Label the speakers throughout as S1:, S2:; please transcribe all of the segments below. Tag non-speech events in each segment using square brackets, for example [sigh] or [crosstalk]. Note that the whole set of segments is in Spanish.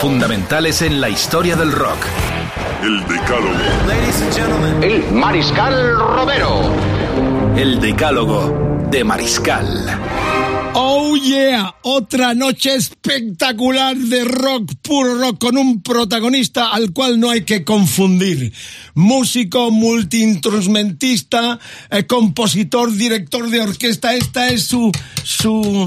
S1: Fundamentales en la historia del rock.
S2: El Decálogo.
S3: El Mariscal Romero.
S1: El decálogo de Mariscal.
S4: Oh yeah, otra noche espectacular de rock, puro rock, con un protagonista al cual no hay que confundir. Músico, multiinstrumentista, eh, compositor, director de orquesta. Esta es su, su,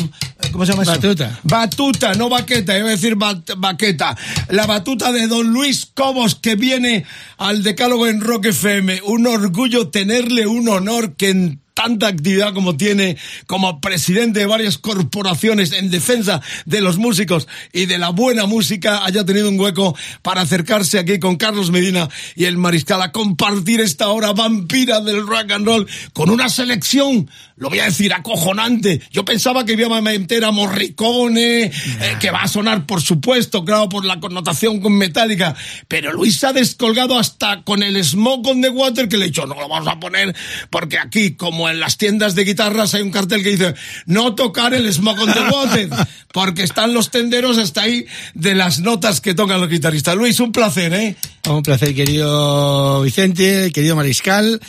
S4: ¿cómo se llama eso?
S5: Batuta.
S4: Batuta, no baqueta, iba a decir bat- baqueta. La batuta de don Luis Cobos que viene al decálogo en Rock FM. Un orgullo tenerle, un honor que en tanta actividad como tiene como presidente de varias corporaciones en defensa de los músicos y de la buena música haya tenido un hueco para acercarse aquí con Carlos Medina y el Mariscal a compartir esta hora vampira del rock and roll con una selección, lo voy a decir, acojonante. Yo pensaba que iba a meter a Morricone, eh, que va a sonar por supuesto, claro, por la connotación con Metallica, pero Luis ha descolgado hasta con el Smoke on the Water que le he dicho, no lo vamos a poner porque aquí, como en las tiendas de guitarras, hay un cartel que dice no tocar el Smoke on the Water, [laughs] porque están los tenderos hasta ahí de las notas que tocan los guitarristas. Luis, un placer, ¿eh?
S5: Un placer, querido Vicente, querido Mariscal.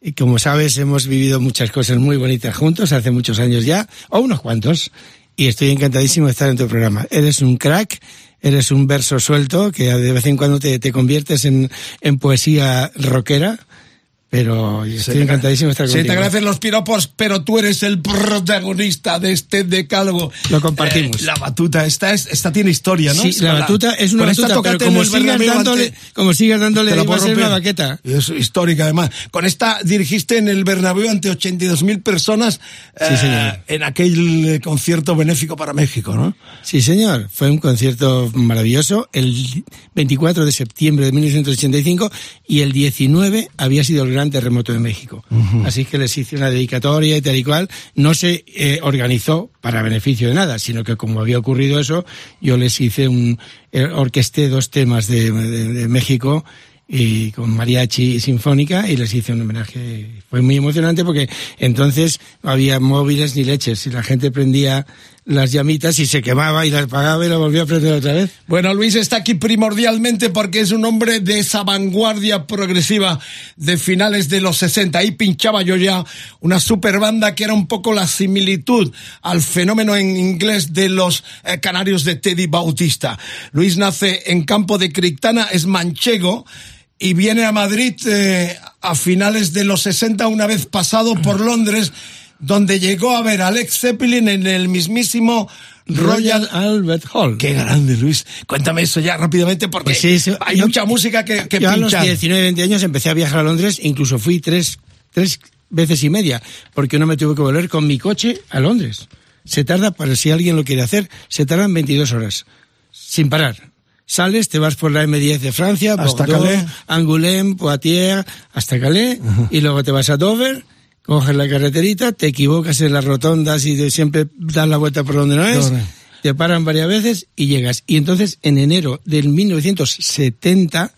S5: Y como sabes, hemos vivido muchas cosas muy bonitas juntos hace muchos años ya, o unos cuantos, y estoy encantadísimo de estar en tu programa. Eres un crack, eres un verso suelto, que de vez en cuando te, te conviertes en, en poesía rockera, pero estoy encantadísimo de estar
S4: Se
S5: contigo.
S4: te agradecen los piropos, pero tú eres el protagonista de este decálogo.
S5: Lo compartimos.
S4: Eh, la batuta, esta, es, esta tiene historia, ¿no?
S5: Sí, la batuta es una batuta, pero como sigas dándole,
S4: ante-
S5: como sigas dándole, a
S4: puedo
S5: ser una baqueta.
S4: Es histórica, además. Con esta dirigiste en el Bernabéu ante 82.000 personas
S5: Sí,
S4: eh,
S5: señor.
S4: en aquel eh, concierto benéfico para México, ¿no?
S5: Sí, señor. Fue un concierto maravilloso el 24 de septiembre de 1985 y el 19 había sido el gran terremoto de México. Así que les hice una dedicatoria y tal y cual. No se eh, organizó para beneficio de nada, sino que como había ocurrido eso, yo les hice un, eh, orquesté dos temas de, de- de México y con mariachi y sinfónica y les hice un homenaje. Fue muy emocionante porque entonces no había móviles ni leches y la gente prendía las llamitas y se quemaba y las apagaba y la volvía a prender otra vez.
S4: Bueno, Luis está aquí primordialmente porque es un hombre de esa vanguardia progresiva de finales de los 60. Ahí pinchaba yo ya una super banda que era un poco la similitud al fenómeno en inglés de los eh, canarios de Teddy Bautista. Luis nace en Campo de Crictana, es manchego y viene a Madrid eh, a finales de los 60 una vez pasado por Londres donde llegó a ver a Alex Zeppelin en el mismísimo Royal
S5: Albert Hall.
S4: Qué grande, Luis. Cuéntame eso ya rápidamente porque
S5: Pues sí, sí.
S4: hay
S5: Yo-
S4: mucha música que, que
S5: Yo a los
S4: pinchar.
S5: 19, 20 años empecé a viajar a Londres, incluso fui tres, tres veces y media, porque no me tuve que volver con mi coche a Londres. Se tarda, para si alguien lo quiere hacer, se tardan 22 horas, sin parar. Sales, te vas por la M10 de Francia,
S4: Hasta
S5: Bordeaux,
S4: Calais.
S5: Angoulême, Poitiers, hasta Calais, y luego te vas a Dover, coges la carreterita, te equivocas en las rotondas y de- siempre das la vuelta por donde no es, te paran varias veces y llegas. Y entonces, en enero del 1970,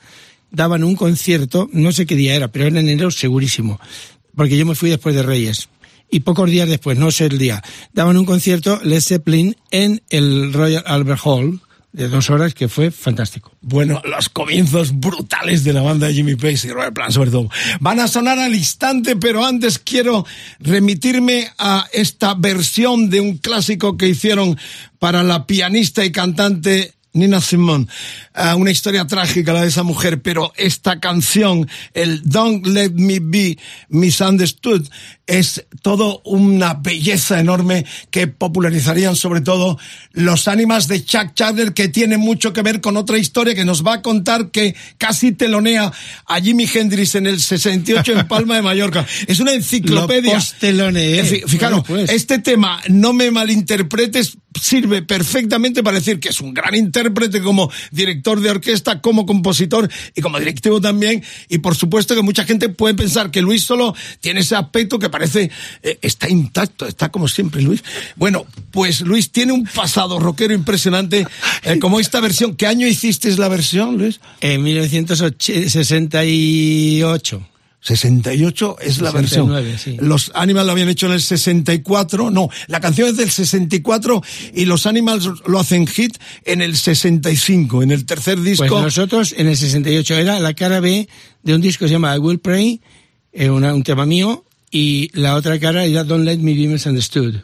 S5: daban un concierto, no sé qué día era, pero era en enero segurísimo, porque yo me fui después de Reyes. Y pocos días después, no sé el día, daban un concierto Led Zeppelin en el Royal Albert Hall de dos horas que fue fantástico.
S4: Bueno, los comienzos brutales de la banda de Jimmy Page y Robert Plant, sobre todo. Van a sonar al instante, pero antes quiero remitirme a esta versión de un clásico que hicieron para la pianista y cantante Nina Simone. Ah, una historia trágica la de esa mujer, pero esta canción, el Don't Let Me Be Misunderstood, es todo una belleza enorme que popularizarían sobre todo los ánimas de Chuck Chandler, que tiene mucho que ver con otra historia que nos va a contar que casi telonea a Jimi Hendrix en el 68 en Palma de Mallorca. Es una enciclopedia.
S5: Lo posteloneé.
S4: Eh, Fijaros,
S5: Bueno, pues.
S4: este tema, no me malinterpretes, sirve perfectamente para decir que es un gran intérprete como director de orquesta, como compositor y como directivo también. Y por supuesto que mucha gente puede pensar que Luis solo tiene ese aspecto que parece eh, está intacto, está como siempre Luis. Bueno, pues Luis tiene un pasado rockero impresionante, eh, como esta versión. ¿Qué año hiciste la versión, Luis?
S5: En 1968.
S4: 68 es la versión.
S5: Sí.
S4: Los Animals lo habían hecho en el 64. No, la canción es del 64 y los Animals lo hacen hit en el 65, en el tercer disco.
S5: Pues nosotros en el 68 era la cara B de un disco que se llama I Will Pray, eh, una, un tema mío, y la otra cara era Don't Let Me Be Misunderstood.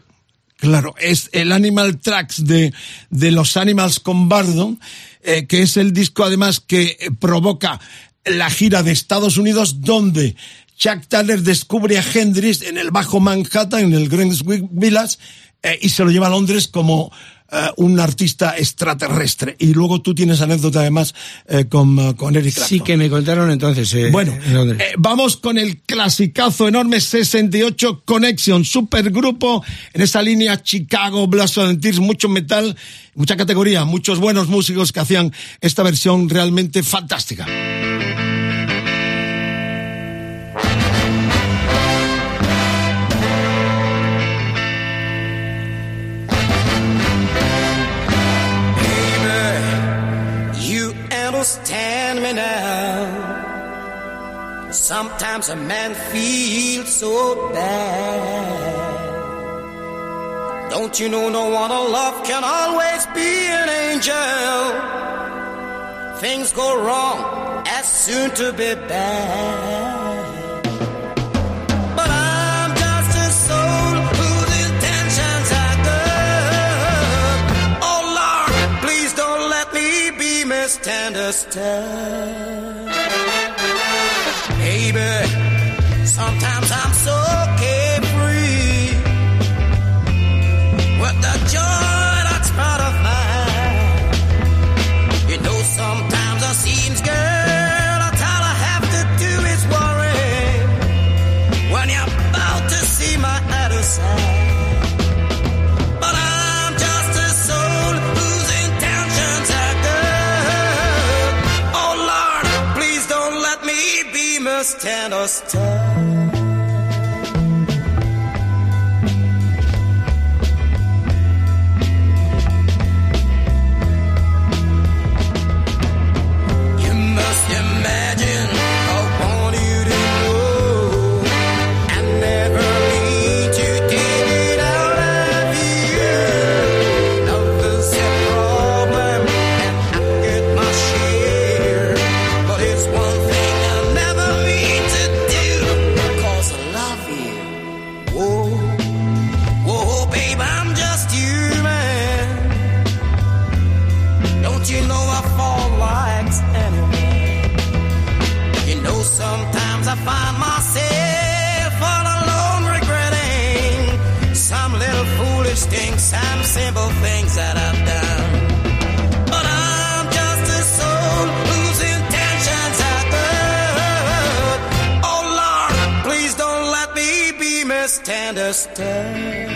S4: Claro, es el Animal Tracks de, de los Animals con Bardon, eh, que es el disco además que provoca la gira de Estados Unidos donde Chuck Taylor descubre a Hendrix en el Bajo Manhattan, en el Greenwich Village, eh, y se lo lleva a Londres como eh, un artista extraterrestre. Y luego tú tienes anécdota además eh, con, con Eric Clapton.
S5: Sí, que me contaron entonces. eh,
S4: Bueno,
S5: en Londres.
S4: vamos con el clasicazo enorme 68 Connection, supergrupo en esa línea Chicago, Blast Tears, mucho metal, mucha categoría, muchos buenos músicos que hacían esta versión realmente fantástica.
S6: Sometimes a man feels so bad. Don't you know no one I love can always be an angel? Things go wrong as soon to be bad. But Baby, sometimes I'm so be misunderstood. You be misunderstood. You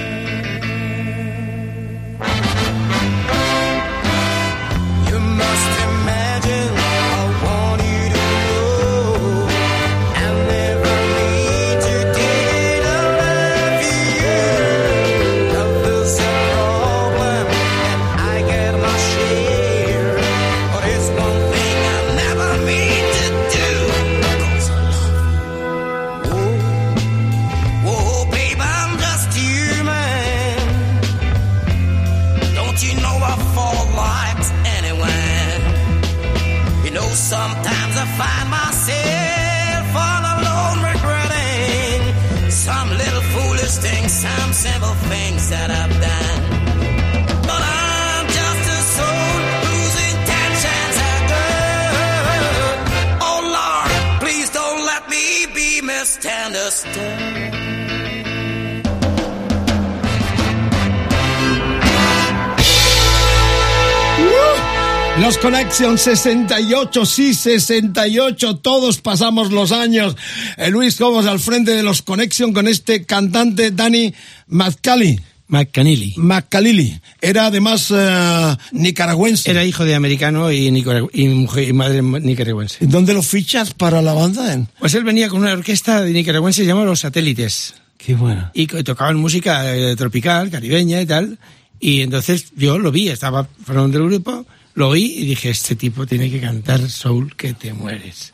S4: Los Connection 68, sí, 68, todos pasamos los años. Eh, Luis Cobos al frente de los Connection con este cantante Danny Mazcali. McCalili. Era además eh, nicaragüense.
S5: Era hijo de americano y, y mujer- y madre nicaragüense.
S4: ¿Dónde lo fichas para la banda? En?
S5: Pues él venía con una orquesta de nicaragüense llamada Los Satélites.
S4: Qué bueno.
S5: y tocaban música eh, tropical, caribeña y tal. Y entonces yo lo vi, estaba formando el grupo, lo oí y dije, este tipo tiene que cantar soul que te mueres.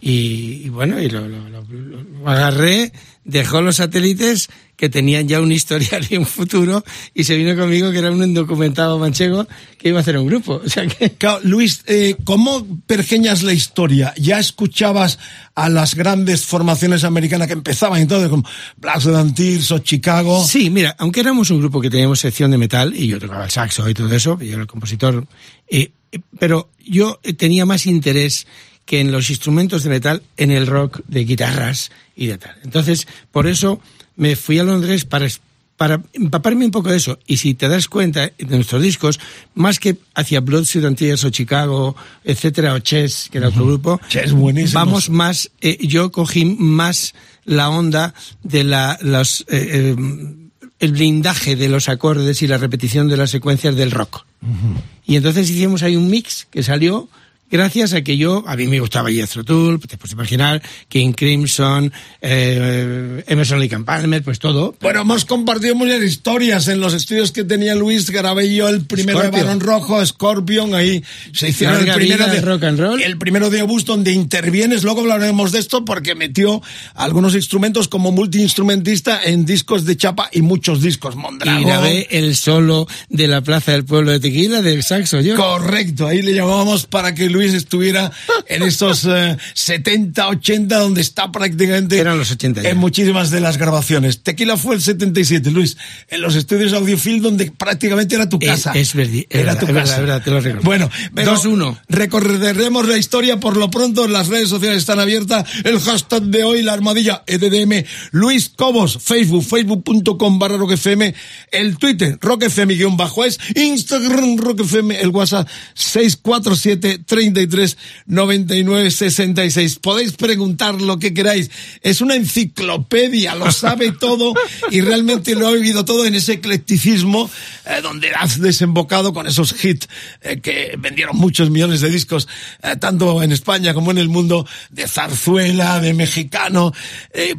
S5: Y, bueno, y lo- lo- lo agarré, dejó los satélites que tenían ya un historial y un futuro y se vino conmigo que era un indocumentado manchego que iba a hacer un grupo. O sea que...
S4: Claro, Luis, eh, ¿cómo pergeñas la historia? ¿Ya escuchabas a las grandes formaciones americanas que empezaban entonces, como Blacks and Tears o Chicago?
S5: Sí, mira, aunque éramos un grupo que teníamos sección de metal y yo tocaba el saxo y todo eso, y yo era el compositor, eh, eh, pero yo eh, tenía más interés que en los instrumentos de metal en el rock de guitarras y de tal. Entonces, por eso me fui a Londres para para empaparme un poco de eso. Y si te das cuenta de nuestros discos, más que hacia Blood, Tears o Chicago, etcétera, o Chess, que era otro grupo,
S4: Chess,
S5: vamos más, eh, yo cogí más la onda de la, los, eh, eh, el blindaje de los acordes y la repetición de las secuencias del rock. Y entonces hicimos ahí un mix que salió gracias a que yo, a mí me gustaba Jethro Tull, te puedes imaginar, King Crimson, eh, Emerson Lake and Palmer, pues todo.
S4: Bueno, hemos compartido muchas historias en los estudios que tenía Luis. Grabé yo el primero de
S5: Scorpion.
S4: Barón Rojo, Scorpion. Ahí se hicieron el
S5: Larga
S4: primero
S5: vida
S4: de
S5: de rock and roll.
S4: El primero de Obús donde intervienes. Luego hablaremos de esto porque metió algunos instrumentos como multiinstrumentista en discos de chapa y muchos discos.
S5: Y
S4: Mondragón.
S5: grabé el solo de la Plaza del Pueblo de Tequila del saxo yo.
S4: Correcto, ahí le llamábamos para que Luis estuviera en estos eh, 70, 80, donde está prácticamente
S5: Eran los 80 ya.
S4: en muchísimas de las grabaciones. Tequila fue el 77, Luis, en los estudios Audiofil, donde prácticamente era tu
S5: Es-
S4: casa.
S5: es es
S4: era
S5: verdad,
S4: tu
S5: es verdad,
S4: casa.
S5: verdad, te lo recuerdo.
S4: Bueno, pero
S5: 2-1.
S4: recorreremos la historia por lo pronto. Las redes sociales están abiertas. El hashtag de hoy, la armadilla EDDM. Luis Cobos, Facebook, facebook.com barra roquefm. El Twitter, roquefm guion bajo es. Instagram, roquefm. El WhatsApp, 647 33 99 66. Podéis preguntar lo que queráis. Es una enciclopedia, lo sabe [laughs] todo y realmente lo ha vivido todo en ese eclecticismo eh, donde has desembocado con esos hits eh, que vendieron muchos millones de discos, eh, tanto en España como en el mundo, de zarzuela, de mexicano,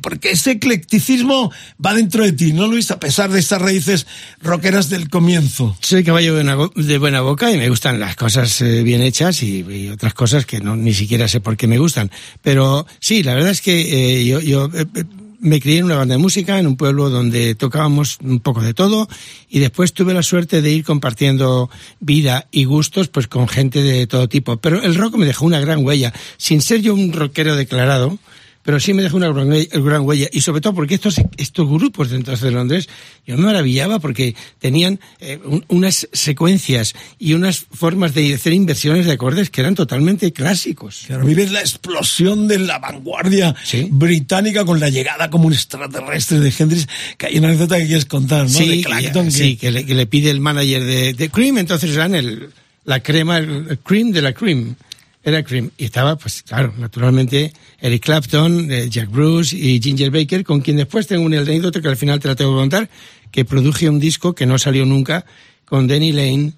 S4: porque ese eclecticismo va dentro de ti, ¿no, Luis? A pesar de estas raíces rockeras del comienzo.
S5: Soy caballo de buena, go- de buena boca y me gustan las cosas bien hechas y, y otras cosas que no ni siquiera sé por qué me gustan. Pero sí, la verdad es que eh, yo, yo eh, eh, me crié en una banda de música en un pueblo donde tocábamos un poco de todo y después tuve la suerte de ir compartiendo vida y gustos pues con gente de todo tipo. Pero el rock me dejó una gran huella, sin ser yo un rockero declarado. Pero sí me dejó una gran huella, gran huella. y sobre todo porque estos, estos grupos dentro de Londres, yo me maravillaba porque tenían eh, un- unas secuencias y unas formas de hacer inversiones de acordes que eran totalmente clásicos.
S4: Claro, vives la explosión de la vanguardia
S5: Sí.
S4: británica con la llegada como un extraterrestre de Hendrix, que hay una anécdota que quieres contar, ¿no?
S5: Sí,
S4: de
S5: que-
S4: Clapton, que-
S5: sí, que le, que le pide el manager de, de Cream, entonces eran el, la crema, el, el cream de la Cream. Era Cream. Y estaba, pues claro, naturalmente, Eric Clapton, eh, Jack Bruce y Ginger Baker, con quien después tengo una anécdota que al final te la tengo que contar, que produje un disco que no salió nunca, con Danny Lane,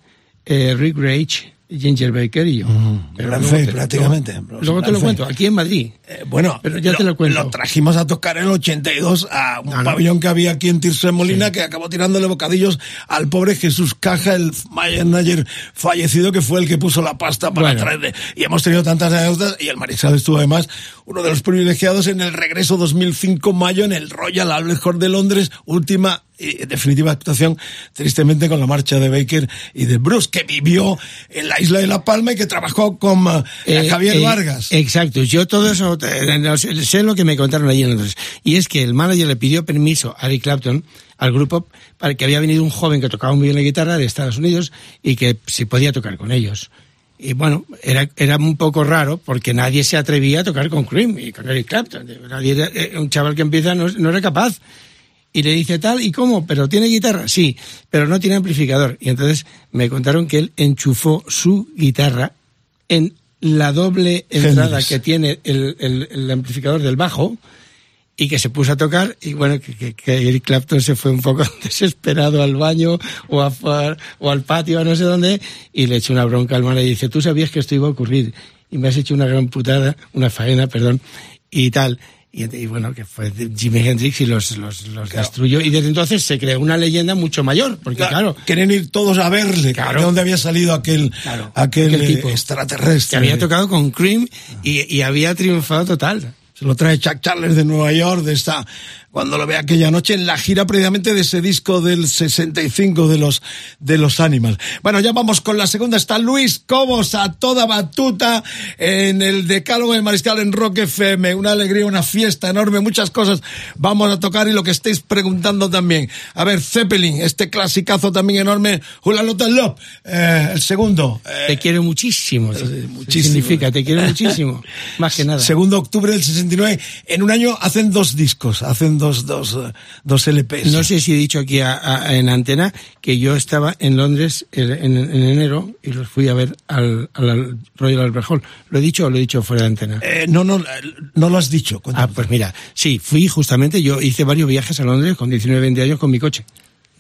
S5: eh, Rick Rage, Ginger Baker y yo. Pero
S4: Gran
S5: luego
S4: fe,
S5: te-
S4: prácticamente.
S5: Luego, luego te lo
S4: fe.
S5: cuento, aquí en Madrid.
S4: Eh, bueno,
S5: Pero ya te lo cuento.
S4: trajimos a tocar en el 82 a un
S5: Ah, no.
S4: pabellón que había aquí en Tirso de Molina que acabó tirándole bocadillos al pobre Jesús Caja, el manager fallecido que fue el que puso la pasta para
S5: Bueno.
S4: traerle. Y hemos tenido tantas anécdotas y el Mariscal estuvo además uno de los privilegiados en el regreso 2005 mayo en el Royal Albert Hall de Londres, última y definitiva actuación, tristemente con la marcha de Baker y de Bruce, que vivió en la isla de La Palma y que trabajó con eh,
S5: Eh,
S4: Javier
S5: eh,
S4: Vargas.
S5: Exacto, yo todo eso, sé, lo que me contaron allí en Londres. Y es que el manager le pidió permiso a Eric Clapton, al grupo, para que había venido un joven que tocaba muy bien la guitarra de Estados Unidos y que si podía tocar con ellos. Y bueno, era, era un poco raro porque nadie se atrevía a tocar con Cream y con Eric Clapton. Nadie era- un chaval que empieza no, no era capaz. Y le dice tal, ¿y cómo? ¿Pero tiene guitarra? Sí, pero no tiene amplificador. Y entonces me contaron que él enchufó su guitarra en la doble entrada que tiene el, el- el amplificador del bajo y que se puso a tocar y bueno, que, que, que Eric Clapton se fue un poco [laughs] desesperado al baño o, a, o al patio, a no sé dónde, y le echó una bronca al man y dice, tú sabías que esto iba a ocurrir y me has hecho una gran putada, una faena, perdón, y tal. Y, y bueno, que fue Jimi Hendrix y los, los, los destruyó. Y desde entonces se creó una leyenda mucho mayor, porque claro,
S4: Querían ir todos a verle,
S5: Claro.
S4: de dónde había salido aquel,
S5: Claro,
S4: aquel,
S5: aquel
S4: eh,
S5: tipo.
S4: extraterrestre.
S5: que había tocado con Cream y, y había triunfado total.
S4: Se lo trae Chuck Charles de Nueva York, de esta, cuando lo ve aquella noche en la gira previamente de ese disco del 65 de los, de los Animals. Bueno, ya vamos con la segunda. Está Luis Cobos a toda batuta en el Decálogo de Mariscal en Rock FM. Una alegría, una fiesta enorme, muchas cosas vamos a tocar y lo que estáis preguntando también. A ver, Zeppelin, este clasicazo también enorme. Hula Lotta Love, eh, el segundo. eh,
S5: Te quiero muchísimo.
S4: muchísimo.
S5: Significa, te quiero muchísimo. [laughs] Más que nada.
S4: Segundo octubre del 69. En un año hacen dos discos, hacen dos, dos, eh, dos LPs.
S5: No sé si he dicho aquí a- a- en antena que yo estaba en Londres en, en- en enero y los fui a ver al, al Royal Albert Hall. ¿Lo he dicho o lo he dicho fuera de antena?
S4: Eh, no, no, no lo has dicho.
S5: Ah, pues mira, sí, fui justamente, yo hice varios viajes a Londres con 19, 20 años con mi coche.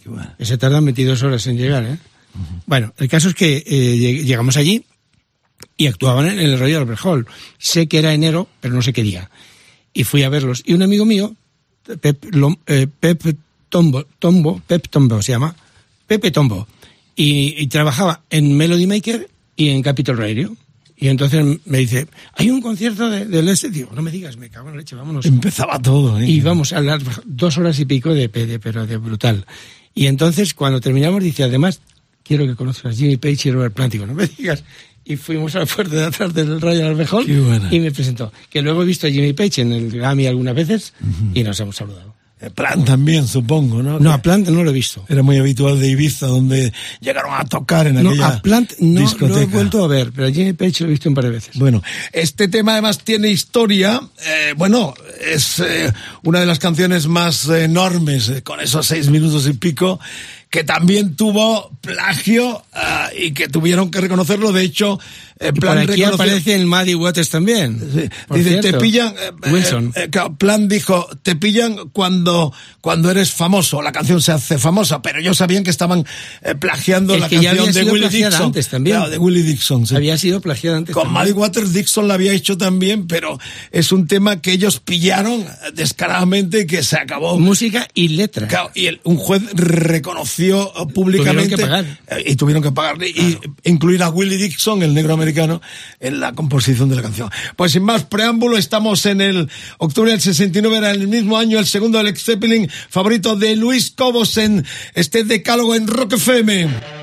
S4: Qué bueno.
S5: Ese tardan 22 horas en llegar, ¿eh? Bueno, el caso es que eh, lleg- llegamos allí y actuaban en el Royal Albert Hall. Sé que era enero, pero no sé qué día. Y fui a verlos. Y un amigo mío, Pep, eh, Pep Tombo, Tombo, Pep Tombo se llama, Pepe Tombo, y, y trabajaba en Melody Maker y en Capitol Radio. Y entonces me dice, hay un concierto de, de Led Zeppelin". Digo, no me digas, me cago en la leche, vámonos.
S4: Empezaba todo, ¿eh?
S5: Y vamos a hablar dos horas y pico de PD, pero de brutal. Y entonces, cuando terminamos, dice, además, quiero que conozcas a Jimmy Page y Robert Plant. Digo, no me digas. Y fuimos a la puerta de atrás del Royal
S4: buena.
S5: y me presentó. Que luego he visto a Jimmy Page en el Grammy algunas veces y nos hemos saludado.
S4: Eh, Plan también, supongo, ¿no?
S5: No, a Plant no lo he visto.
S4: Era muy habitual de Ibiza, donde llegaron a tocar en
S5: No,
S4: aquella
S5: a Plant no
S4: discoteca.
S5: lo he vuelto a ver, pero a Jimmy Page lo he visto un par de veces.
S4: Bueno, este tema además tiene historia. eh, bueno, es eh, una de las canciones más enormes, eh, con esos seis minutos y pico, que también tuvo plagio ah, y que tuvieron que reconocerlo. De hecho, eh,
S5: Y por
S4: Plan
S5: aquí aparece el Muddy Waters también.
S4: Sí, Dice, te
S5: cierto.
S4: pillan. eh, eh,
S5: Wilson.
S4: eh, claro, Plan dijo, te pillan cuando, cuando eres famoso. La canción se hace famosa, pero ellos sabían que estaban eh, plagiando
S5: Es
S4: la
S5: que ya
S4: canción
S5: había
S4: de
S5: sido
S4: Willie
S5: plagiada
S4: Dixon.
S5: antes también.
S4: Claro, de Willie Dixon. sí.
S5: Había sido plagiado antes.
S4: Con. Muddy Waters Dixon la había hecho también, pero es un tema que ellos pillaron eh, descaradamente y que se acabó.
S5: Música y letra.
S4: Claro, y el- un juez reconoció eh, públicamente
S5: Tuvieron que pagar.
S4: eh, y tuvieron que pagarle y incluir a Willie Dixon, el negro en la composición de la canción. Pues sin más preámbulo, estamos en el octubre del 69, era el mismo año el segundo Led Zeppelin favorito de Luis Cobos en este decálogo en Rock FM.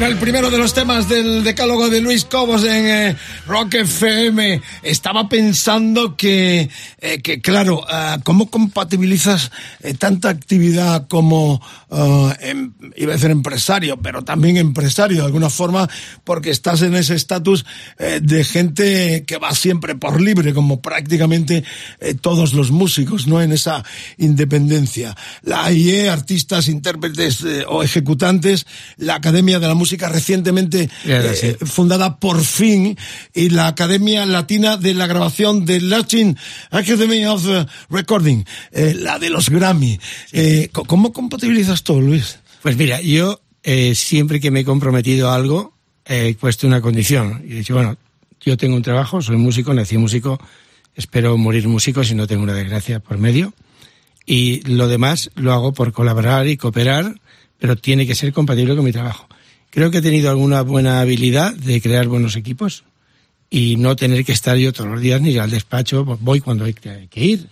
S4: El primero de los temas del decálogo de Luis Cobos en eh, Rock FM. Estaba pensando que, eh, que claro, ah, ¿cómo compatibilizas eh, tanta actividad como, em- iba a decir empresario, pero también empresario de alguna forma, porque estás en ese estatus eh, de gente que va siempre por libre, como prácticamente todos los músicos, ¿no? En esa independencia. La AIE, artistas, intérpretes o ejecutantes, la Academia de la Música recientemente fundada por fin y la Academia Latina de la Grabación de Latin Academy of Recording, eh, la de los Grammy. Eh, ¿Cómo compatibilizas todo, Luis?
S5: Pues mira, yo eh, siempre que me he comprometido a algo, he puesto una condición. Y he dicho, bueno, yo tengo un trabajo, soy músico, nací músico, espero morir músico si no tengo una desgracia por medio. Y lo demás lo hago por colaborar y cooperar, pero tiene que ser compatible con mi trabajo. Creo que he tenido alguna buena habilidad de crear buenos equipos y no tener que estar yo todos los días ni ir al despacho, pues voy cuando hay que ir,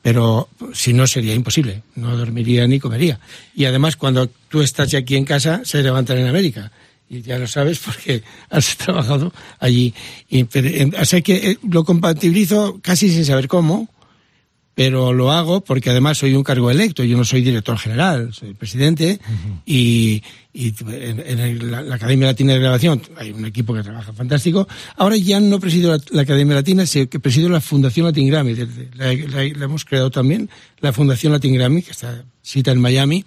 S5: pero si no sería imposible, no dormiría ni comería. Y además cuando tú estás ya aquí en casa, se levantan en América. Y ya lo sabes porque [laughs] has trabajado allí. Y, pero, eh, o sea que eh, lo compatibilizo casi sin saber cómo, pero lo hago porque además soy un cargo electo, yo no soy director general, soy presidente y, y en, en el- la, la Academia Latina de Grabación hay un equipo que trabaja fantástico. Ahora ya no presido la, la Academia Latina, sino que presido la Fundación Latin Grammy, la hemos creado también, la Fundación Latin Grammy, que está cita en Miami,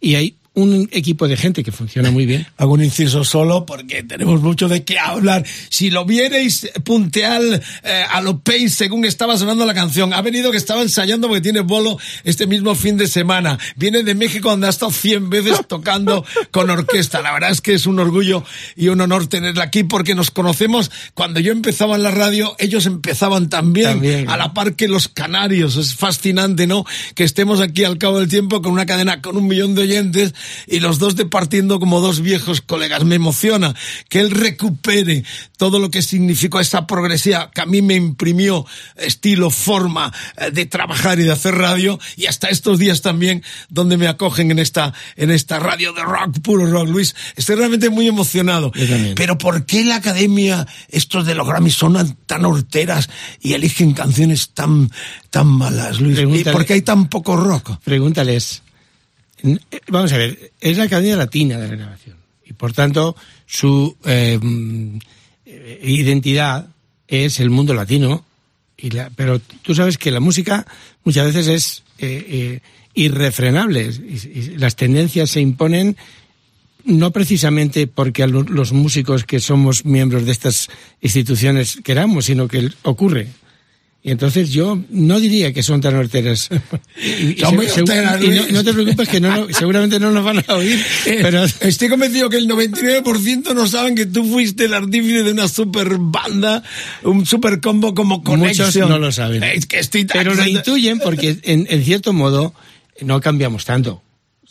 S5: y hay un equipo de gente que funciona muy bien. [laughs]
S4: Hago un inciso solo porque tenemos mucho de qué hablar. Si lo vierais punteal eh, a lo pace según estaba sonando la canción, ha venido que estaba ensayando porque tiene bolo este mismo fin de semana. Viene de México donde ha estado 100 veces [laughs] tocando con orquesta. La verdad es que es un orgullo y un honor tenerla aquí porque nos conocemos cuando yo empezaba en la radio, ellos empezaban también,
S5: También,
S4: a la par que los canarios. Es fascinante, ¿no? Que estemos aquí al cabo del tiempo con una cadena con un millón de oyentes y los dos departiendo como dos viejos colegas. Me emociona que él recupere todo lo que significó esa progresiva que a mí me imprimió estilo, forma eh, de trabajar y de hacer radio y hasta estos días también donde me acogen en esta, en esta radio de rock, puro rock. Luis, estoy realmente muy emocionado. Pero ¿por qué la academia, estos de los Grammy son tan horteras y eligen canciones tan, tan malas, Luis? ¿Y
S5: Pregúntale.
S4: por qué hay tan poco rock?
S5: Pregúntales. Vamos a ver, es la Academia Latina de la. Y por tanto, su eh, eh, identidad es el mundo latino. Y la- pero tú sabes que la música muchas veces es eh, eh, irrefrenable. Y- y las tendencias se imponen no precisamente porque a lo- los músicos que somos miembros de estas instituciones queramos, sino que ocurre. Y entonces yo no diría que son tan horteras. [laughs] Y,
S4: Son muy horteras,
S5: y no, te preocupes que no, no- [laughs] seguramente no nos van a oír, pero
S4: Estoy convencido que el 99% no saben que tú fuiste el artífice de una super banda, un super combo como Connection.
S5: muchos no lo saben.
S4: Es que estoy tan-
S5: Pero lo intuyen porque en, en cierto modo no cambiamos tanto.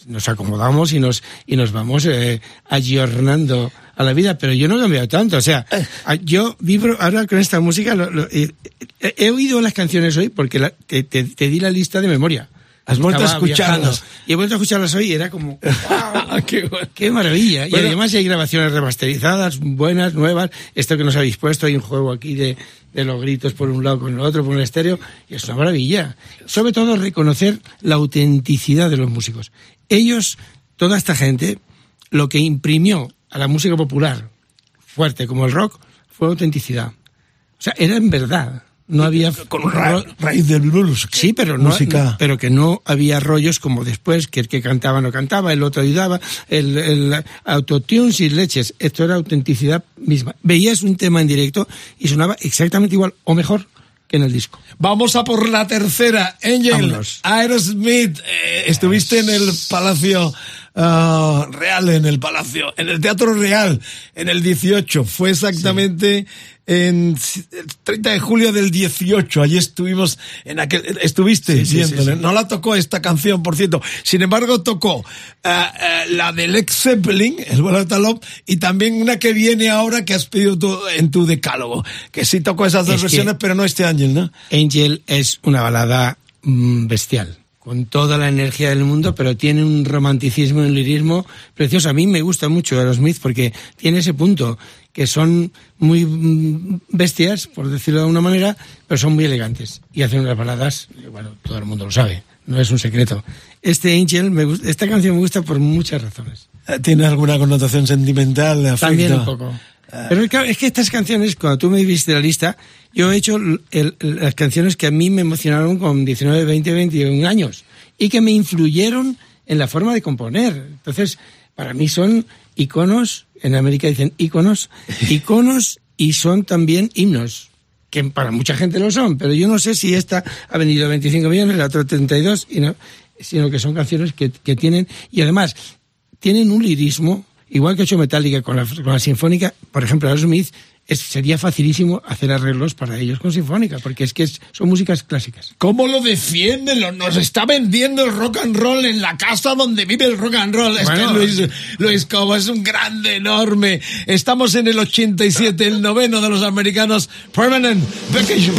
S5: Nos acomodamos y nos, y nos vamos eh, ayornando a la vida, pero yo no he cambiado tanto. O sea, a- yo vibro ahora con esta música. lo- lo- eh, eh, he oído las canciones hoy porque la- te, te- te di la lista de memoria.
S4: Has vuelto a escucharlas.
S5: Y he vuelto a escucharlas hoy y era como, [laughs] ¡wow!
S4: Qué bueno.
S5: ¡Qué maravilla!
S4: Bueno.
S5: y además hay grabaciones remasterizadas, buenas, nuevas. Esto que nos habéis puesto, hay un juego aquí de, de los gritos por un lado con el otro, por un estéreo. Y es una maravilla. Sobre todo reconocer la autenticidad de los músicos. Ellos, toda esta gente, lo que imprimió a la música popular, fuerte como el rock, fue autenticidad. O sea, era en verdad. No había...
S4: Con un ra- raíz del blues.
S5: Sí, pero no,
S4: Música.
S5: pero que no había rollos como después, que el que cantaba no cantaba, el otro ayudaba, el, el autotune sin leches. Esto era autenticidad misma. Veías un tema en directo y sonaba exactamente igual o mejor que en el disco.
S4: Vamos a por la tercera. Angel,
S5: Vámonos.
S4: Aerosmith. eh, estuviste en el Palacio ah, Real, en el Palacio, en el Teatro Real, en el 18. Fue exactamente en el 30 de julio del 18. Allí estuvimos en aquel, estuviste
S5: Sí.
S4: No la tocó esta canción, por cierto. Sin embargo, tocó ah, ah, la de Lex Zeppelin, el vuelo de Talop, y también una que viene ahora que has pedido tú en tu decálogo. Que sí tocó esas dos
S5: Es
S4: versiones, pero no este Ángel, ¿no?
S5: Angel es una balada mm, bestial. Con toda la energía del mundo, pero tiene un romanticismo y un lirismo precioso. A mí me gusta mucho Aerosmith porque tiene ese punto, que son muy mm, bestias, por decirlo de alguna manera, pero son muy elegantes. Y hacen unas baladas, bueno, todo el mundo lo sabe, no es un secreto. Este Angel, me gusta, esta canción me gusta por muchas razones.
S4: ¿Tiene alguna connotación sentimental, de afecto?
S5: También un poco. Pero claro, es que estas canciones, cuando tú me viste la lista, yo he hecho el- las canciones que a mí me emocionaron con 19, 20, 21 años y que me influyeron en la forma de componer. Entonces, para mí son iconos, en América dicen iconos, [laughs] iconos y son también himnos que para mucha gente lo son, pero yo no sé si esta ha vendido 25 millones, la otra 32, y no, sino que son canciones que, que tienen, y además, tienen un lirismo, igual que ha hecho Metallica con la, con la Sinfónica, por ejemplo, Aerosmith, es, sería facilísimo hacer arreglos para ellos con Sinfónica, porque es que es- son músicas clásicas.
S7: ¿Cómo lo defiende? Lo- nos está vendiendo el rock and roll en la casa donde vive el rock and roll. Es
S5: Bueno.
S7: que Luis, Luis Cobo es un grande, enorme. Estamos en el 87, el noveno de los americanos. Permanent Vacation.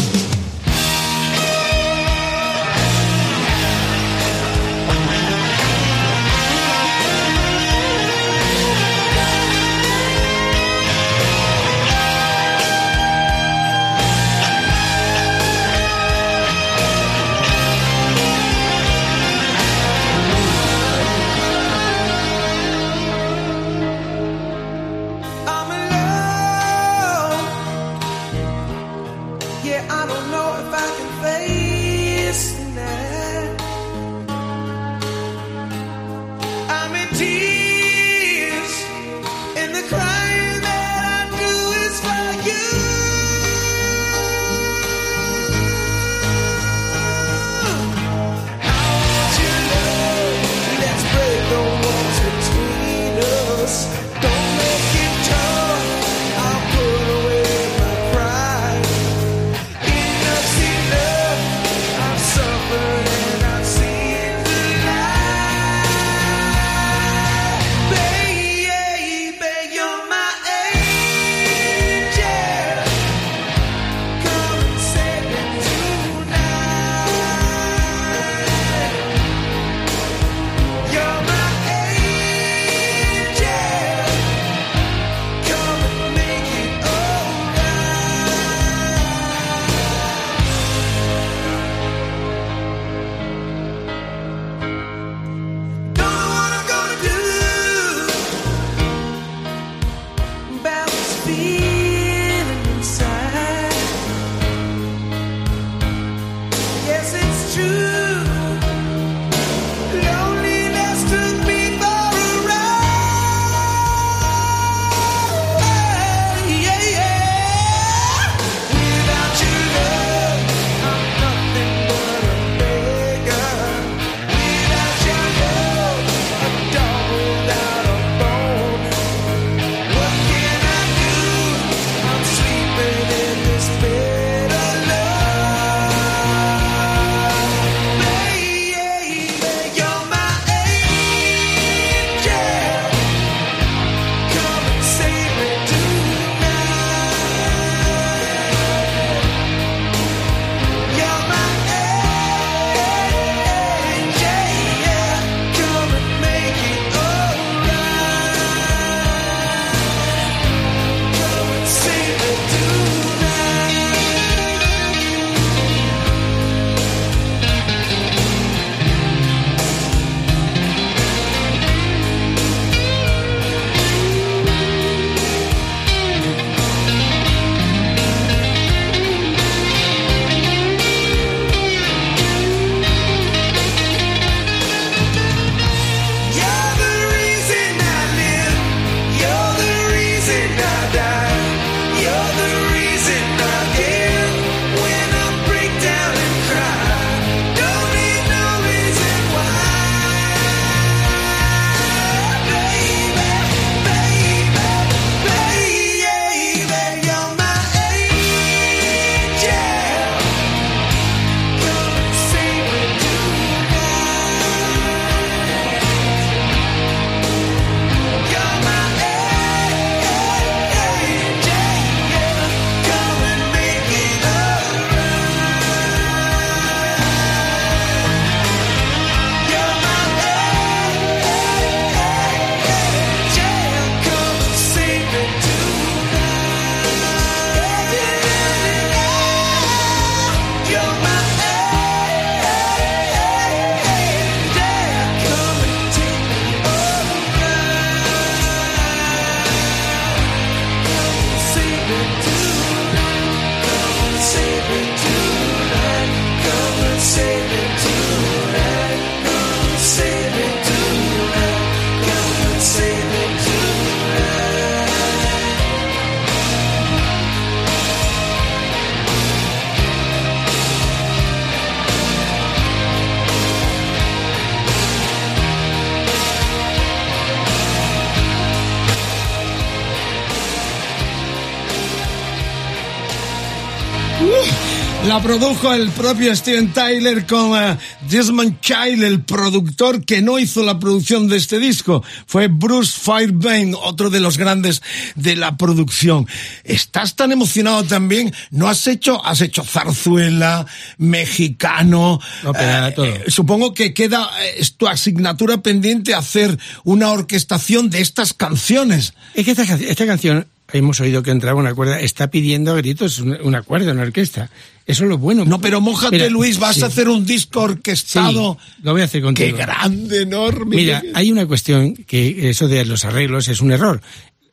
S4: La produjo el propio Steven Tyler con eh, Desmond Child, el productor que no hizo la producción de este disco. Fue Bruce Fairbairn, otro de los grandes de la producción. ¿Estás tan emocionado también? ¿No has hecho, has hecho zarzuela, mexicano?
S5: Ópera, todo.
S4: supongo que queda, eh, tu asignatura pendiente hacer una orquestación de estas canciones.
S5: Es que esta, esta canción, hemos oído que entraba una cuerda, está pidiendo a gritos una, cuerda, una orquesta. Eso es lo bueno.
S4: No, pero mójate,
S5: Mira,
S4: Luis, vas
S5: sí.
S4: a hacer un disco orquestado.
S5: Sí, lo voy a hacer
S4: Qué
S5: contigo.
S4: grande, enorme.
S5: Mira, hay una cuestión que eso de los arreglos es un error.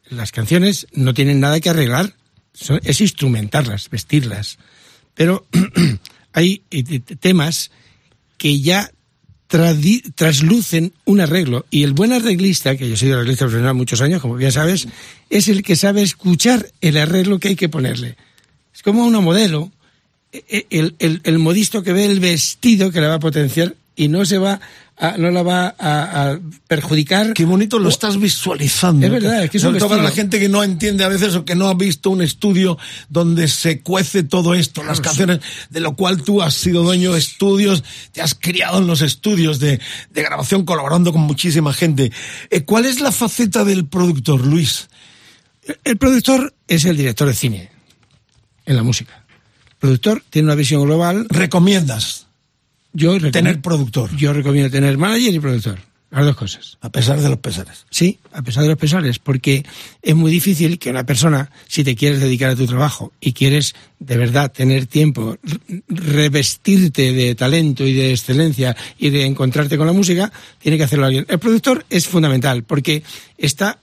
S5: Las canciones no tienen nada que arreglar, es instrumentarlas, vestirlas. Pero [clears throat] hay eh, temas que ya traslucen un arreglo. Y el buen arreglista, que yo soy arreglista profesional muchos años, como bien sabes, es el que sabe escuchar el arreglo que hay que ponerle. Es como una modelo, e- el, el, el modisto que ve el vestido que la va a potenciar y no se va a, no la va a, a perjudicar.
S4: Qué bonito lo estás visualizando.
S5: Es verdad, es que es un
S4: Sobre todo para la gente que no entiende a veces o que no ha visto un estudio donde se cuece todo esto, las canciones, de lo cual tú has sido dueño de estudios, te has criado en los estudios de, de grabación colaborando con muchísima gente. Eh, ¿Cuál es la faceta del productor, Luis?
S5: El productor es el director de cine en la música. El productor tiene una visión global.
S4: ¿Recomiendas
S5: Yo recomiendo,
S4: tener productor?
S5: yo recomiendo tener manager y productor. Las dos cosas.
S4: A pesar de los pesares.
S5: Sí, a pesar de los pesares, porque es muy difícil que una persona, si te quieres dedicar a tu trabajo y quieres de verdad tener tiempo, re- revestirte de talento y de excelencia y de encontrarte con la música, tiene que hacerlo alguien. El productor es fundamental porque está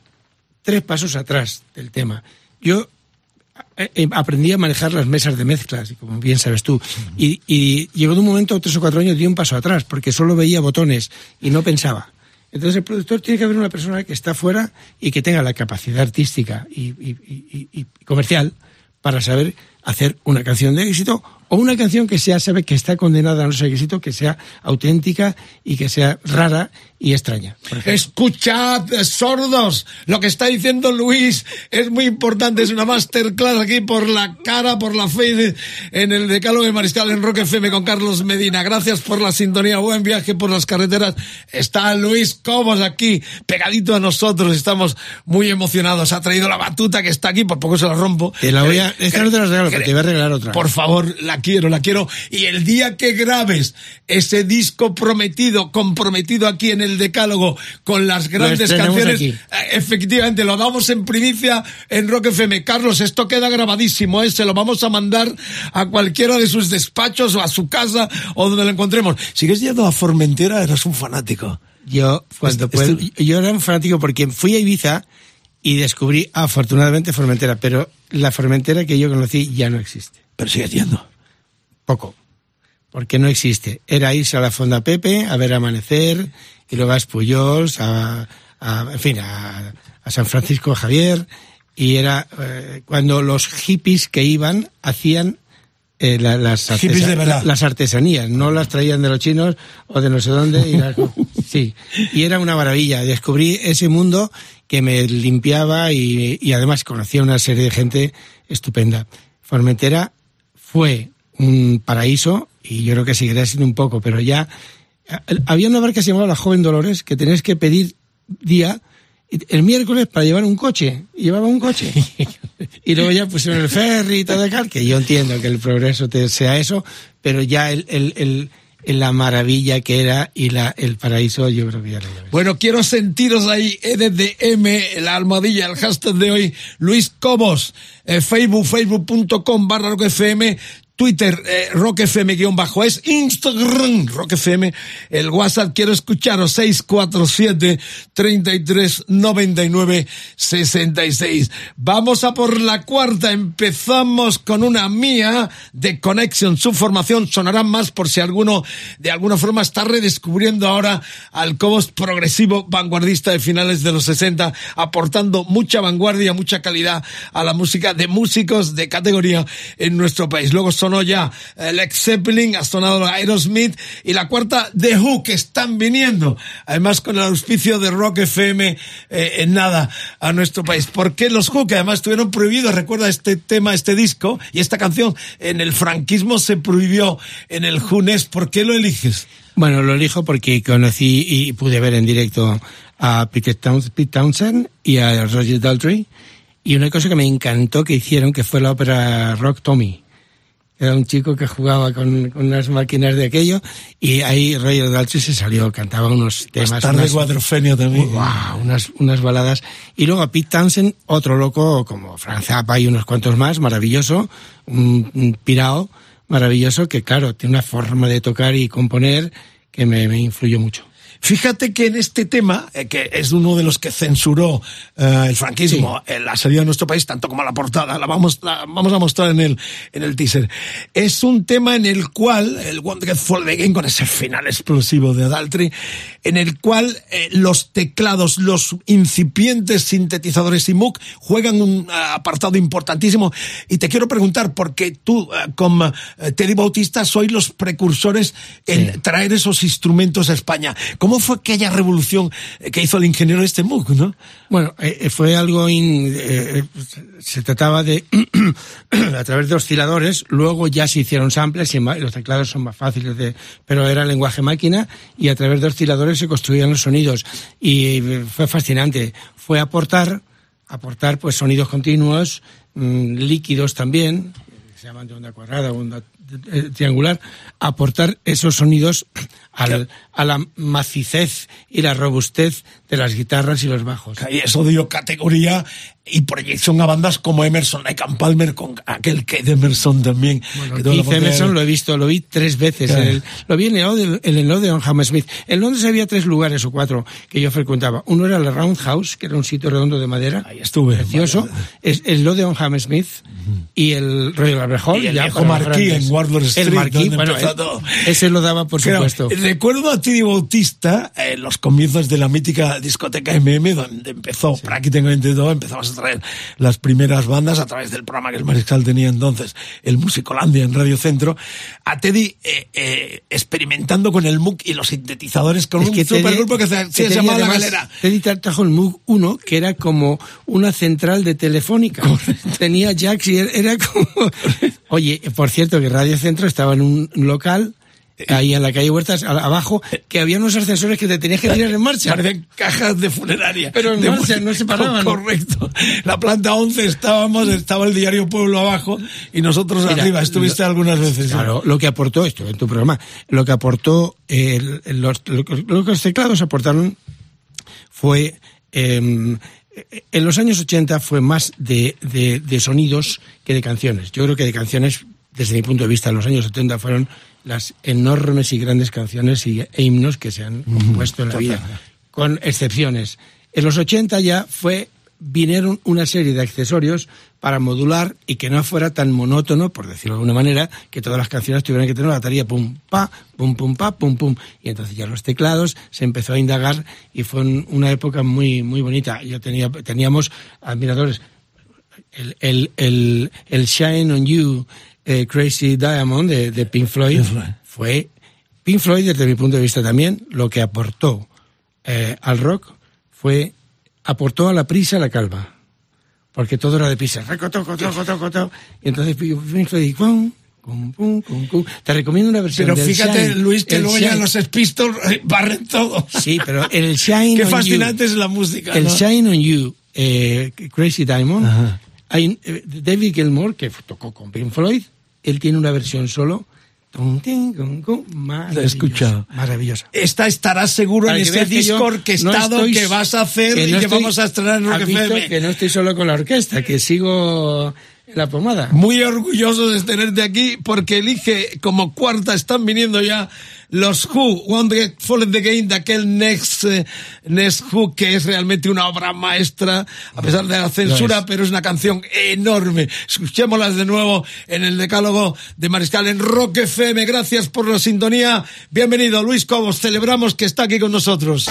S5: tres pasos atrás del tema. Yo aprendí a manejar las mesas de mezclas, y como bien sabes tú, y, y llegó de un momento, tres o cuatro años, di un paso atrás, porque solo veía botones y no pensaba. Entonces el productor tiene que haber una persona que está fuera y que tenga la capacidad artística y- y- y comercial para saber hacer una canción de éxito o una canción que sea sabe que está condenada a no ser éxito, que sea auténtica y que sea rara y extraña.
S4: Escuchad, sordos, lo que está diciendo Luis es muy importante, es una masterclass aquí por la cara, por la fe de- en el decálogo de Mariscal en Rock FM con Carlos Medina. Gracias por la sintonía, buen viaje por las carreteras. Está Luis Cobos aquí, pegadito a nosotros, estamos muy emocionados. Ha traído la batuta que está aquí, por poco se la rompo.
S5: Te la voy a- esta no te la regalo, te voy a regalar otra.
S4: Por favor, la quiero, la quiero. Y el día que grabes ese disco prometido, comprometido aquí en el Decálogo, con las grandes canciones,
S5: aquí.
S4: eh, efectivamente, lo damos en primicia en Rock FM. Carlos, esto queda grabadísimo, ¿eh? Se lo vamos a mandar a cualquiera de sus despachos o a su casa o donde lo encontremos. ¿Sigues yendo a Formentera? Eras un fanático.
S5: Yo, cuando
S4: Este-
S5: puedo- yo era un fanático porque fui a Ibiza y descubrí, afortunadamente, Formentera, pero la Formentera que yo conocí ya no existe.
S4: Pero sigues yendo.
S5: Poco. Porque no existe. Era irse a la Fonda Pepe, a ver amanecer, y luego a Espullols, a, a- en fin, a, a San Francisco Javier, y era eh, cuando los hippies que iban hacían eh, la- las, artesa-
S4: de
S5: las artesanías, no las traían de los chinos o de no sé dónde. Y, las- [laughs] sí, y era una maravilla. Descubrí ese mundo que me limpiaba y, y además conocía una serie de gente estupenda. Formentera fue un paraíso y yo creo que seguirá siendo un poco, pero ya había una barca que se llamaba la Joven Dolores que tenías que pedir día el miércoles para llevar un coche llevaba un coche [laughs] y luego ya pusieron el ferry y todo acá que yo entiendo que el progreso te sea eso pero ya el, el, el- la maravilla que era y la el paraíso yo creo que ya lo.
S4: Bueno, quiero sentiros ahí, EDDM, la almohadilla, el hashtag de hoy, Luis Cobos, eh, Facebook, facebook.com barra Rock FM, Twitter, eh, Rock FM guion bajo es, Instagram, Rock FM, el WhatsApp, quiero escucharos, 647 33 99 66. Vamos a por la cuarta, empezamos con una mía de Connection, su formación, sonarán más por si alguno de alguna forma está redescubriendo ahora al Cobos progresivo vanguardista de finales de los 60, aportando mucha vanguardia, mucha calidad a la música de músicos de categoría en nuestro país. Luego sonó ya eh, Led Zeppelin, ha sonado Aerosmith y la cuarta The Who que están viniendo, además con el auspicio de Rock FM eh, en nada a nuestro país. ¿Por qué los Who que además estuvieron prohibidos? Recuerda este tema, este disco y esta canción en el franquismo se prohibió en el Junes. ¿Por qué lo eliges?
S5: Bueno, lo elijo porque conocí y pude ver en directo a Towns- Pete Townsend y a Roger Daltrey. Y una cosa que me encantó que hicieron, que fue la ópera Rock Tommy. Era un chico que jugaba con, con unas máquinas de aquello y ahí Roger Daltrey se salió, cantaba unos temas.
S8: Más tarde
S5: unas-
S8: Cuadrofenio también.
S5: Wow, unas, unas baladas. Y luego a Pete Townsend, otro loco como Frank Zappa y unos cuantos más, maravilloso, un, un pirao maravilloso que, claro, tiene una forma de tocar y componer que me, me influyó mucho.
S4: Fíjate que en este tema, eh, que es uno de los que censuró eh, el franquismo en la salida de nuestro país, tanto como la portada, la vamos, la vamos a mostrar en el, en el teaser, es un tema en el cual, el One Get Fall Again, con ese final explosivo de Adaltry, en el cual eh, los teclados, los incipientes sintetizadores y Moog juegan un apartado importantísimo. Y te quiero preguntar, porque tú, como eh, Teddy Bautista, sois los precursores en traer esos instrumentos a España. ¿Cómo fue aquella revolución que hizo el ingeniero este Moog, no?
S5: Bueno, eh, eh, fue algo, in- eh, se trataba de, [clears throat] a través de osciladores, luego ya se hicieron samples y los teclados son más fáciles de, pero era lenguaje máquina y a través de osciladores se construían los sonidos y fue fascinante. Fue aportar, aportar pues sonidos continuos, mm, líquidos también, que se llaman de onda cuadrada onda triangular, aportar esos sonidos al- a la macicez y la robustez de las guitarras y los bajos.
S4: Y eso dio categoría y proyección a bandas como Emerson, Lake and Palmer, con aquel Emerson también. que tuvo la
S5: Keith
S4: oportunidad
S5: Emerson
S4: de-
S5: lo he visto, lo vi tres veces.
S4: Claro.
S5: El- lo vi en el, en el Odeon Hammersmith. En Londres había tres lugares o cuatro que yo frecuentaba. Uno era el Roundhouse, que era un sitio redondo de madera.
S4: Ahí estuve.
S5: Precioso. Es el Odeon Hammersmith y el Royal Albert Hall.
S4: Y el
S5: ya
S4: viejo en Wardour Street,
S5: El Marquis, bueno, eh,
S4: todo.
S5: ese lo daba por
S4: Claro,
S5: supuesto.
S4: recuerdo a Teddy Bautista en los comienzos de la mítica discoteca MM, donde empezó prácticamente todo, empezamos a traer las primeras bandas a través del programa que el Mariscal tenía entonces, el Musicolandia en Radio Centro, a Teddy eh, eh, experimentando con el MOOC y los sintetizadores con
S5: Es
S4: un
S5: que
S4: supergrupo que se, se llamaba La Galera.
S5: Teddy tra- trajo el Moog 1, que era como una central de telefónica. Tenía jacks y era como... Oye, por cierto, que Radio Centro estaba en un local, ahí en la calle Huertas, abajo, que había unos ascensores que te tenías que tirar en marcha.
S4: Parecen cajas de funeraria.
S5: Pero en
S4: De
S5: marcha, no se paraban. [laughs]
S4: Correcto. La planta 11 estábamos, estaba el diario Pueblo abajo y nosotros
S5: Mira,
S4: arriba. Estuviste
S5: lo-
S4: algunas veces. ¿no?
S5: Claro, lo que aportó esto en tu programa, lo que aportó, eh, los, lo, que- lo que los teclados aportaron fue, eh, en los años 80 fue más de, de, de sonidos que de canciones. Yo creo que de canciones, desde mi punto de vista, en los años 70 fueron las enormes y grandes canciones y, e himnos que se han compuesto en la vida, con excepciones. En los 80 ya fue vinieron una serie de accesorios para modular y que no fuera tan monótono, por decirlo de alguna manera, que todas las canciones tuvieran que tener una batería pum, pa, pum, pum, pa, pum, pum. Y entonces ya los teclados se empezó a indagar y fue un- una época muy, muy bonita. Yo tenía, teníamos admiradores. El, el, el, el Shine on You, eh, Crazy Diamond de, de Pink Floyd,
S4: Pink Floyd.
S5: fue Pink Floyd, desde mi punto de vista también, lo que aportó eh, al rock fue aportó a la prisa la calma. Porque todo era de prisa. Y entonces Pink Floyd, pum, pum, pum, pum. Te recomiendo una versión
S4: Pero
S5: del
S4: fíjate,
S5: Shine,
S4: Luis, que luego ya los Pistols eh, barren todo.
S5: Sí, pero el Shine [laughs]
S4: Qué
S5: on
S4: fascinante
S5: You,
S4: es la música.
S5: el
S4: ¿no?
S5: Shine on You, eh, Crazy Diamond,
S4: Ajá.
S5: hay, eh, David Gilmour, que tocó con Pink Floyd, él tiene una versión solo.
S4: He escuchado.
S5: Maravillosa.
S4: Esta estarás seguro
S5: Para
S4: en
S5: yo
S4: Discord que
S5: no estoy-
S4: que vas a hacer
S5: que
S4: y que
S5: estoy-
S4: vamos a estrenar en Rock
S5: que no estoy solo con la orquesta, que sigo en la pomada.
S4: Muy orgulloso de tenerte aquí porque elige como cuarta, están viniendo ya los Who, Get Fallen the Game, de aquel Next, eh, Next Who, que es realmente una obra maestra, a pesar de la censura, pero es una canción enorme. Escuchémoslas de nuevo en el decálogo de Mariscal en Rock FM. Gracias por la sintonía. Bienvenido, Luis Cobos. Celebramos que está aquí con nosotros.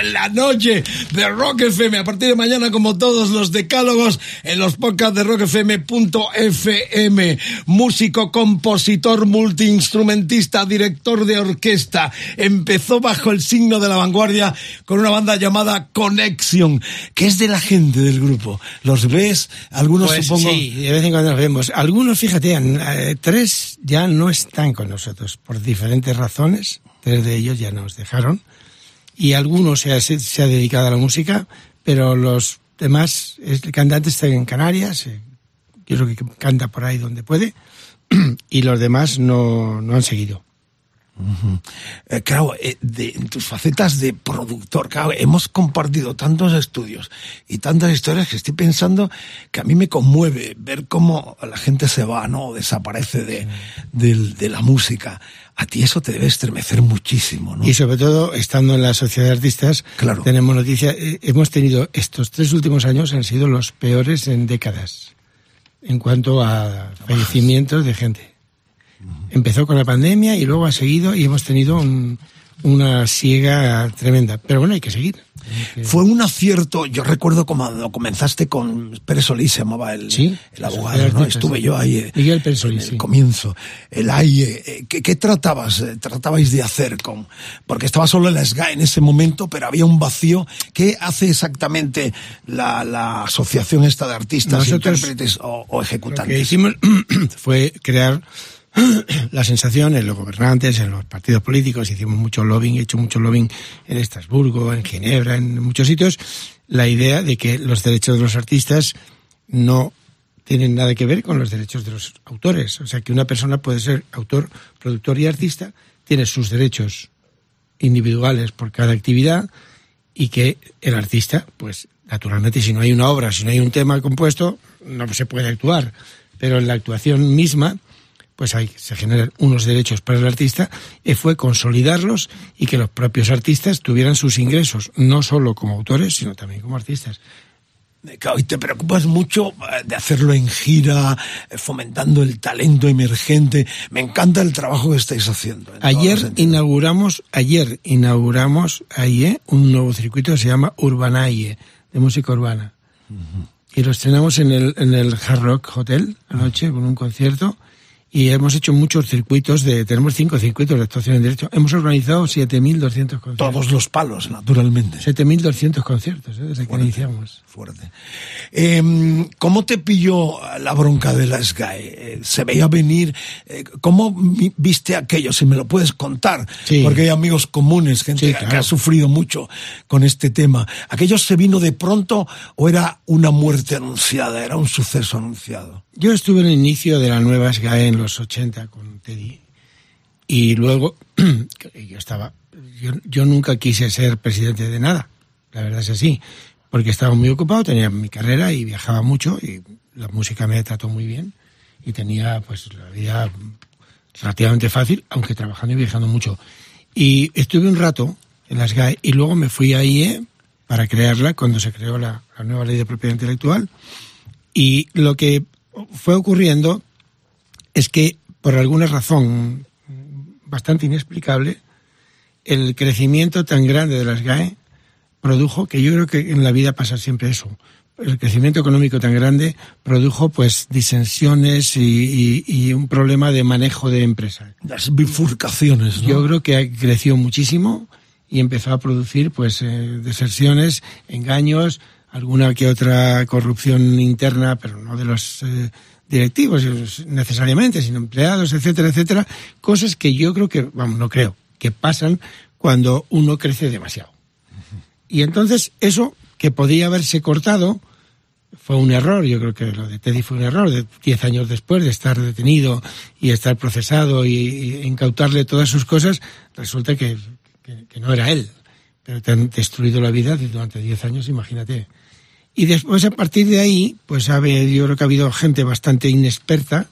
S4: En la noche de Rock FM. A partir de mañana, como todos los decálogos, en los podcasts de rockfm.fm. Músico, compositor, multiinstrumentista, director de orquesta. Empezó bajo el signo de la vanguardia con una banda llamada Connection, que es de la gente del grupo. ¿Los ves? Algunos
S5: Pues
S4: supongo.
S5: sí, de vez en cuando nos vemos. Algunos, fíjate, eh, tres ya no están con nosotros por diferentes razones. Tres de ellos ya nos dejaron. Y algunos se ha, se, ha dedicado a la música, pero los demás, es- el cantante está en Canarias, eh, yo creo que canta por ahí donde puede, [clears throat] y los demás no, no han seguido.
S4: Eh, claro, eh, de- en tus facetas de productor, claro, hemos compartido tantos estudios y tantas historias que estoy pensando que a mí me conmueve ver cómo la gente se va, ¿no? Desaparece de, del- de la música. A ti eso te debe estremecer muchísimo, ¿no?
S5: Y sobre todo, estando en la sociedad de artistas,
S4: Claro.
S5: tenemos noticias. eh, hemos tenido estos tres últimos años han sido los peores en décadas en cuanto a fallecimientos de gente. Empezó con la pandemia y luego ha seguido y hemos tenido un- una siega tremenda. Pero bueno, hay que seguir.
S4: Fue un acierto, yo recuerdo cuando comenzaste con Pérez Solís, se llamaba el,
S5: Sí,
S4: el abogado, ¿no? Estuve yo ahí eh,
S5: Miguel Pérez Solís,
S4: en el
S5: sí.
S4: comienzo. El AIE, eh, ¿qué, qué tratabas, eh, tratabais de hacer con? Porque estaba solo en la SGA en ese momento, pero había un vacío. ¿Qué hace exactamente la, la asociación esta de artistas,
S5: Nosotros-
S4: intérpretes o, o
S5: Lo
S4: ejecutantes?
S5: que hicimos [clears throat] fue crear [clears throat] la sensación en los gobernantes, en los partidos políticos, hicimos mucho lobbying, he hecho mucho lobbying en Estrasburgo, en Ginebra, en muchos sitios, la idea de que los derechos de los artistas no tienen nada que ver con los derechos de los autores. O sea, que una persona puede ser autor, productor y artista, tiene sus derechos individuales por cada actividad y que el artista, pues naturalmente si no hay una obra, si no hay un tema compuesto, no se puede actuar. Pero en la actuación misma, pues hay, se generan unos derechos para el artista y fue consolidarlos y que los propios artistas tuvieran sus ingresos, no solo como autores, sino también como artistas.
S4: Y te preocupas mucho eh, de hacerlo en gira, eh, fomentando el talento emergente. Me encanta el trabajo que estáis haciendo.
S5: Ayer inauguramos, ayer inauguramos ahí un nuevo circuito que se llama Urbanaie, de música urbana. Y lo estrenamos en el, en el Hard Rock Hotel anoche con un concierto. Y hemos hecho muchos circuitos de, tenemos cinco circuitos de actuación en directo. Hemos organizado 7.200 conciertos.
S4: Todos los palos, naturalmente.
S5: 7.200 conciertos, ¿eh? desde que iniciamos.
S4: Fuerte. Eh, ¿Cómo te pilló la bronca de la SGAE? Eh, ¿Se veía venir? Eh, ¿Cómo vi- viste aquello? Si me lo puedes contar.
S5: Sí.
S4: Porque hay amigos comunes, gente
S5: Sí,
S4: que- ha sufrido mucho con este tema. ¿Aquello se vino de pronto o era una muerte anunciada? ¿Era un suceso anunciado?
S5: Yo estuve en el inicio de la nueva SGAE en los 80 con Teddy. Y luego, [clears throat] yo estaba, yo, yo nunca quise ser presidente de nada. La verdad es así. Porque estaba muy ocupado, tenía mi carrera y viajaba mucho y la música me trató muy bien. Y tenía, pues, la vida relativamente fácil, aunque trabajando y viajando mucho. Y estuve un rato en las GAE y luego me fui a IE para crearla cuando se creó la, la nueva ley de propiedad intelectual. Y lo que fue ocurriendo es que, por alguna razón bastante inexplicable, el crecimiento tan grande de las GAE produjo, que yo creo que en la vida pasa siempre eso, el crecimiento económico tan grande produjo pues disensiones y, y- y un problema de manejo de empresa.
S4: Las bifurcaciones, ¿no?
S5: Yo creo que creció muchísimo y empezó a producir pues eh, deserciones, engaños, alguna que otra corrupción interna, pero no de los eh, directivos necesariamente, sino empleados, etcétera, etcétera, cosas que yo creo que, vamos, no creo, que pasan cuando uno crece demasiado. Y entonces eso que podía haberse cortado fue un error. Yo creo que lo de Teddy fue un error. De diez años después de estar detenido y estar procesado y, incautarle todas sus cosas, resulta que, que- que no era él. Pero te han destruido la vida durante diez años, imagínate. Y después, a partir de ahí, pues sabe, yo creo que ha habido gente bastante inexperta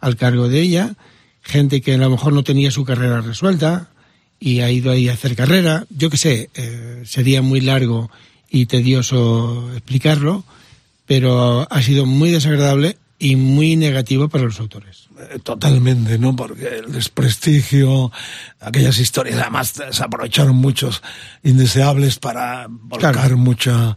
S5: al cargo de ella, gente que a lo mejor no tenía su carrera resuelta y ha ido ahí a hacer carrera. Yo qué sé, eh, sería muy largo y tedioso explicarlo, pero ha sido muy desagradable y muy negativo para los autores.
S9: Eh, Totalmente, ¿no? Porque el desprestigio, aquellas historias, además se aprovecharon muchos indeseables para volcar
S5: Claro.
S9: mucha...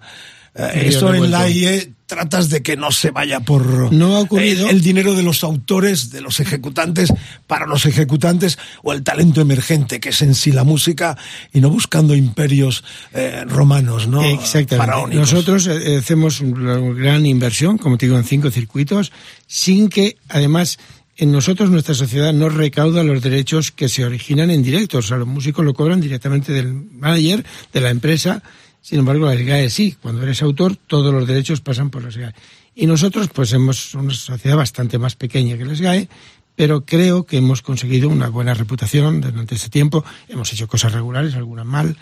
S9: eh, eso en la IE tratas de que no se vaya por
S5: No ha ocurrido.
S9: el, el dinero de los autores, de los ejecutantes, para los ejecutantes, o el talento emergente, que es en sí la música, y no buscando imperios eh, romanos, ¿no?
S5: Exactamente.
S9: Faraónicos.
S5: Nosotros eh, hacemos una gran inversión, como te digo, en cinco circuitos, sin que, además, en nosotros nuestra sociedad no recauda los derechos que se originan en directo. O sea, los músicos lo cobran directamente del manager, de la empresa. Sin embargo, la SGAE sí. Cuando eres autor, todos los derechos pasan por la SGAE. Y nosotros, pues, somos una sociedad bastante más pequeña que la SGAE, pero creo que hemos conseguido una buena reputación durante ese tiempo. Hemos hecho cosas regulares, algunas mal,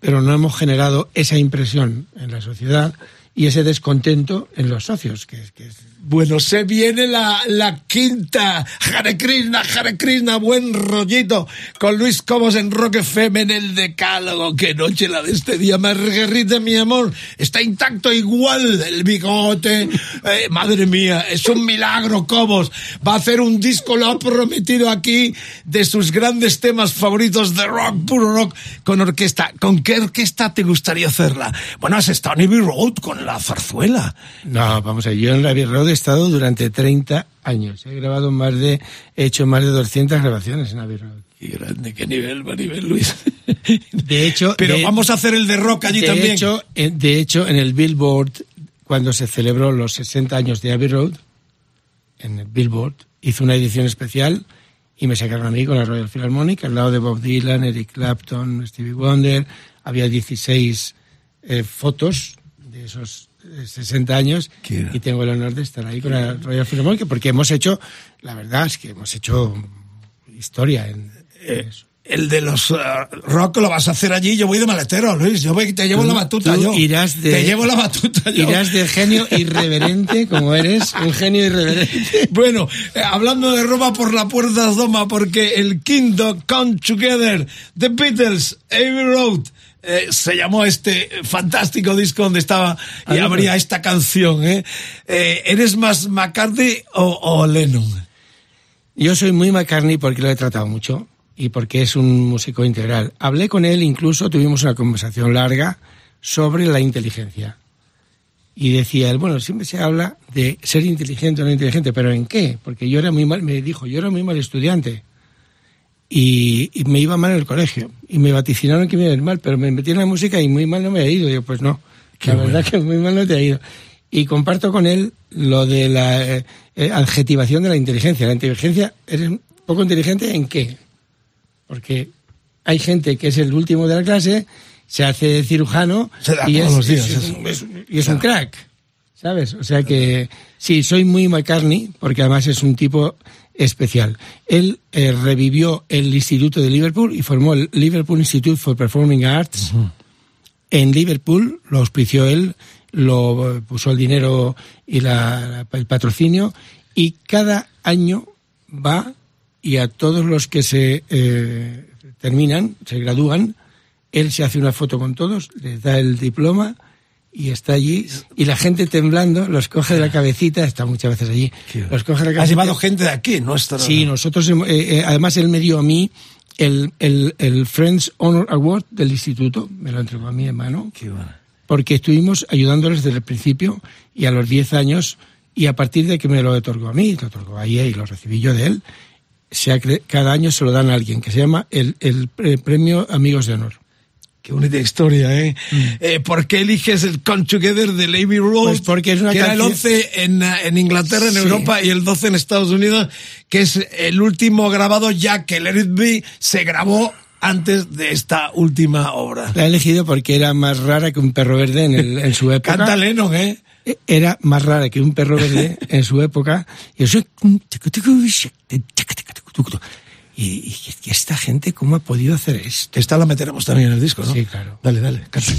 S5: pero no hemos generado esa impresión en la sociedad y ese descontento en los socios, que es
S4: Bueno, se viene la, la quinta. Hare Krishna, Hare Krishna, buen rollito. Con Luis Cobos en Rock FM en el Decálogo. Qué noche la de este día. Margarita, mi amor. Está intacto igual el bigote. Eh, madre mía, es un milagro, Cobos. Va a hacer un disco, lo ha prometido aquí, de sus grandes temas favoritos de rock, puro rock, con orquesta. ¿Con qué orquesta te gustaría hacerla? Bueno, has estado en Abbey Road con la zarzuela.
S5: No, vamos a yo en Abbey Road he estado durante 30 años. He grabado más de, he hecho más de 200 grabaciones en Abbey Road.
S4: Qué grande, qué nivel, Maribel Luis. [laughs]
S5: De hecho,
S4: Pero
S5: de-
S4: vamos a hacer el de rock allí
S5: de
S4: también.
S5: Hecho, eh, de hecho, en el Billboard, cuando se celebró los 60 años de Abbey Road, en el Billboard, hizo una edición especial y me sacaron a mí con la Royal Philharmonic, al lado de Bob Dylan, Eric Clapton, Stevie Wonder. Había 16 eh, fotos de esos 60 años
S4: Qué-
S5: y tengo el honor de estar ahí con la Royal Philharmonic porque hemos hecho, la verdad es que hemos hecho historia en, en eso.
S4: el de los eh, rock lo vas a hacer allí. Yo voy de maletero, Luis. Yo voy, te llevo
S5: Tú-
S4: la batuta
S5: tú
S4: yo.
S5: irás de-
S4: Te llevo la batuta yo.
S5: Irás de genio irreverente, como eres, un genio irreverente. [laughs]
S4: Bueno, eh, hablando de Roma por la puerta doma, porque el quinto Come Together, The Beatles, Abbey Road, eh, se llamó este fantástico disco donde estaba y
S5: Ah,
S4: habría esta canción. ¿eh? Eh, ¿Eres más McCartney o, o Lennon?
S5: Yo soy muy McCartney porque lo he tratado mucho y porque es un músico integral. Hablé con él, incluso tuvimos una conversación larga sobre la inteligencia. Y decía él, bueno, siempre se habla de ser inteligente o no inteligente, pero ¿en qué? Porque yo era muy mal, me dijo, yo era muy mal estudiante. Y, y me iba mal en el colegio. Y me vaticinaron que me iba a ir mal, pero me metí en la música y muy mal no me ha ido. Yo, pues no, la verdad que muy mal no te ha ido. Y comparto con él lo de la eh, eh, adjetivación de la inteligencia. La inteligencia, ¿eres poco inteligente en qué? Porque hay gente que es el último de la clase, se hace cirujano
S9: Se da
S5: y,
S9: todos
S5: es,
S9: los días,
S5: es-
S9: eso.
S5: es- y es un crack. ¿Sabes? O sea que sí, soy muy McCartney, porque además es un tipo especial. Él eh, revivió el Instituto de Liverpool y formó el Liverpool Institute for Performing Arts. En Liverpool lo auspició él, lo eh, puso el dinero y la- la- el patrocinio, y cada año va y a todos los que se eh, terminan, se gradúan, él se hace una foto con todos, les da el diploma y está allí y la gente temblando los coge de la cabecita, está muchas veces allí, los coge de la
S9: Has
S5: cabecita.
S9: llevado gente de aquí, nuestra.
S5: Sí, nosotros, eh, eh, además él me dio a mí el, el, el Friends Honor Award del instituto, me lo entregó a mi hermano,
S9: Qué bueno.
S5: porque estuvimos ayudándoles desde el principio y a los 10 años, y a partir de que me lo otorgó a mí, lo otorgó a ella y lo recibí yo de él, se ha cada año se lo dan a alguien que se llama el, el pre- premio Amigos de Honor.
S4: Qué bonita historia, ¿eh? Eh, ¿Por qué eliges el Come Together de Road?
S5: Mm. Pues porque es una
S4: que era el
S5: canción-
S4: 11 en, eh, en Inglaterra, en
S5: Sí.
S4: Europa, y el 12 en Estados Unidos, que es el último grabado ya que Let It Be se grabó antes de esta última obra.
S5: La he elegido porque era más rara que un perro verde en, el- en su época.
S4: Canta Lennon, ¿eh?
S5: era más rara que un perro verde en su época. Y, eso, y, y- y esta gente, ¿cómo ha podido hacer esto?
S9: Esta la meteremos también en el disco, ¿no?
S5: Sí, claro.
S9: Dale, dale, canta.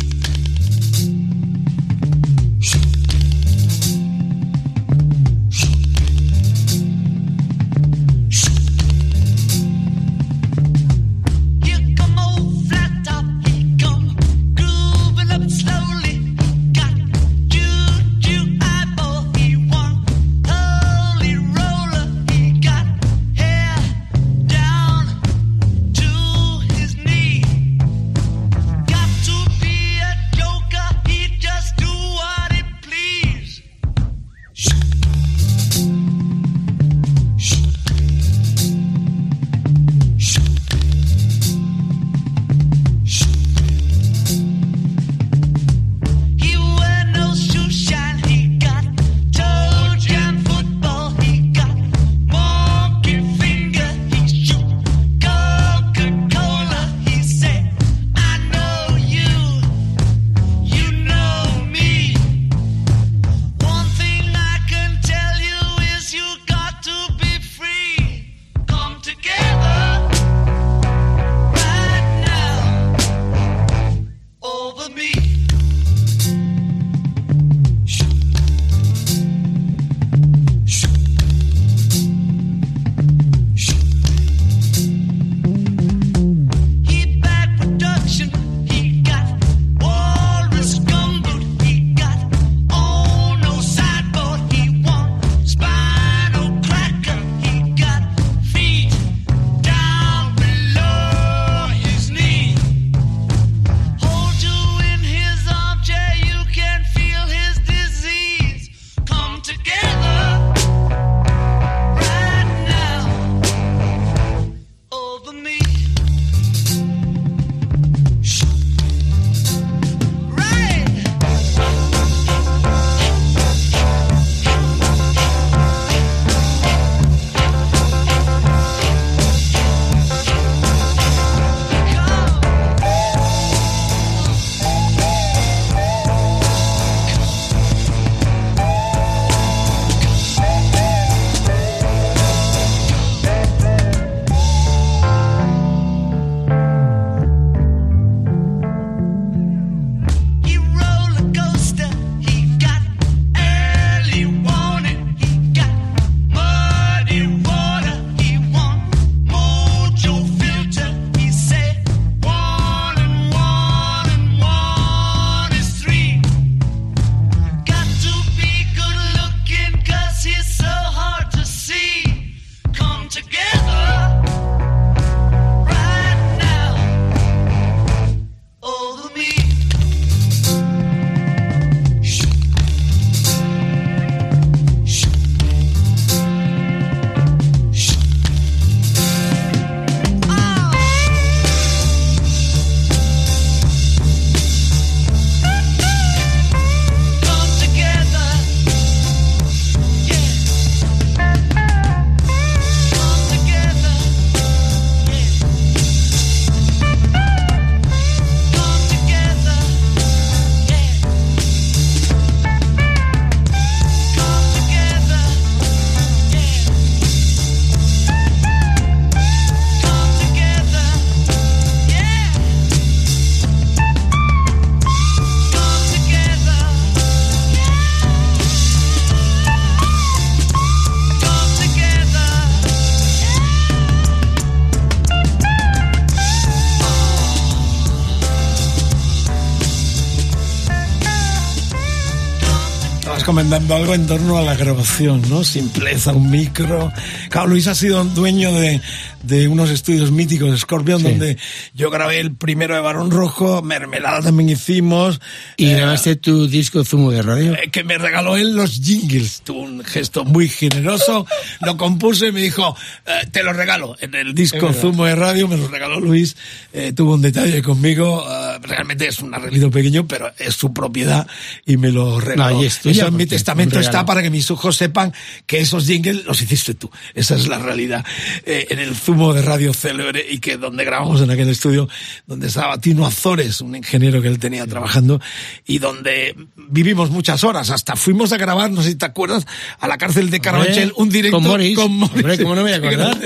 S4: Algo en torno a la grabación, ¿no? Simpleza, un micro. Claro, Luis ha sido dueño de, de unos estudios míticos de Scorpion,
S5: Sí.
S4: donde yo grabé el primero de Barón Rojo, Mermelada también hicimos.
S5: Y
S4: eh,
S5: grabaste tu disco Zumo de Radio.
S4: eh, que me regaló él los jingles. Tuvo un gesto muy generoso. Lo compuse y me dijo, eh, te lo regalo. En el disco. Zumo de Radio me lo regaló Luis. Eh, tuvo un detalle conmigo. Eh, realmente es un arreglito pequeño, pero es su propiedad y me lo regaló.
S5: No, y es tuya,
S4: Eso en mi testamento está para que mis hijos sepan que esos jingles los hiciste tú. Esa es la realidad. Eh, en el Zumo de Radio Célebre y que donde grabamos en aquel estudio, donde estaba Tino Azores, un ingeniero que él tenía trabajando, y donde vivimos muchas horas. Hasta fuimos a grabar, no sé si te acuerdas, a la cárcel de Carabanchel, un directo
S5: con Morris.
S4: Morris.
S5: Hombre, ¿cómo no me voy a [laughs] acordar?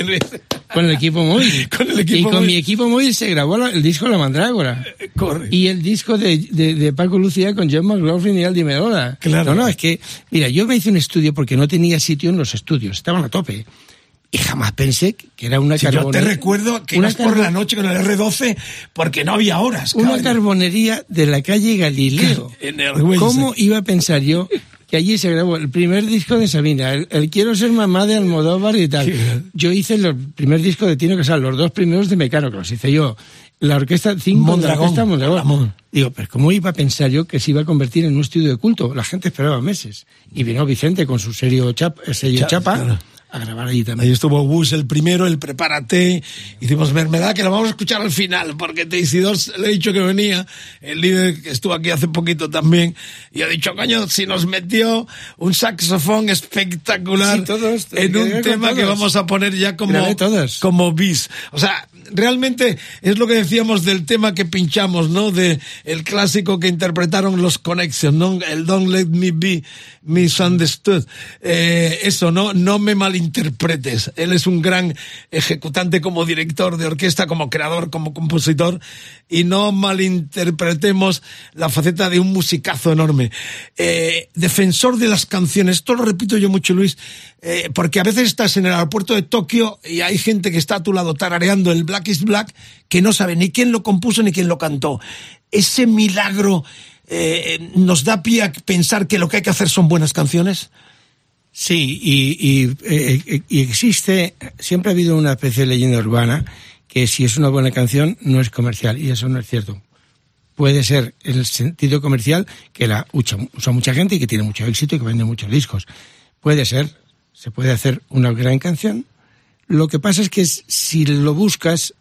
S5: Con el equipo móvil. [laughs]
S4: Con el equipo
S5: y con
S4: móvil.
S5: mi equipo móvil se grabó el disco La Mandrágora. Y el disco de, de, de Paco Lucía con John McLaughlin y Aldi Merola.
S4: Claro.
S5: No, no, es que, mira, yo me hice un estudio porque no tenía sitio en los estudios, estaban a tope. Y jamás pensé que era una
S4: Si yo te
S5: carbonería.
S4: recuerdo que ibas por la noche con el R12 porque no había horas.
S5: Una carbonería de la calle Galileo. [laughs] ¿Cómo iba a pensar yo que allí se grabó el primer disco de Sabina, el, el Quiero ser mamá de Almodóvar y tal? [laughs] Yo hice el primer disco de Tino Casal, los dos primeros de Mecano, que los hice yo. La orquesta, cinco de la
S4: Mondragón.
S5: orquesta Mondragón.
S4: Mondragón.
S5: Digo, pero ¿cómo iba a pensar yo que se iba a convertir en un estudio de culto? La gente esperaba meses. Y vino Vicente con su serio chap, eh, sello
S4: Cha-
S5: chapa
S4: claro.
S5: A grabar allí también.
S4: Ahí estuvo Bus el primero, el Prepárate, hicimos Mermelada, que lo vamos a escuchar al final, porque Teisidor le he dicho que venía, el líder que estuvo aquí hace poquito también, y ha dicho, coño, si nos metió un saxofón espectacular
S5: Sí, todos,
S4: en un tema que vamos a poner ya como, como bis. O sea, realmente es lo que decíamos del tema que pinchamos, ¿no? De el clásico que interpretaron los Connection. El Don't Let Me Be Misunderstood. Eh, eso, ¿no? No me malinterpretes. Él es un gran ejecutante como director de orquesta, como creador, como compositor, y no malinterpretemos la faceta de un musicazo enorme. Eh, defensor de las canciones, esto lo repito yo mucho, Luis, eh, porque a veces estás en el aeropuerto de Tokio y hay gente que está a tu lado tarareando el Black is Black que no sabe ni quién lo compuso ni quién lo cantó. Ese milagro eh, nos da pie a pensar que lo que hay que hacer son buenas canciones.
S5: Sí, y, y, eh, y existe, siempre ha habido una especie de leyenda urbana que si es una buena canción no es comercial, y eso no es cierto. Puede ser el sentido comercial que la usa mucha gente y que tiene mucho éxito y que vende muchos discos. Puede ser, se puede hacer una gran canción. Lo que pasa es que si lo buscas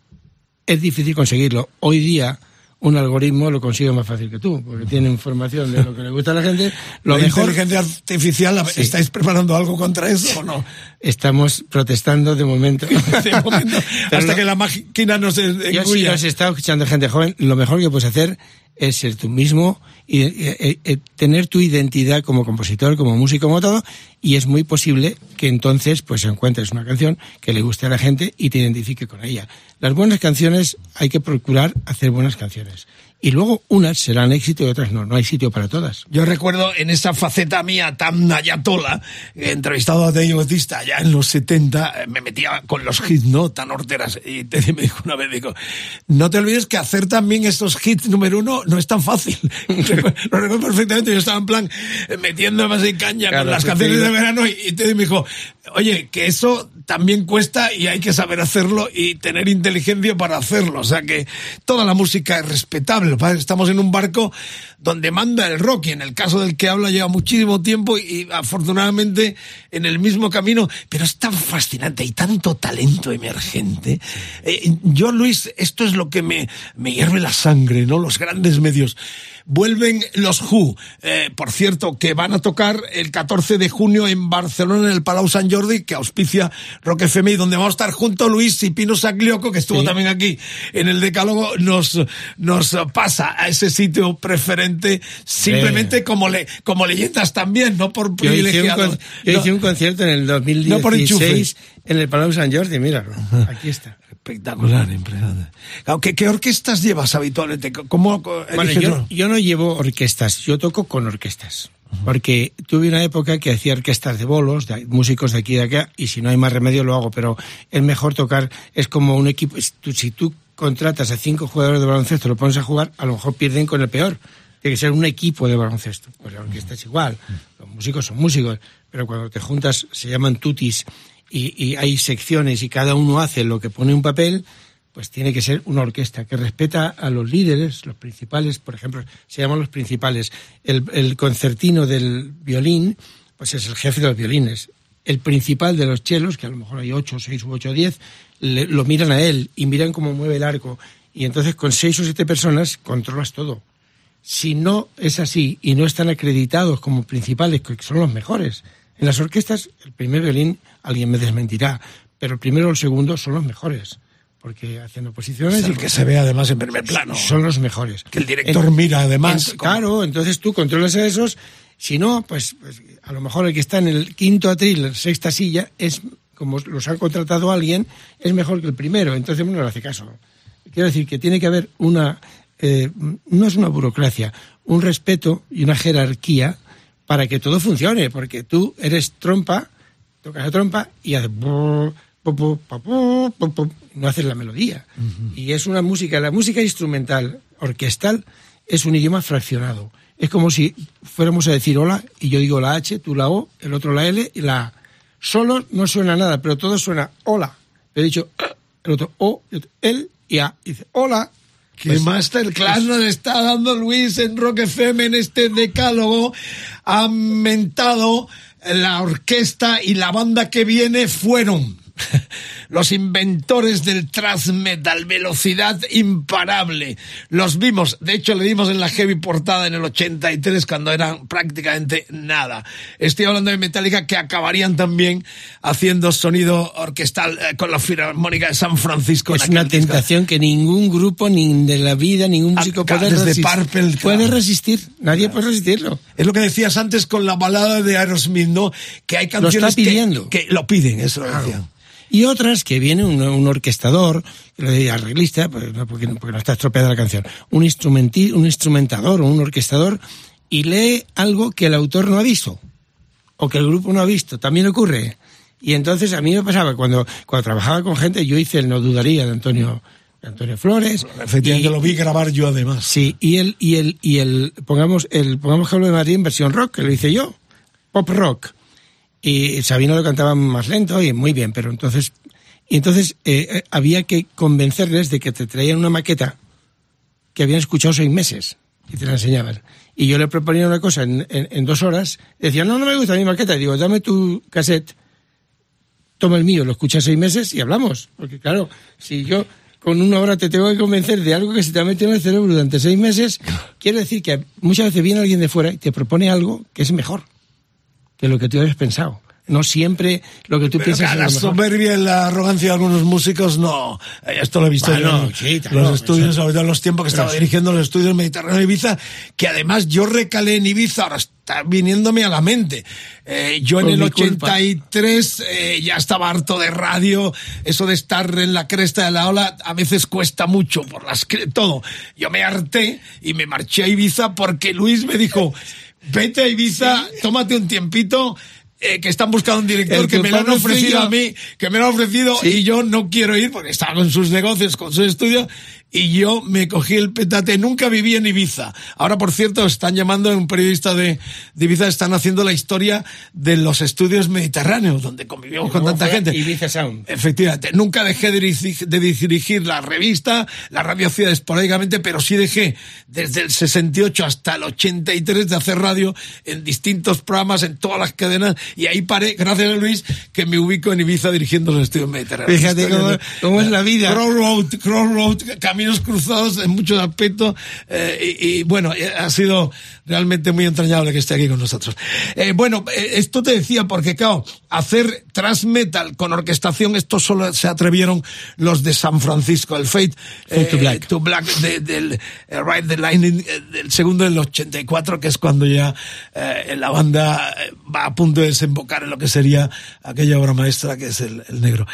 S5: es difícil conseguirlo. Hoy día un algoritmo lo consigue más fácil que tú, porque tiene información de lo que le gusta a la gente. Lo
S4: la
S5: mejor
S4: inteligencia artificial,
S5: Sí.
S4: ¿estáis preparando algo contra eso o no?
S5: Estamos protestando de momento. [laughs]
S4: De momento, [laughs] hasta
S5: no-
S4: que la máquina nos
S5: Yo sí
S4: engulla.
S5: los he estado escuchando gente joven. Lo mejor que puedes hacer es ser tú mismo y eh, eh, eh, tener tu identidad como compositor, como músico, como todo. Y es muy posible que entonces pues encuentres una canción que le guste a la gente y te identifique con ella. Las buenas canciones hay que procurar hacer buenas canciones. Y luego unas serán éxito y otras no. No hay sitio para todas.
S4: Yo recuerdo en esa faceta mía tan ayatola, entrevistado a Dave Bautista ya en los 70, eh, me metía con los hits, ¿no? Tan horteras. Y Teddy me dijo una vez, digo, no te olvides que hacer también estos hits número uno no es tan fácil. [laughs] Lo recuerdo perfectamente, yo estaba en plan eh, metiéndome así caña
S5: Claro,
S4: con las
S5: sí,
S4: canciones
S5: sí.
S4: de verano y, y Teddy me dijo, oye, que eso también cuesta y hay que saber hacerlo y tener inteligencia para hacerlo. O sea que toda la música es respetable. Estamos en un barco donde manda el rock y en el caso del que habla lleva muchísimo tiempo y, y afortunadamente en el mismo camino, pero es tan fascinante y tanto talento emergente. Eh, yo, Luis, esto es lo que me, me hierve la sangre, ¿no? Los grandes medios. Vuelven los Who, eh, por cierto, que van a tocar el 14 de junio en Barcelona, en el Palau Sant Jordi, que auspicia Rock FM, y donde vamos a estar junto Luis y Pino Saglioco, que estuvo
S5: Sí.
S4: también aquí en el Decálogo, nos, nos pasa a ese sitio preferente, simplemente como, le, como leyendas también, no por
S5: Yo hice, un,
S4: privilegiados.
S5: con- yo
S4: No,
S5: hice un concierto en el
S4: No por
S5: 2016 en el Palau Sant Jordi, míralo. [laughs] Aquí está.
S4: Espectacular, impresionante. ¿qué, qué orquestas llevas habitualmente? ¿Cómo
S5: Bueno,
S4: eliges
S5: yo, yo no llevo orquestas, yo toco con orquestas. Porque tuve una época que hacía orquestas de bolos, de músicos de aquí y de acá, y si no hay más remedio lo hago, pero es mejor tocar, es como un equipo, si tú contratas a cinco jugadores de baloncesto, lo pones a jugar, a lo mejor pierden con el peor. Tiene que ser un equipo de baloncesto. Pues la orquesta es igual, los músicos son músicos, pero cuando te juntas se llaman tutis y, hay secciones y cada uno hace lo que pone un papel, pues tiene que ser una orquesta que respeta a los líderes, los principales, por ejemplo, se llaman los principales. El, el concertino del violín, pues es el jefe de los violines. El principal de los chelos, que a lo mejor hay ocho, seis u ocho o diez, le- lo miran a él y miran cómo mueve el arco. Y entonces con seis o siete personas controlas todo. Si no es así y no están acreditados como principales, que son los mejores, en las orquestas el primer violín, alguien me desmentirá, pero el primero o el segundo son los mejores, porque hacen oposiciones
S4: Es el
S5: y
S4: que se ve además en primer plano.
S5: son los mejores.
S4: Que el director mira, además,
S5: en- claro, entonces tú controlas a esos. Si no, pues, pues, a lo mejor el que está en el quinto atril, la sexta silla, es como los han contratado alguien, es mejor que el primero. Entonces uno no le hace caso. Quiero decir que tiene que haber una, eh, no es una burocracia, un respeto y una jerarquía para que todo funcione, porque tú eres trompa, tocas la trompa y haces no haces la melodía. Y es una música, la música instrumental, orquestal, es un idioma fraccionado. Es como si fuéramos a decir hola y yo digo la H, tú la O, el otro la L y la A. Solo no suena nada, pero todo suena hola. He dicho el otro O, el otro, y A. Y dice hola.
S4: ¿Qué
S5: Pues-
S4: masterclass nos está dando Luis en Rock FM en este decálogo? Ha mentado la orquesta y la banda que viene fueron [laughs] los inventores del thrash metal, velocidad imparable. Los vimos, de hecho le dimos en la heavy portada en el 83 cuando eran prácticamente nada. Estoy hablando de Metallica que acabarían también haciendo sonido orquestal eh, con la Filarmónica de San Francisco.
S5: Es una
S4: disco.
S5: tentación que ningún grupo, ni de la vida, ningún músico
S4: Acá,
S5: puede resistir.
S4: Claro.
S5: Puede resistir. Nadie puede resistirlo.
S4: Es lo que decías antes con la balada de Aerosmith, ¿no? Que hay canciones
S5: está
S4: que-
S5: pidiendo.
S4: Que, lo piden, eso lo decían.
S5: Y otras que viene un, un orquestador, arreglista, pues, no, porque, no- porque no está estropeada la canción, un, instrumenti- un instrumentador o un orquestador, y lee algo que el autor no ha visto, o que el grupo no ha visto, también ocurre. Y entonces a mí me pasaba, cuando, cuando trabajaba con gente, yo hice el No Dudaría de Antonio, de Antonio Flores.
S4: Efectivamente,
S5: y-
S4: lo vi grabar yo además.
S5: Sí, y el, y el, y el, pongamos, el, pongamos que hablo de Madrid en versión rock, que lo hice yo, pop rock. Y Sabino lo cantaba más lento y muy bien, pero entonces, y entonces eh, eh, había que convencerles de que te traían una maqueta que habían escuchado seis meses y te la enseñaban. Y yo le proponía una cosa en, en- en dos horas, decían, no, no me gusta mi maqueta, y digo, dame tu cassette, toma el mío, lo escuchas seis meses y hablamos. Porque claro, si yo con una hora te tengo que convencer de algo que se te ha metido en el cerebro durante seis meses, [laughs] quiere decir que muchas veces viene alguien de fuera y te propone algo que es mejor que lo que tú habías pensado. No siempre lo que tú
S4: Pero
S5: piensas es
S4: la soberbia y la arrogancia de algunos músicos, no. Eh, Esto lo he visto
S5: Bueno,
S4: yo en
S5: sí,
S4: los estudios, sobre todo en los tiempos que
S5: pero
S4: estaba
S5: sí.
S4: dirigiendo los estudios Mediterráneo de Ibiza, que además yo recalé en Ibiza, ahora está viniéndome a la mente. Eh, yo en el
S5: mi culpa.
S4: 83 eh, ya estaba harto de radio, eso de estar en la cresta de la ola a veces cuesta mucho por las todo. Yo me harté y me marché a Ibiza porque Luis me dijo, vete a Ibiza, tómate un tiempito. eh, que están buscando un director
S5: El
S4: que me lo han ofrecido
S5: yo.
S4: a mí, que me lo han ofrecido y yo no quiero ir porque estaba con sus negocios, con sus estudios y yo me cogí el petate. Nunca viví en Ibiza. Ahora, por cierto, están llamando un periodista de, de Ibiza, están haciendo la historia de los estudios mediterráneos, donde convivimos con tanta gente.
S5: Ibiza Sound.
S4: Efectivamente, nunca dejé de dirigir, de dirigir la revista, la radio hacía esporádicamente, pero sí dejé desde el 68 hasta el 83 de hacer radio en distintos programas, en todas las cadenas, y ahí paré, gracias a Luis, que me ubico en Ibiza dirigiendo los estudios mediterráneos.
S5: Fíjate cómo- cómo es la vida.
S4: Crossroad, crossroad, caminos cruzados en muchos aspectos, eh, y, y, bueno, eh, ha sido realmente muy entrañable que esté aquí con nosotros. Eh, bueno, eh, esto te decía porque, claro, hacer thrash metal con orquestación, esto solo se atrevieron los de San Francisco, el Fate,
S5: Fate to Black.
S4: to Black de- del eh, Ride the Lightning, eh, del segundo del 84, que es cuando ya eh, la banda eh, va a punto de desembocar en lo que sería aquella obra maestra que es el, el negro.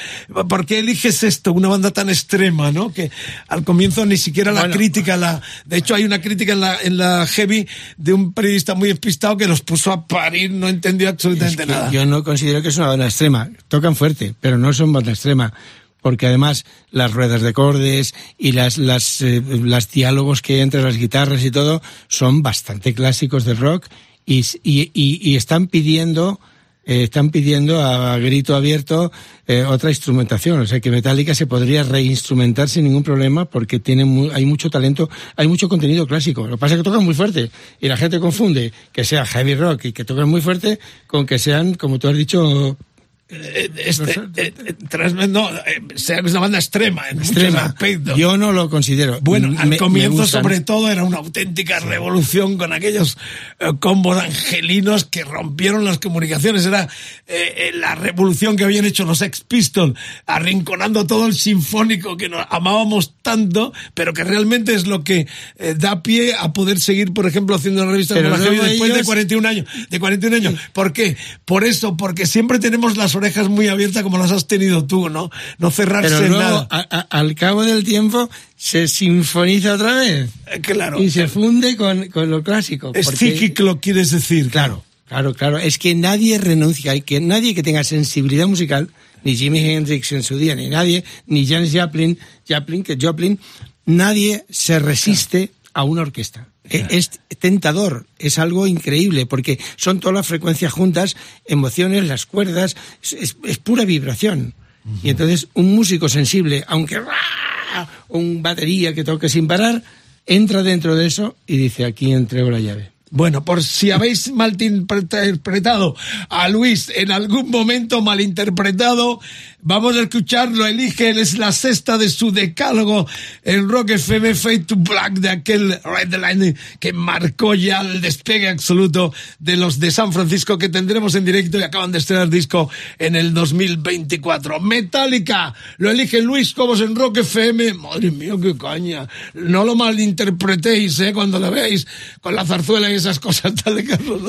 S4: ¿Por qué eliges esto? Una banda tan extrema, ¿no? Que al comienzo ni siquiera la
S5: Bueno.
S4: crítica, la, de hecho hay una crítica en la, en la Heavy de un periodista muy despistado que los puso a parir, no entendió
S5: Es
S4: absolutamente
S5: que
S4: nada.
S5: Yo no considero que es una banda extrema. Tocan fuerte, pero no son banda extrema. porque además las ruedas de acordes y las, las, eh, las diálogos que hay entre las guitarras y todo son bastante clásicos del rock y, y, y, y están pidiendo eh, están pidiendo a, grito abierto eh, otra instrumentación. O sea que Metallica se podría reinstrumentar sin ningún problema porque tiene mu- hay mucho talento, hay mucho contenido clásico. Lo que pasa es que tocan muy fuerte y la gente confunde que sea heavy rock y que tocan muy fuerte con que sean, como tú has dicho,
S4: Este, eh, eh, tremendo, eh, sea una banda extrema en muchos
S5: extrema.
S4: aspectos.
S5: Yo no lo considero.
S4: Bueno,
S5: Me-
S4: al
S5: me
S4: comienzo
S5: gustan.
S4: sobre todo era una auténtica revolución con aquellos eh, combos angelinos que rompieron las comunicaciones. Era eh, eh, la revolución que habían hecho los Sex Pistols, arrinconando todo el sinfónico que nos amábamos tanto, pero que realmente es lo que eh, da pie a poder seguir, por ejemplo, haciendo una revista como la después de
S5: ellos-
S4: 41 años. De 41 años. ¿Por qué? Por eso, porque siempre tenemos las orejas muy abiertas como las has tenido tú, ¿no? No cerrarse
S5: Pero luego,
S4: nada.
S5: a- a- al cabo del tiempo, se sinfoniza otra vez.
S4: Eh, Claro.
S5: Y se funde con, con lo clásico.
S4: Es
S5: porque-
S4: psíquico, quieres decir.
S5: Claro, claro, claro. Es que nadie renuncia, hay que nadie que tenga sensibilidad musical, ni Jimi Hendrix en su día, ni nadie, ni Janis Joplin, Joplin, que Joplin, nadie se resiste a una orquesta. Es tentador, es algo increíble, porque son todas las frecuencias juntas, emociones, las cuerdas, es, es- es pura vibración. Y entonces un músico sensible, aunque ¡ra! un batería que toque sin parar, entra dentro de eso y dice, aquí entrego la llave.
S4: Bueno, por si habéis [laughs] malinterpretado a Luis en algún momento malinterpretado, vamos a escucharlo. Elige, él es la sexta de su decálogo en Rock FM Fade to Black de aquel Red Line que marcó ya el despegue absoluto de los de San Francisco que tendremos en directo y acaban de estrenar disco en el 2024. Metallica, lo elige Luis Cobos en Rock FM. Madre mía, qué caña. No lo malinterpretéis, ¿eh? Cuando lo veáis con la zarzuela y esas cosas [laughs] tal de Carlos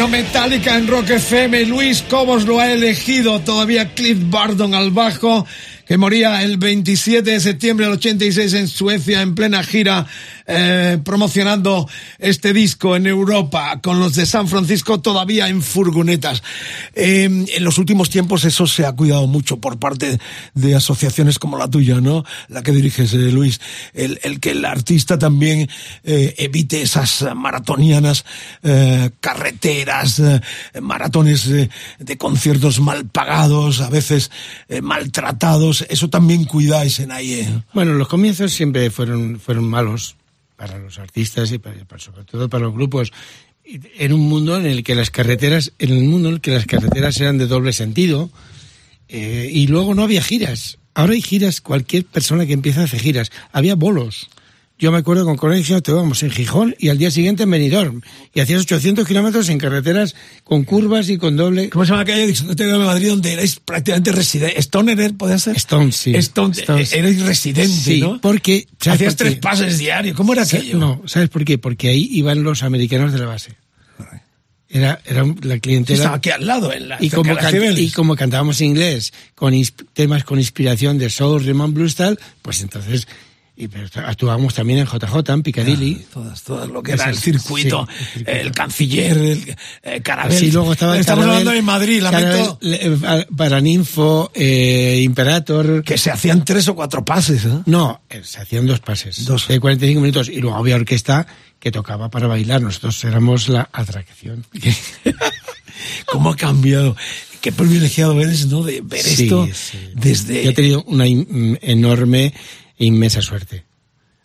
S4: Bueno, Metallica en Rock FM, Luis Cobos lo ha elegido, todavía Cliff Bardon al bajo, que moría el 27 de septiembre del 86 en Suecia en plena gira eh, promocionando este disco en Europa con los de San Francisco todavía en furgonetas. Eh, en los últimos tiempos eso se ha cuidado mucho por parte de asociaciones como la tuya, ¿no? La que diriges, eh, Luis. El, que el artista también eh, evite esas maratonianas eh, carreteras, maratones de conciertos mal pagados, a veces maltratados. Eso también cuidáis en ahí.
S5: Bueno, los comienzos siempre fueron, fueron malos para los artistas y para- sobre todo para los grupos. En un mundo en el que las carreteras, en el mundo en el que las carreteras eran de doble sentido, eh, y luego no había giras. Ahora hay giras, cualquier persona que empieza hace giras. Había bolos. Yo me acuerdo con Conexión, te vamos en Gijón y al día siguiente en Benidorm. Y hacías 800 kilómetros en carreteras con curvas y con doble.
S4: ¿Cómo se llama aquella discoteca de Madrid donde erais prácticamente residente? ¿Stoner era, podía ser?
S5: Stone, sí.
S4: Stone,
S5: Stone, sí.
S4: erais residente,
S5: Sí,
S4: ¿no?
S5: porque... ¿sabes
S4: Hacías
S5: por
S4: tres pases diarios. ¿Cómo era aquello?
S5: No, ¿sabes por qué? Porque ahí iban los americanos de la base. Era, era la clientela.
S4: Estaba aquí al lado, en la,
S5: y, como can- y como cantábamos inglés, con temas con inspiración de soul, and blues, tal, pues entonces y, pero actuábamos también en JJ, en Piccadilly.
S4: Todas, todas lo que era el circuito,
S5: sí, el circuito.
S4: el canciller, el eh, Carabel.
S5: Sí, luego estaba
S4: Estamos
S5: Carabel-
S4: hablando de Madrid, lamento
S5: Carabel, eh, Paraninfo, eh, Imperator.
S4: que se hacían tres o cuatro pases, ¿eh?
S5: No, eh, se hacían dos pases.
S4: Dos.
S5: De 45 minutos. Y luego había orquesta que tocaba para bailar. Nosotros éramos la atracción. [laughs]
S4: ¿Cómo ha cambiado? Qué privilegiado eres, ¿no? De ver
S5: Sí,
S4: esto
S5: sí.
S4: desde...
S5: Yo he tenido una in- enorme e inmensa suerte.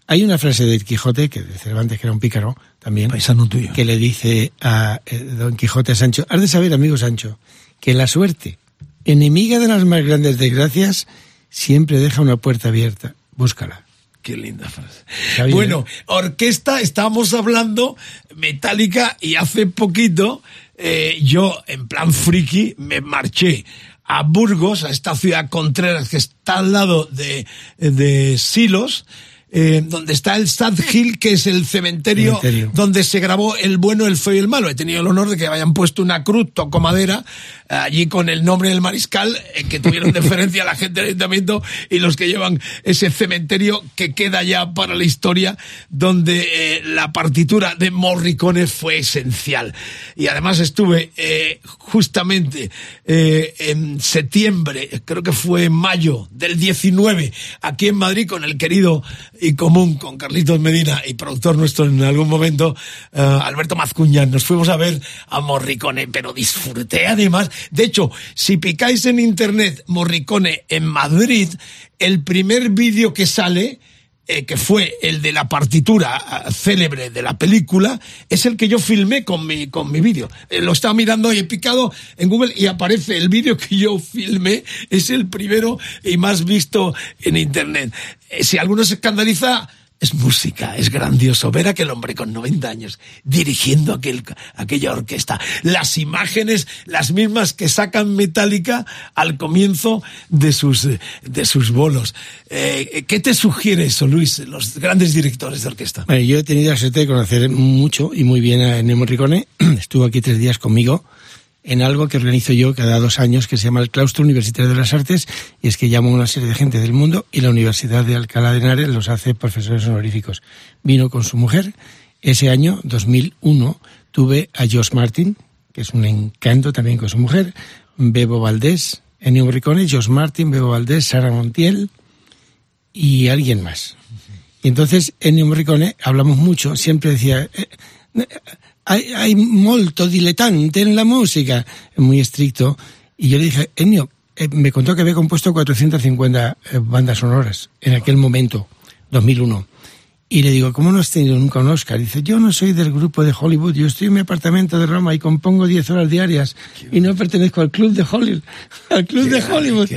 S5: Hay una frase de Quijote, que de Cervantes, que era un pícaro también,
S4: Paisano tuyo.
S5: que le dice a eh, Don Quijote a Sancho, has de saber, amigo Sancho, que la suerte, enemiga de las más grandes desgracias, siempre deja una puerta abierta. Búscala.
S4: Qué linda frase.
S5: Bien,
S4: bueno, orquesta, estábamos hablando, metálica, y hace poquito eh, yo, en plan friki, me marché a Burgos, a esta ciudad Contreras que está al lado de, de Silos, eh, donde está el Sad Hill, que es el cementerio,
S5: Cementerio.
S4: donde se grabó El bueno, el feo y el malo. He tenido el honor de que hayan puesto una cruz, toco madera, allí con el nombre del mariscal, eh, que tuvieron [laughs] deferencia a la gente del ayuntamiento y los que llevan ese cementerio que queda ya para la historia, donde eh, la partitura de Morricone fue esencial. Y además estuve eh, justamente eh, en septiembre, creo que fue en mayo del 19, aquí en Madrid con el querido y común, con Carlitos Medina y productor nuestro en algún momento, eh, Alberto Mazcuñán. Nos fuimos a ver a Morricone, pero disfruté además. De hecho, si picáis en internet Morricone en Madrid, el primer vídeo que sale eh, que fue el de la partitura ah, célebre de la película, es el que yo filmé con mi, con mi vídeo. Eh, lo estaba mirando y he picado en Google y aparece el vídeo que yo filmé, es el primero y más visto en Internet. Eh, si alguno se escandaliza, es música, es grandioso ver a aquel hombre con 90 años dirigiendo aquel, aquella orquesta. Las imágenes, las mismas que sacan Metallica al comienzo de sus, eh, de sus bolos. Eh, ¿Qué te sugiere eso, Luis, los grandes directores de orquesta?
S5: Bueno, yo he tenido la suerte de conocer mucho y muy bien a Ennio Morricone. [clears throat] Estuvo aquí tres días conmigo en algo que organizo yo cada dos años que se llama el Claustro Universitario de las Artes y es que llamo a una serie de gente del mundo y la Universidad de Alcalá de Henares los hace profesores honoríficos. Vino con su mujer. Ese año, 2001, tuve a Josh Martin, que es un encanto también con su mujer, Bebo Valdés, Ennio Morricone, Josh Martin, Bebo Valdés, Sara Montiel y alguien más. Y entonces Ennio Morricone, hablamos mucho, siempre decía, eh, hay, hay molto diletante en la música, muy estricto. Y yo le dije, Ennio, eh, me contó que había compuesto 450 eh, bandas sonoras en aquel momento, 2001. Y le digo, ¿cómo no has tenido nunca un Oscar? Dice, yo no soy del grupo de Hollywood, yo estoy en mi apartamento de Roma y compongo 10 horas diarias y no pertenezco al club de Hollywood. [laughs] Al club de Hollywood.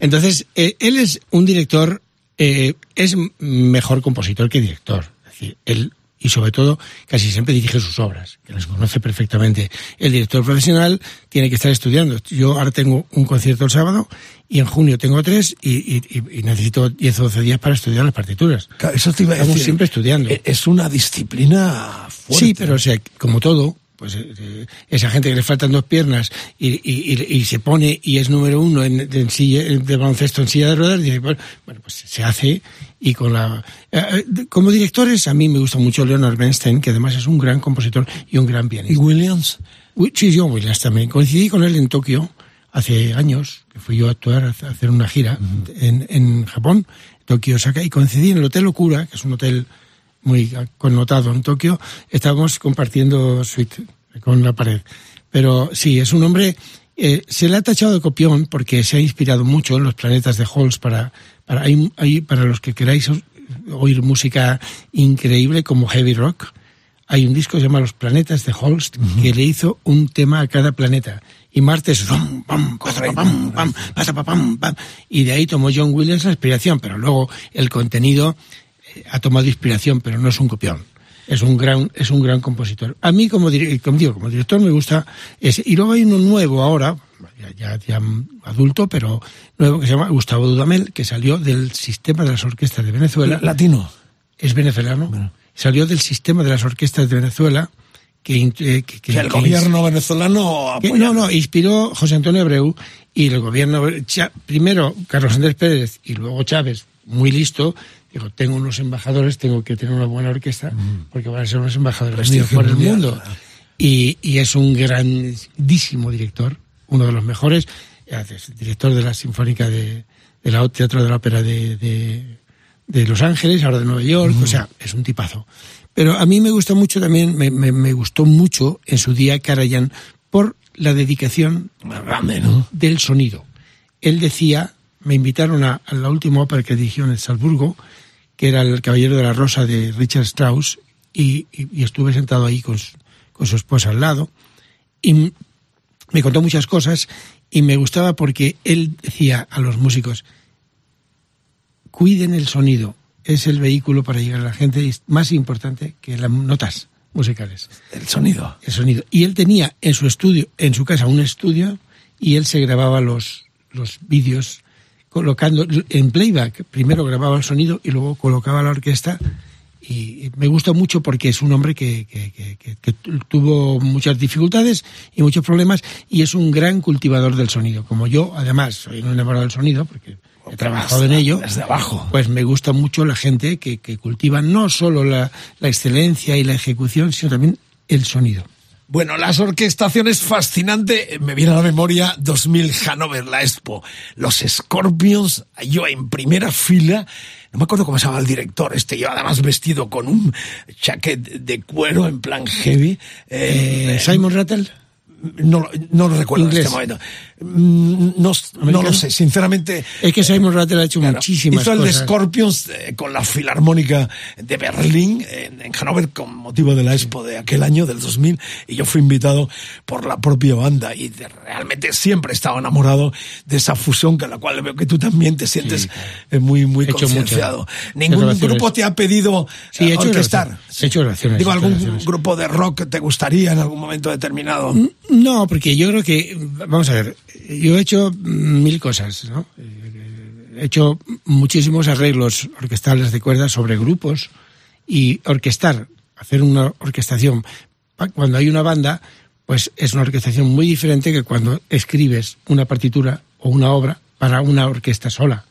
S5: Entonces, eh, él es un director, eh, es mejor compositor que director. Es decir, él, y sobre todo, casi siempre dirige sus obras, que las conoce perfectamente. El director profesional tiene que estar estudiando. Yo ahora tengo un concierto el sábado y en junio tengo tres y, y- y- y necesito 10 o 12 días para estudiar las partituras.
S4: Claro, Eso te iba a
S5: Estamos
S4: decir.
S5: siempre estudiando.
S4: Eh, Es una disciplina fuerte.
S5: Sí, pero o sea, como todo, pues eh, eh, esa gente que le faltan dos piernas y, y- y- y se pone y es número uno en, en silla, de baloncesto en silla de ruedas, dice, bueno, bueno, pues se hace y con la... eh, como directores a mí me gusta mucho Leonard Bernstein, que además es un gran compositor y un gran
S4: ¿Y
S5: pianista.
S4: Williams?
S5: Uy, Sí, John Williams también. Coincidí con él en Tokio hace años, que fui yo a actuar, a hacer una gira en, en Japón, Tokio, Osaka, y coincidí en el Hotel Okura, que es un hotel muy connotado en Tokio, estábamos compartiendo suite con la pared. Pero sí, es un hombre, eh, se le ha tachado de copión porque se ha inspirado mucho en los planetas de Halls para, para, hay, hay- para los que queráis oír música increíble como heavy rock. Hay un disco que se llama Los Planetas de Holst que le hizo un tema a cada planeta. Y Marte es pam, pam, pam, pam. Y de ahí tomó John Williams la inspiración, pero luego el contenido ha tomado inspiración, pero no es un copión. Es un gran, es un gran compositor. A mí, como, dir- como digo, como director me gusta ese. Y luego hay uno nuevo ahora, ya, ya, ya adulto, pero nuevo, que se llama Gustavo Dudamel, que salió del sistema de las orquestas de Venezuela
S4: Latino.
S5: es venezolano, salió del sistema de las orquestas de Venezuela que, eh, que-
S4: el
S5: que
S4: gobierno venezolano
S5: no, no, inspiró José Antonio Abreu y el gobierno, primero Carlos Andrés Pérez y luego Chávez, muy listo, dijo, tengo unos embajadores, tengo que tener una buena orquesta, porque van a ser unos embajadores
S4: Prestigio
S5: míos por el
S4: mundial,
S5: mundo. Y, y es un grandísimo director, uno de los mejores, es director de la Sinfónica de, de la Teatro de la Ópera de, de, de Los Ángeles, ahora de Nueva York, o sea, es un tipazo. Pero a mí me gusta mucho también, me, me, me gustó mucho en su día Karajan por la dedicación del sonido. Él decía, me invitaron a, a la última ópera que dirigió en Salzburgo, que era El Caballero de la Rosa de Richard Strauss, y, y- y estuve sentado ahí con, su- con su esposa al lado, y me contó muchas cosas, y me gustaba porque él decía a los músicos, cuiden el sonido, es el vehículo para llegar a la gente, es más importante que las notas musicales
S4: El sonido.
S5: el sonido. Y él tenía en su estudio, en su casa, un estudio y él se grababa los, los vídeos colocando en playback. Primero grababa el sonido y luego colocaba la orquesta. Y me gusta mucho porque es un hombre que, que- que- que- que tuvo muchas dificultades y muchos problemas y es un gran cultivador del sonido. Como yo, además, soy un enamorado del sonido porque he trabajado en ello.
S4: Desde abajo.
S5: Pues me gusta mucho la gente que, que cultiva no solo la, la excelencia y la ejecución, sino también el sonido.
S4: Bueno, las orquestaciones fascinante. Me viene a la memoria 2000 Hanover, la Expo. Los Scorpions, yo en primera fila. No me acuerdo cómo se llama el director. Este yo además vestido con un chaquet de cuero en plan heavy.
S5: Eh,
S4: Eh,
S5: Simon Rattle.
S4: no, lo- no lo recuerdo
S5: Inglés.
S4: en este momento. Mm, No, no lo sé, sinceramente.
S5: Es que Simon Rattle ha hecho
S4: Claro,
S5: muchísimas
S4: Hizo el de
S5: cosas.
S4: Scorpions eh, con la Filarmónica de Berlín en, en Hannover con motivo de la Expo de aquel año, del 2000, y yo fui invitado por la propia banda y de- realmente siempre he estado enamorado de esa fusión con la cual veo que tú también te sientes eh, muy, muy
S5: He
S4: concienciado. ¿Ningún grupo te ha pedido
S5: Sí, he
S4: eh,
S5: hecho
S4: orquestar?
S5: He hecho grabaciones,
S4: Digo, ¿algún grupo de rock te gustaría en algún momento determinado?
S5: No, porque yo creo que, vamos a ver, yo he hecho mil cosas, ¿no? He hecho muchísimos arreglos orquestales de cuerdas sobre grupos y orquestar, hacer una orquestación cuando hay una banda, pues es una orquestación muy diferente que cuando escribes una partitura o una obra para una orquesta sola.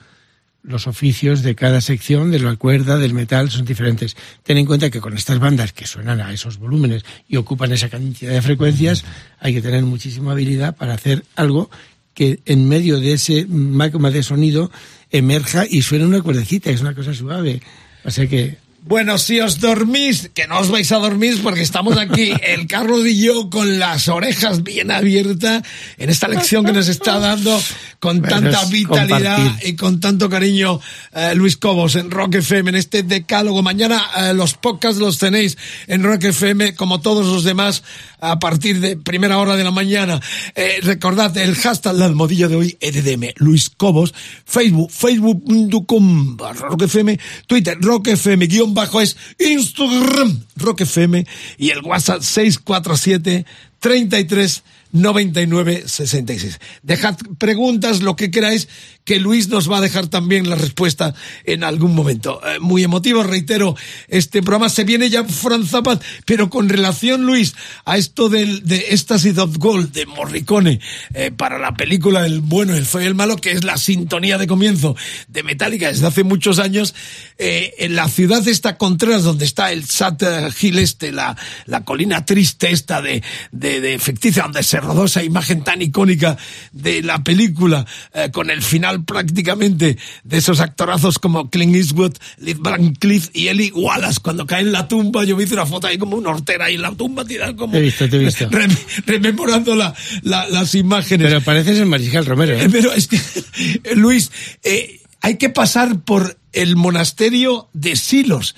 S5: Los oficios de cada sección de la cuerda, del metal, son diferentes. Ten en cuenta que con estas bandas que suenan a esos volúmenes y ocupan esa cantidad de frecuencias, hay que tener muchísima habilidad para hacer algo que en medio de ese magma de sonido emerja y suene una cuerdecita, es una cosa suave. O sea que
S4: Bueno, si os dormís, que no os vais a dormir porque estamos aquí, el Carlos y yo, con las orejas bien abiertas, en esta lección que nos está dando con
S5: Bueno,
S4: tanta vitalidad
S5: compartir.
S4: y con tanto cariño eh, Luis Cobos en Rock FM, en este decálogo. Mañana eh, los podcasts los tenéis en Rock FM, como todos los demás, a partir de primera hora de la mañana. Eh, recordad el hashtag, la almohadilla de hoy, EDDM, Luis Cobos, Facebook, facebook.com, barra Rock FM, Twitter, Rock FM, guion bajo es Instagram, Rock FM, y el WhatsApp 647 33 99 66. Dejad preguntas, lo que queráis, que Luis nos va a dejar también la respuesta en algún momento. Eh, muy emotivo, reitero, este programa se viene ya Fran Zappa, pero con relación, Luis, a esto del, de Ecstasy of Gold de Morricone eh, para la película El bueno, el feo y el malo, que es la sintonía de comienzo de Metallica desde hace muchos años, eh, en la ciudad esta Contreras, donde está el Sat Hill este, la, la colina triste esta de, de, de ficticia, donde se rodó esa imagen tan icónica de la película, con el final prácticamente de esos actorazos como Clint Eastwood, Liv Cliff y Eli Wallace, cuando cae en la tumba, yo me hice una foto ahí como una hortera ahí en la tumba, tirada como...
S5: Te he visto, te he visto. [laughs]
S4: rem- rememorando la, la- las imágenes.
S5: Pero pareces el Mariscal Romero. ¿eh?
S4: Eh, [laughs] Pero es que, eh, Luis, eh, hay que pasar por el monasterio de Silos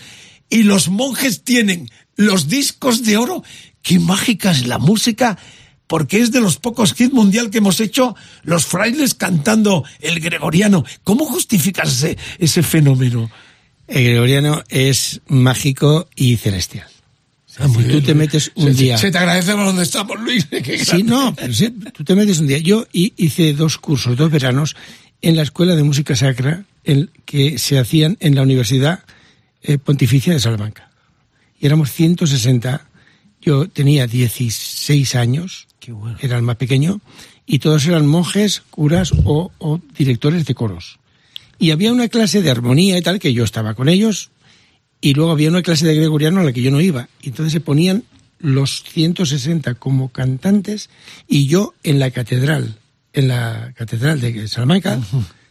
S4: y los monjes tienen los discos de oro. Qué mágica es la música, porque es de los pocos hits mundial que hemos hecho los frailes cantando el gregoriano. ¿Cómo justificas ese, ese fenómeno?
S5: El gregoriano es mágico y celestial. si tú te metes un
S4: Se-
S5: día...
S4: Se, te agradecemos donde estamos, Luis. [laughs]
S5: Sí, no, pero sí, tú te metes un día. Yo hi- hice dos cursos, dos veranos, en la Escuela de Música Sacra, en, que se hacían en la Universidad eh, Pontificia de Salamanca. Y éramos 160. Yo tenía 16 años, era el más pequeño, y todos eran monjes, curas o, o directores de coros. Y había una clase de armonía y tal, que yo estaba con ellos, y luego había una clase de gregoriano a la que yo no iba. Y entonces se ponían los 160 como cantantes y yo en la catedral, en la catedral de Salamanca,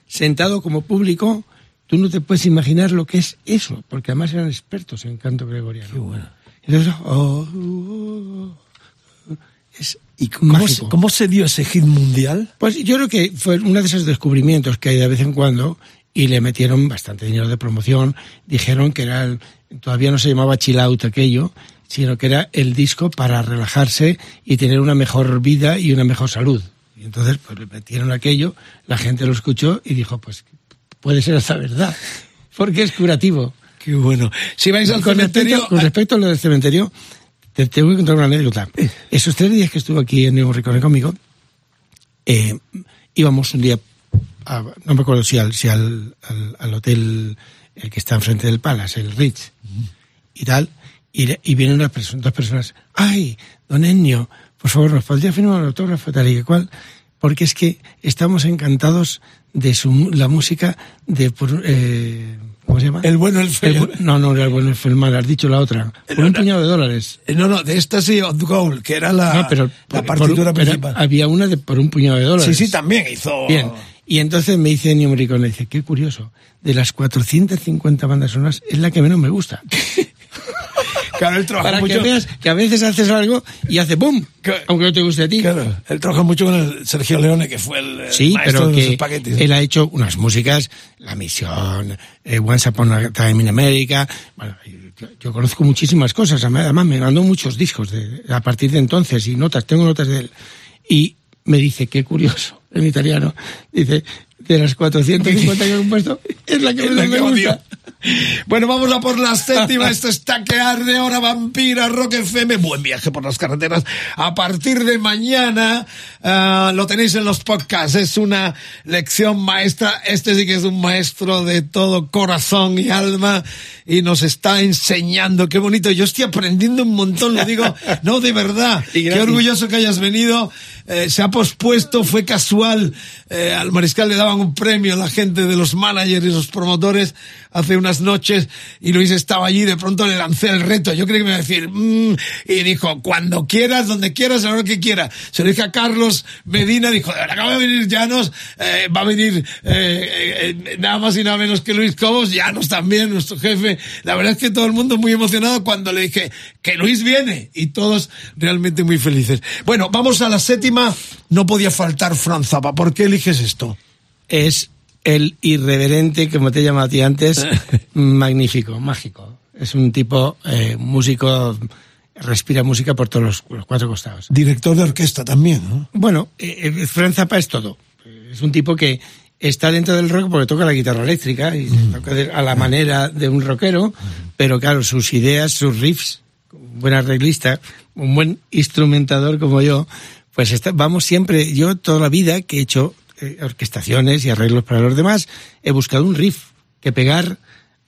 S5: sentado como público. Tú no te puedes imaginar lo que es eso, porque además eran expertos en canto gregoriano. Entonces, oh, oh, oh, es
S4: ¿Y cómo se,
S5: mágico.
S4: cómo se dio ese hit mundial?
S5: Pues yo creo que fue uno de esos descubrimientos que hay de vez en cuando y le metieron bastante dinero de promoción. Dijeron que era, el- todavía no se llamaba chill out aquello, sino que era el disco para relajarse y tener una mejor vida y una mejor salud. Y entonces pues le metieron aquello, la gente lo escuchó y dijo, pues puede ser esta verdad, porque es curativo.
S4: Qué bueno. Si vais al
S5: Con
S4: cementerio...
S5: respecto, con respecto a lo del cementerio, te, te voy a contar una anécdota. Esos tres días que estuve aquí en Nuevo Ricone conmigo, eh, íbamos un día, a- no me acuerdo si al, si al, al, al hotel el que está enfrente del Palace, el Ritz, y tal, y, y vienen unas perso- dos personas, ay, don Ennio, por favor, ¿nos podría firmar un autógrafo tal y que cual? Porque es que estamos encantados de su, la música de, por, eh, ¿cómo se llama?
S4: El bueno, el feo.
S5: El no, no, el bueno, el mal, has dicho la otra. Por un puñado de dólares.
S4: Eh, No, no, de Ecstasy of Gold, que era la,
S5: no, pero,
S4: la
S5: por-
S4: partitura
S5: pero
S4: principal.
S5: había una de por un puñado de dólares.
S4: Sí, sí, también hizo...
S5: Bien. Y entonces me dice Ennio Morricone, dice, qué curioso, de las 450 bandas sonoras es la que menos me gusta. [laughs]
S4: Claro, él trabaja
S5: Para
S4: mucho...
S5: que veas que a veces haces algo y hace boom,
S4: Claro.
S5: aunque no te guste a ti.
S4: Claro, él trabaja mucho con el Sergio Leone, que fue el eh,
S5: Sí,
S4: maestro
S5: pero
S4: de los espaguetis.
S5: él ha hecho unas músicas, La Misión, eh, Once Upon a Time in America. Bueno, yo, yo conozco muchísimas cosas, además me mandó muchos discos de, a partir de entonces y notas, tengo notas de él. Y me dice, qué curioso, [laughs] en italiano, dice, de las 450 que he compuesto, es la que menos me gusta.
S4: odio. Bueno, vamos a por la séptima. Esto está que arde ahora, Vampira, Rock FM. Buen viaje por las carreteras. A partir de mañana ah, lo tenéis en los podcasts. Es una lección maestra. Este sí que es un maestro de todo corazón y alma y nos está enseñando. Qué bonito. Yo estoy aprendiendo un montón, lo digo. [laughs] No, de verdad.
S5: Y
S4: Qué orgulloso que hayas venido. Eh, se ha pospuesto, fue casual. Eh, al mariscal le daban un premio a la gente de los managers y los promotores hace unas noches y Luis estaba allí. De pronto le lancé el reto. Yo creí que me iba a decir, "Mm", y dijo, cuando quieras, donde quieras, a hora que quieras. Se lo dije a Carlos Medina, dijo, acaba de venir Llanos, eh, va a venir eh, eh, nada más y nada menos que Luis Cobos, Llanos también, nuestro jefe. La verdad es que todo el mundo muy emocionado cuando le dije que Luis viene y todos realmente muy felices. Bueno, vamos a la séptima. No podía faltar Fran Zappa. ¿Por qué eliges esto?
S5: es el irreverente, como te he llamado a ti antes, [laughs] magnífico, mágico. Es un tipo eh, músico, respira música por todos los, los cuatro costados.
S4: Director de orquesta también, ¿no?
S5: Bueno, eh, eh, Franz Zappa es todo. Es un tipo que está dentro del rock porque toca la guitarra eléctrica y toca de- a la manera de un rockero, pero claro, sus ideas, sus riffs, un buen arreglista, un buen instrumentador como yo, pues está- vamos siempre, yo toda la vida que he hecho eh, orquestaciones y arreglos para los demás, he buscado un riff que pegar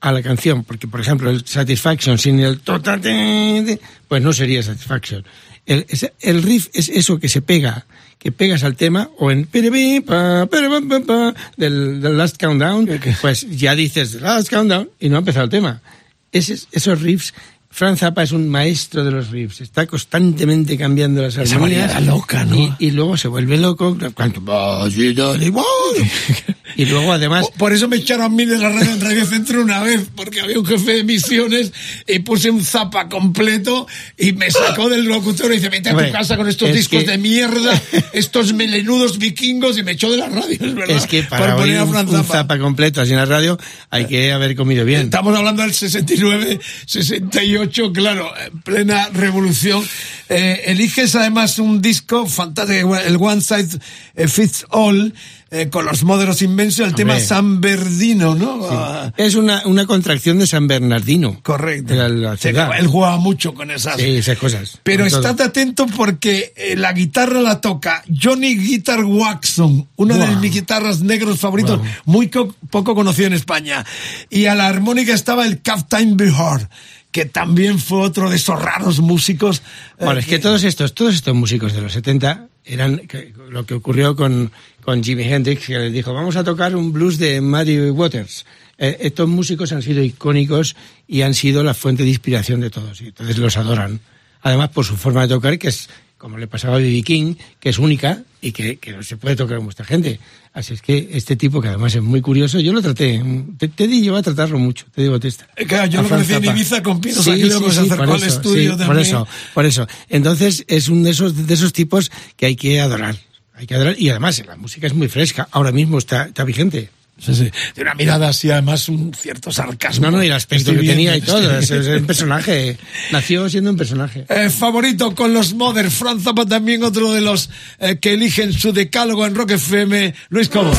S5: a la canción, porque por ejemplo el Satisfaction sin el pues no sería Satisfaction. El, el riff es eso que se pega, que pegas al tema, o en del, del Last Countdown, [laughs] pues ya dices Last Countdown y no ha empezado el tema. Ese- esos riffs, Franz Zappa es un maestro de los riffs, está constantemente cambiando las
S4: Esa
S5: armonías.
S4: loca, ¿no?
S5: Y, y luego se vuelve loco. [laughs] Y luego además...
S4: Por, eso me echaron a mí de la radio en Radio Centro una vez, porque había un jefe de emisiones y puse un zapa completo y me sacó del locutor y dice, vete a tu casa con estos
S5: es
S4: discos
S5: que-
S4: de mierda, estos melenudos vikingos y me echó de la radio, es verdad.
S5: Es que para oír
S4: poner a
S5: un,
S4: Franz
S5: un
S4: Zappa.
S5: zapa completo así en la radio hay que haber comido bien.
S4: Estamos hablando del 69, 68, claro, en plena revolución. Eh, eliges además un disco fantástico, el One Size Fits All, eh, con los modelos inmensos, el tema. San Bernardino, ¿no? Ah,
S5: Es una, una contracción de San Bernardino.
S4: correcto.
S5: La, la
S4: Sí, él jugaba mucho con esas.
S5: Sí, esas cosas.
S4: Pero
S5: todo.
S4: estate atento porque eh, la guitarra la toca Johnny Guitar Waxon, una de mis guitarras negros favoritos, muy co- poco conocido en España. Y a la armónica estaba el Captain Behar, que también fue otro de esos raros músicos. eh,
S5: Bueno, es que todos estos, todos estos músicos de los 70 eran lo que ocurrió con, con Jimi Hendrix, que les dijo, vamos a tocar un blues de Muddy Waters. Eh, estos músicos han sido icónicos y han sido la fuente de inspiración de todos, y entonces los adoran. Además, por su forma de tocar, que es como le pasaba a B.B. King, que es única y que, que no se puede tocar con mucha gente. Así es que este tipo, que además es muy curioso, yo lo traté, te, te di yo a tratarlo mucho, te digo testa.
S4: Eh, claro, yo
S5: A
S4: lo conocí en. Ibiza con Pinos Aguilera, pues se acercó
S5: por
S4: al
S5: eso,
S4: estudio
S5: sí, Por
S4: también.
S5: eso, por eso. Entonces es un de esos, de esos tipos que hay que adorar. Hay que adorar. Y además la música es muy fresca. Ahora mismo está, está vigente.
S4: Sí, sí. De una mirada así, además, un cierto sarcasmo.
S5: No, no, y el aspecto
S4: Estoy
S5: que
S4: bien,
S5: tenía y todo. Es, es un [laughs] personaje. Nació siendo un personaje.
S4: Eh, favorito con los Mother, Franz Zappa también otro de los eh, que eligen su decálogo en Rock FM, Luis Cobos.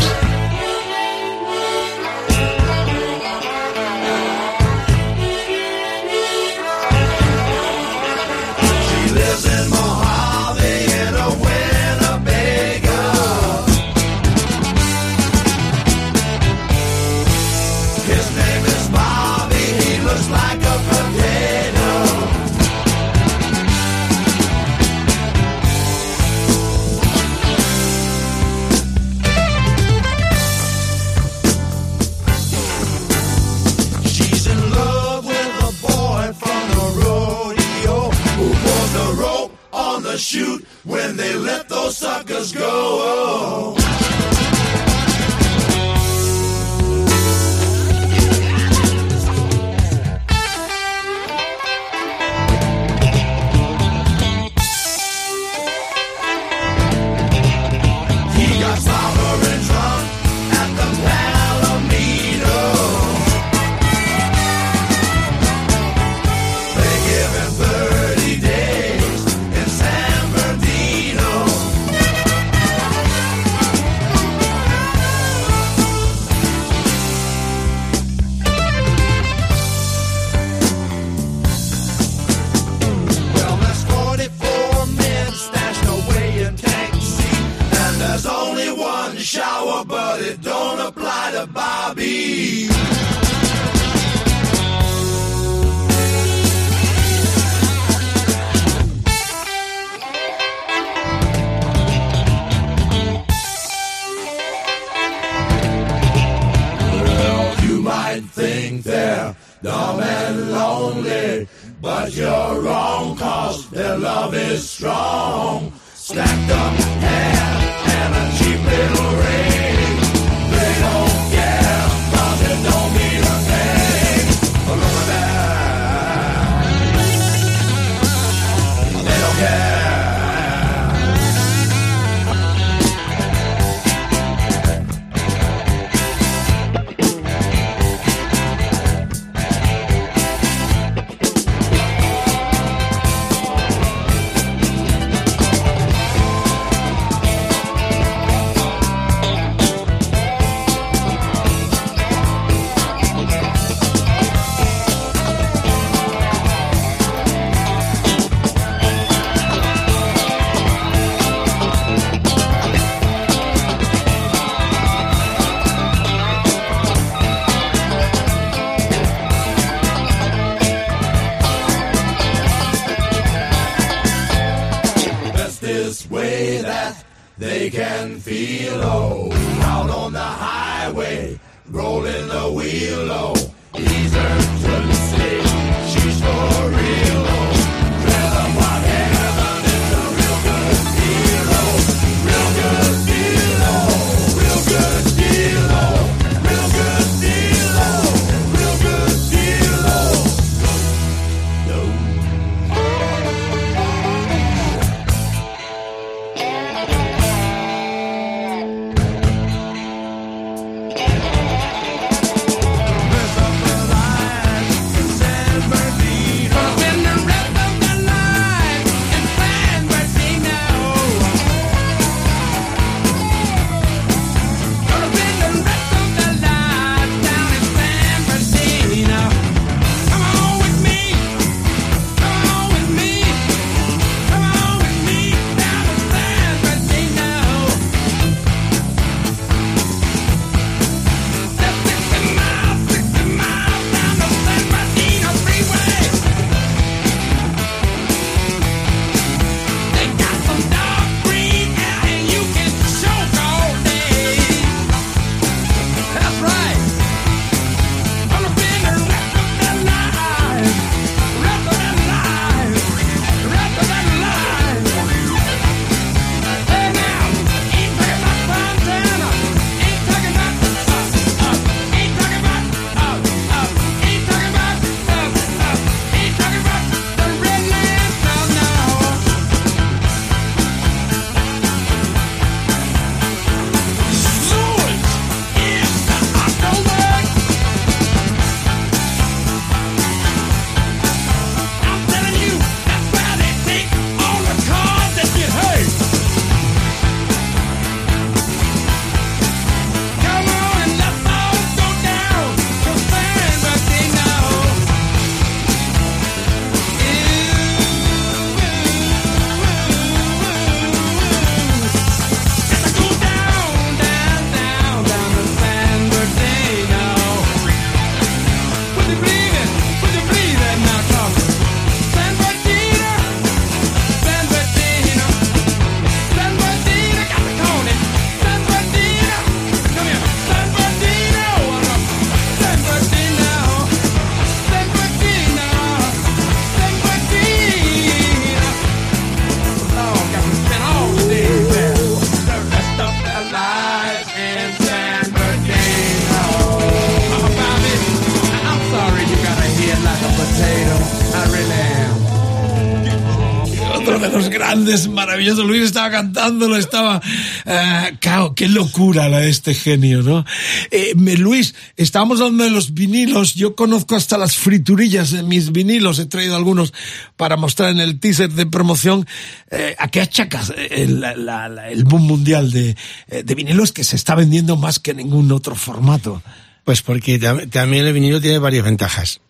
S4: Otro de los grandes, maravillosos. Luis estaba cantándolo, estaba. eh, cao, qué locura la de este genio, ¿no? Eh, me- Luis, estábamos hablando de los vinilos. Yo conozco hasta las friturillas de mis vinilos. He traído algunos para mostrar en el teaser de promoción. Eh, ¿A qué achacas el, la- el boom mundial de, de vinilos que se está vendiendo más que ningún otro formato?
S5: Pues porque tam- también el vinilo tiene varias ventajas.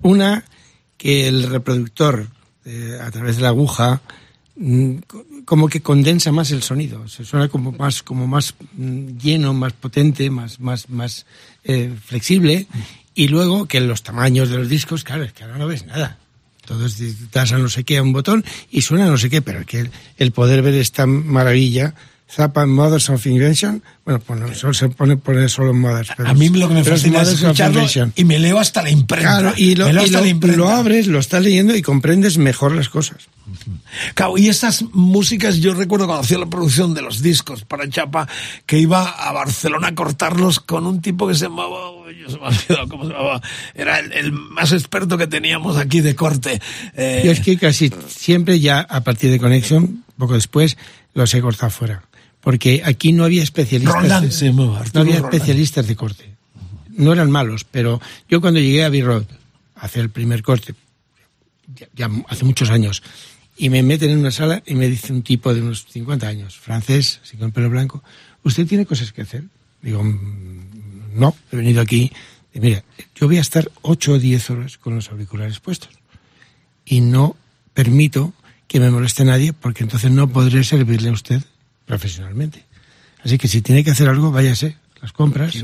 S5: Una, que el reproductor, eh, a través de la aguja, mm, co- como que condensa más el sonido. Se suena como más, como más mm, lleno, más potente, más, más, más eh, flexible. Y luego que los tamaños de los discos, claro, es que ahora no ves nada. Entonces das a no sé qué a un botón y suena no sé qué, pero es que el poder ver esta maravilla, Zappa Mothers of Invention, bueno, pues no, solo se pone poner solo Mothers. pero
S4: A mí lo que me
S5: es
S4: fascina es
S5: of
S4: escucharlo y me leo hasta la imprenta.
S5: Claro, y lo,
S4: Me leo
S5: y
S4: hasta
S5: lo-
S4: imprenta.
S5: lo abres, lo estás leyendo y comprendes mejor las cosas.
S4: Claro, y esas músicas, yo recuerdo cuando hacía la producción de los discos para Chapa, que iba a Barcelona a cortarlos con un tipo que se llamaba, yo se me ha olvidado cómo se llamaba, era el, el más experto que teníamos aquí de corte. Eh,
S5: Yo es que casi siempre ya a partir de Connection, poco después, los he cortado fuera. Porque aquí no había especialistas.
S4: Roland
S5: de- no había
S4: Roland.
S5: especialistas de corte. No eran malos, pero yo cuando llegué a B-Road a hacer el primer corte, ya, ya hace muchos años, y me meten en una sala y me dice un tipo de unos 50 años, francés, así con el pelo blanco, ¿usted tiene cosas que hacer? Digo, "Mm, no, he venido aquí. Y mira, yo voy a estar 8 o 10 horas con los auriculares puestos y no permito que me moleste nadie porque entonces no podré servirle a usted profesionalmente. Así que si tiene que hacer algo, váyase, las compras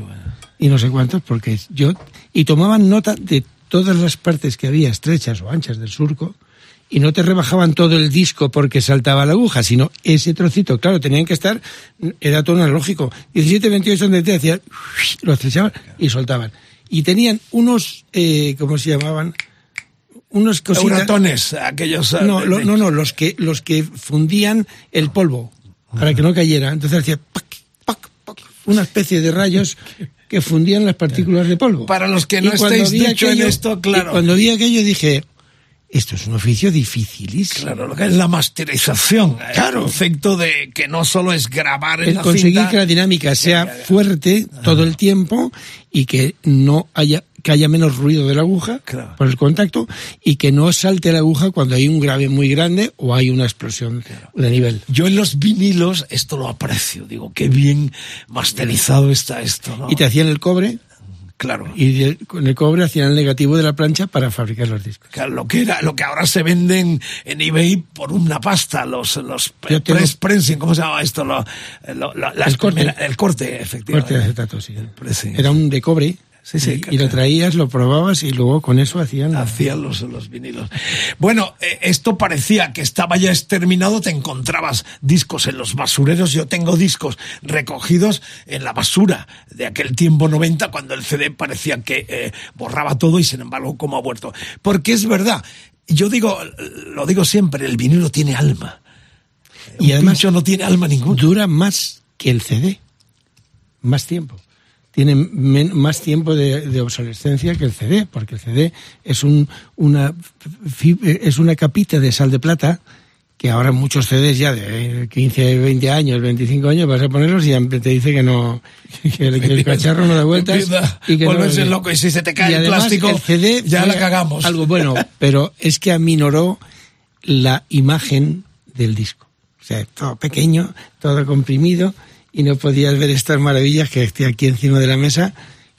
S5: y no sé cuántos, porque yo... Y tomaban nota de todas las partes que había estrechas o anchas del surco y no te rebajaban todo el disco porque saltaba la aguja, sino ese trocito, claro, tenían que estar, era todo analógico. 17, 28 donde te hacía, lo estrechaban y soltaban. Y tenían unos, eh, ¿cómo se llamaban? Unos cositas.
S4: Euratones, aquellos... eh,
S5: No, lo-
S4: de-
S5: no, no, los que, los que fundían el polvo para que no cayera. Entonces hacía pac, pac, pac, una especie de rayos que fundían las partículas de polvo.
S4: Para los que no estáis dicho en esto, claro.
S5: y Cuando vi aquello dije, esto es un oficio dificilísimo.
S4: Claro, lo que es la masterización.
S5: Claro.
S4: El concepto de que no solo es grabar en
S5: el
S4: la
S5: conseguir
S4: cinta,
S5: que la dinámica sea fuerte todo el tiempo y que no haya que haya menos ruido de la aguja
S4: Claro.
S5: por el contacto y que no salte la aguja cuando hay un grave muy grande o hay una explosión de nivel.
S4: Yo en los vinilos esto lo aprecio. Digo, qué bien masterizado está esto, ¿no?
S5: Y te hacían el cobre
S4: Claro.
S5: y con el cobre hacían el negativo de la plancha para fabricar los discos.
S4: Claro, lo que era, lo que ahora se venden en eBay por una pasta, los, los
S5: tengo-
S4: press pressing, ¿cómo se llama esto? Lo- lo- lo- las
S5: El corte.
S4: el corte, efectivamente.
S5: Corte de acetato, sí. Era un de cobre
S4: Sí, sí,
S5: y, lo traías, lo probabas y luego con eso hacían...
S4: Hacían los, los vinilos. Bueno, eh, esto parecía que estaba ya exterminado, te encontrabas discos en los basureros, yo tengo discos recogidos en la basura de aquel tiempo 90, cuando el CD parecía que eh, borraba todo y sin embargo como ha muerto. Porque es verdad, yo digo, lo digo siempre, el vinilo tiene alma.
S5: Y
S4: Un
S5: además
S4: no tiene alma ninguna.
S5: dura más que el CD. Más tiempo. Tiene men- más tiempo de, de obsolescencia que el CD, porque el CD es, un, una, es una capita de sal de plata que ahora muchos CDs ya de 15, 20 años, 25 años vas a ponerlos y ya te dice que no, [laughs] que el, que el cacharro no da vueltas. Y que no-
S4: volverse loco y si se te cae
S5: y
S4: el
S5: además
S4: plástico,
S5: el CD
S4: ya la cagamos.
S5: Algo bueno, [laughs] pero es que aminoró la imagen del disco. O sea, todo pequeño, todo comprimido, y no podías ver estas maravillas que estoy aquí encima de la mesa.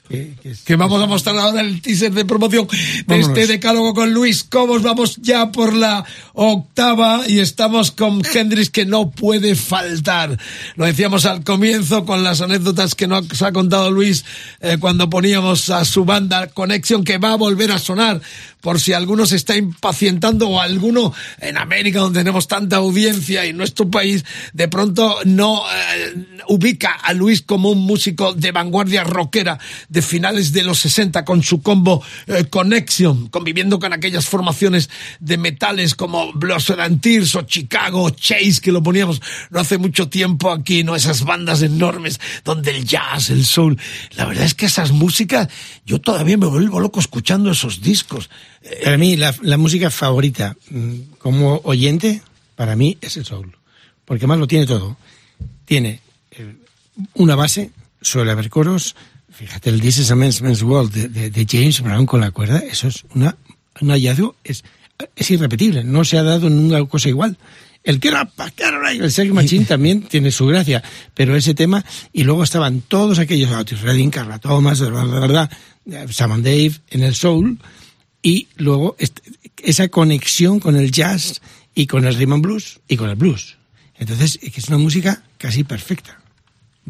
S5: Que, que es-
S4: que vamos a mostrar ahora el teaser de promoción de
S5: Vámonos.
S4: este decálogo con Luis Cobos. Vamos ya por la octava y estamos con Hendrix que no puede faltar. Lo decíamos al comienzo con las anécdotas que nos ha contado Luis eh, cuando poníamos a su banda Connection que va a volver a sonar por si alguno se está impacientando o alguno en América donde tenemos tanta audiencia y nuestro país de pronto no eh, ubica a Luis como un músico de vanguardia rockera de finales de los 60 con su combo eh, Connection, conviviendo con aquellas formaciones de metales como Blood and Tears o Chicago Chase que lo poníamos no hace mucho tiempo aquí, ¿no? Esas bandas enormes donde el jazz, el soul, la verdad es que esas músicas, yo todavía me vuelvo loco escuchando esos discos.
S5: Para mí, la, la música favorita mm, como oyente, para mí es el soul. Porque más lo tiene todo. Tiene eh, una base, suele haber coros. Fíjate, el This is a Man's, Man's World de, de- de James Brown con la cuerda, eso es una, un hallazgo, es, es irrepetible. No se ha dado nunca cosa igual. El que era el Sex Machine [laughs] también tiene su gracia, pero ese tema, y luego estaban todos aquellos, Otis Redding, Carla Thomas, de verdad, Sam and Dave, en el soul, y luego esa conexión con el jazz y con el rhythm and blues y con el blues. Entonces, es una música casi perfecta.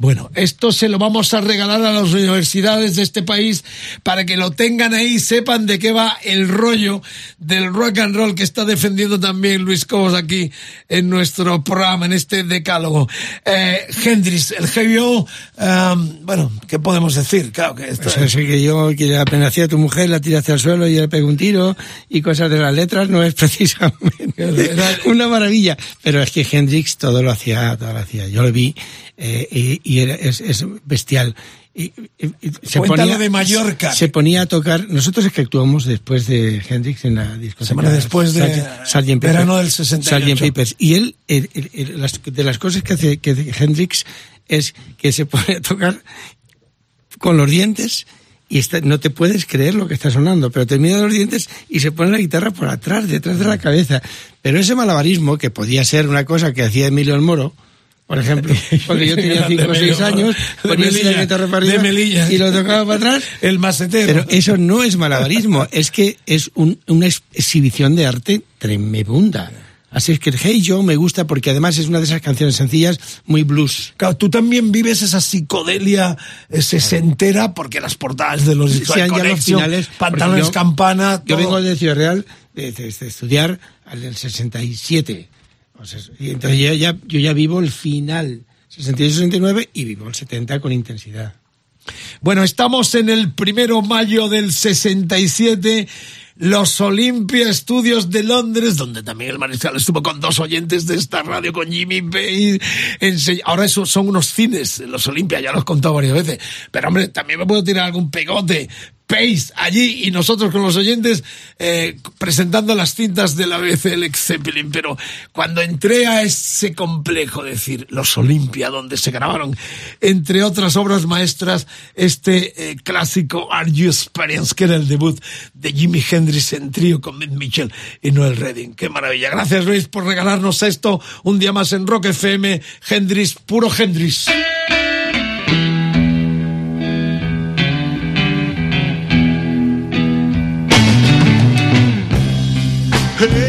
S4: Bueno, esto se lo vamos a regalar a las universidades de este país para que lo tengan ahí, sepan de qué va el rollo del rock and roll que está defendiendo también Luis Cobos aquí en nuestro programa, en este decálogo. Eh, Hendrix, el GBO, um, bueno, ¿qué podemos decir? Claro que esto
S5: eso que yo que la penacía a tu mujer, la tira hacia el suelo y le pega un tiro y cosas de las letras no es [laughs] precisamente una maravilla. Pero es que Hendrix todo lo hacía, todo lo hacía. Yo lo vi eh, y, y era, es, es bestial. Y, y- y se
S4: Cuéntalo de Mallorca.
S5: Se ponía a tocar. Nosotros es que actuamos después de Hendrix en la discoteca.
S4: Semana después de
S5: Sgt. Sgt.
S4: verano del 68.
S5: Sgt. Peppers. Y él, el- el- el- las- de las cosas que hace que hace Hendrix es que se [laughs] pone a tocar con los dientes y está- no te puedes creer lo que está sonando, pero termina los dientes y se pone la guitarra por atrás, detrás de la cabeza. Pero ese malabarismo, que podía ser una cosa que hacía Emilio el Moro, por ejemplo, [laughs] porque yo tenía
S4: De
S5: 5 o 6
S4: Emilio Moro.
S5: años, ponía así la
S4: Melilla.
S5: guitarra para
S4: De
S5: arriba
S4: Melilla.
S5: y lo tocaba para atrás. [laughs]
S4: el macetero.
S5: Pero eso no es malabarismo, [laughs] es que es un- una ex- exhibición de arte tremenda. Así es que el Hey Joe me gusta porque además es una de esas canciones sencillas, muy blues.
S4: Claro, tú también vives esa psicodelia sesentera porque las portadas de los
S5: sean ya los finales.
S4: pantalones
S5: yo-
S4: campana,
S5: Yo
S4: todo.
S5: vengo de Ciudad Real, de, de- de estudiar al del 67. Y entonces yo ya, yo ya vivo el final 68-69 y vivo el 70 con intensidad.
S4: Bueno, estamos en el primero mayo del 67, los Olympia Studios de Londres, donde también el mariscal estuvo con dos oyentes de esta radio, con Jimmy Page. Ahora eso son unos cines, los Olympia, ya los he contado varias veces. Pero hombre, también me puedo tirar algún pegote. Pace allí y nosotros con los oyentes eh, presentando las cintas de la BBC Led Zeppelin. Pero cuando entré a ese complejo, decir, los Olympia, donde se grabaron, entre otras obras maestras, este eh, clásico Are You Experience, que era el debut de Jimi Hendrix en trío con Mick Mitchell y Noel Redding. ¡Qué maravilla! Gracias, Luis, por regalarnos esto un día más en Rock FM. Hendrix, puro Hendrix.
S10: Hey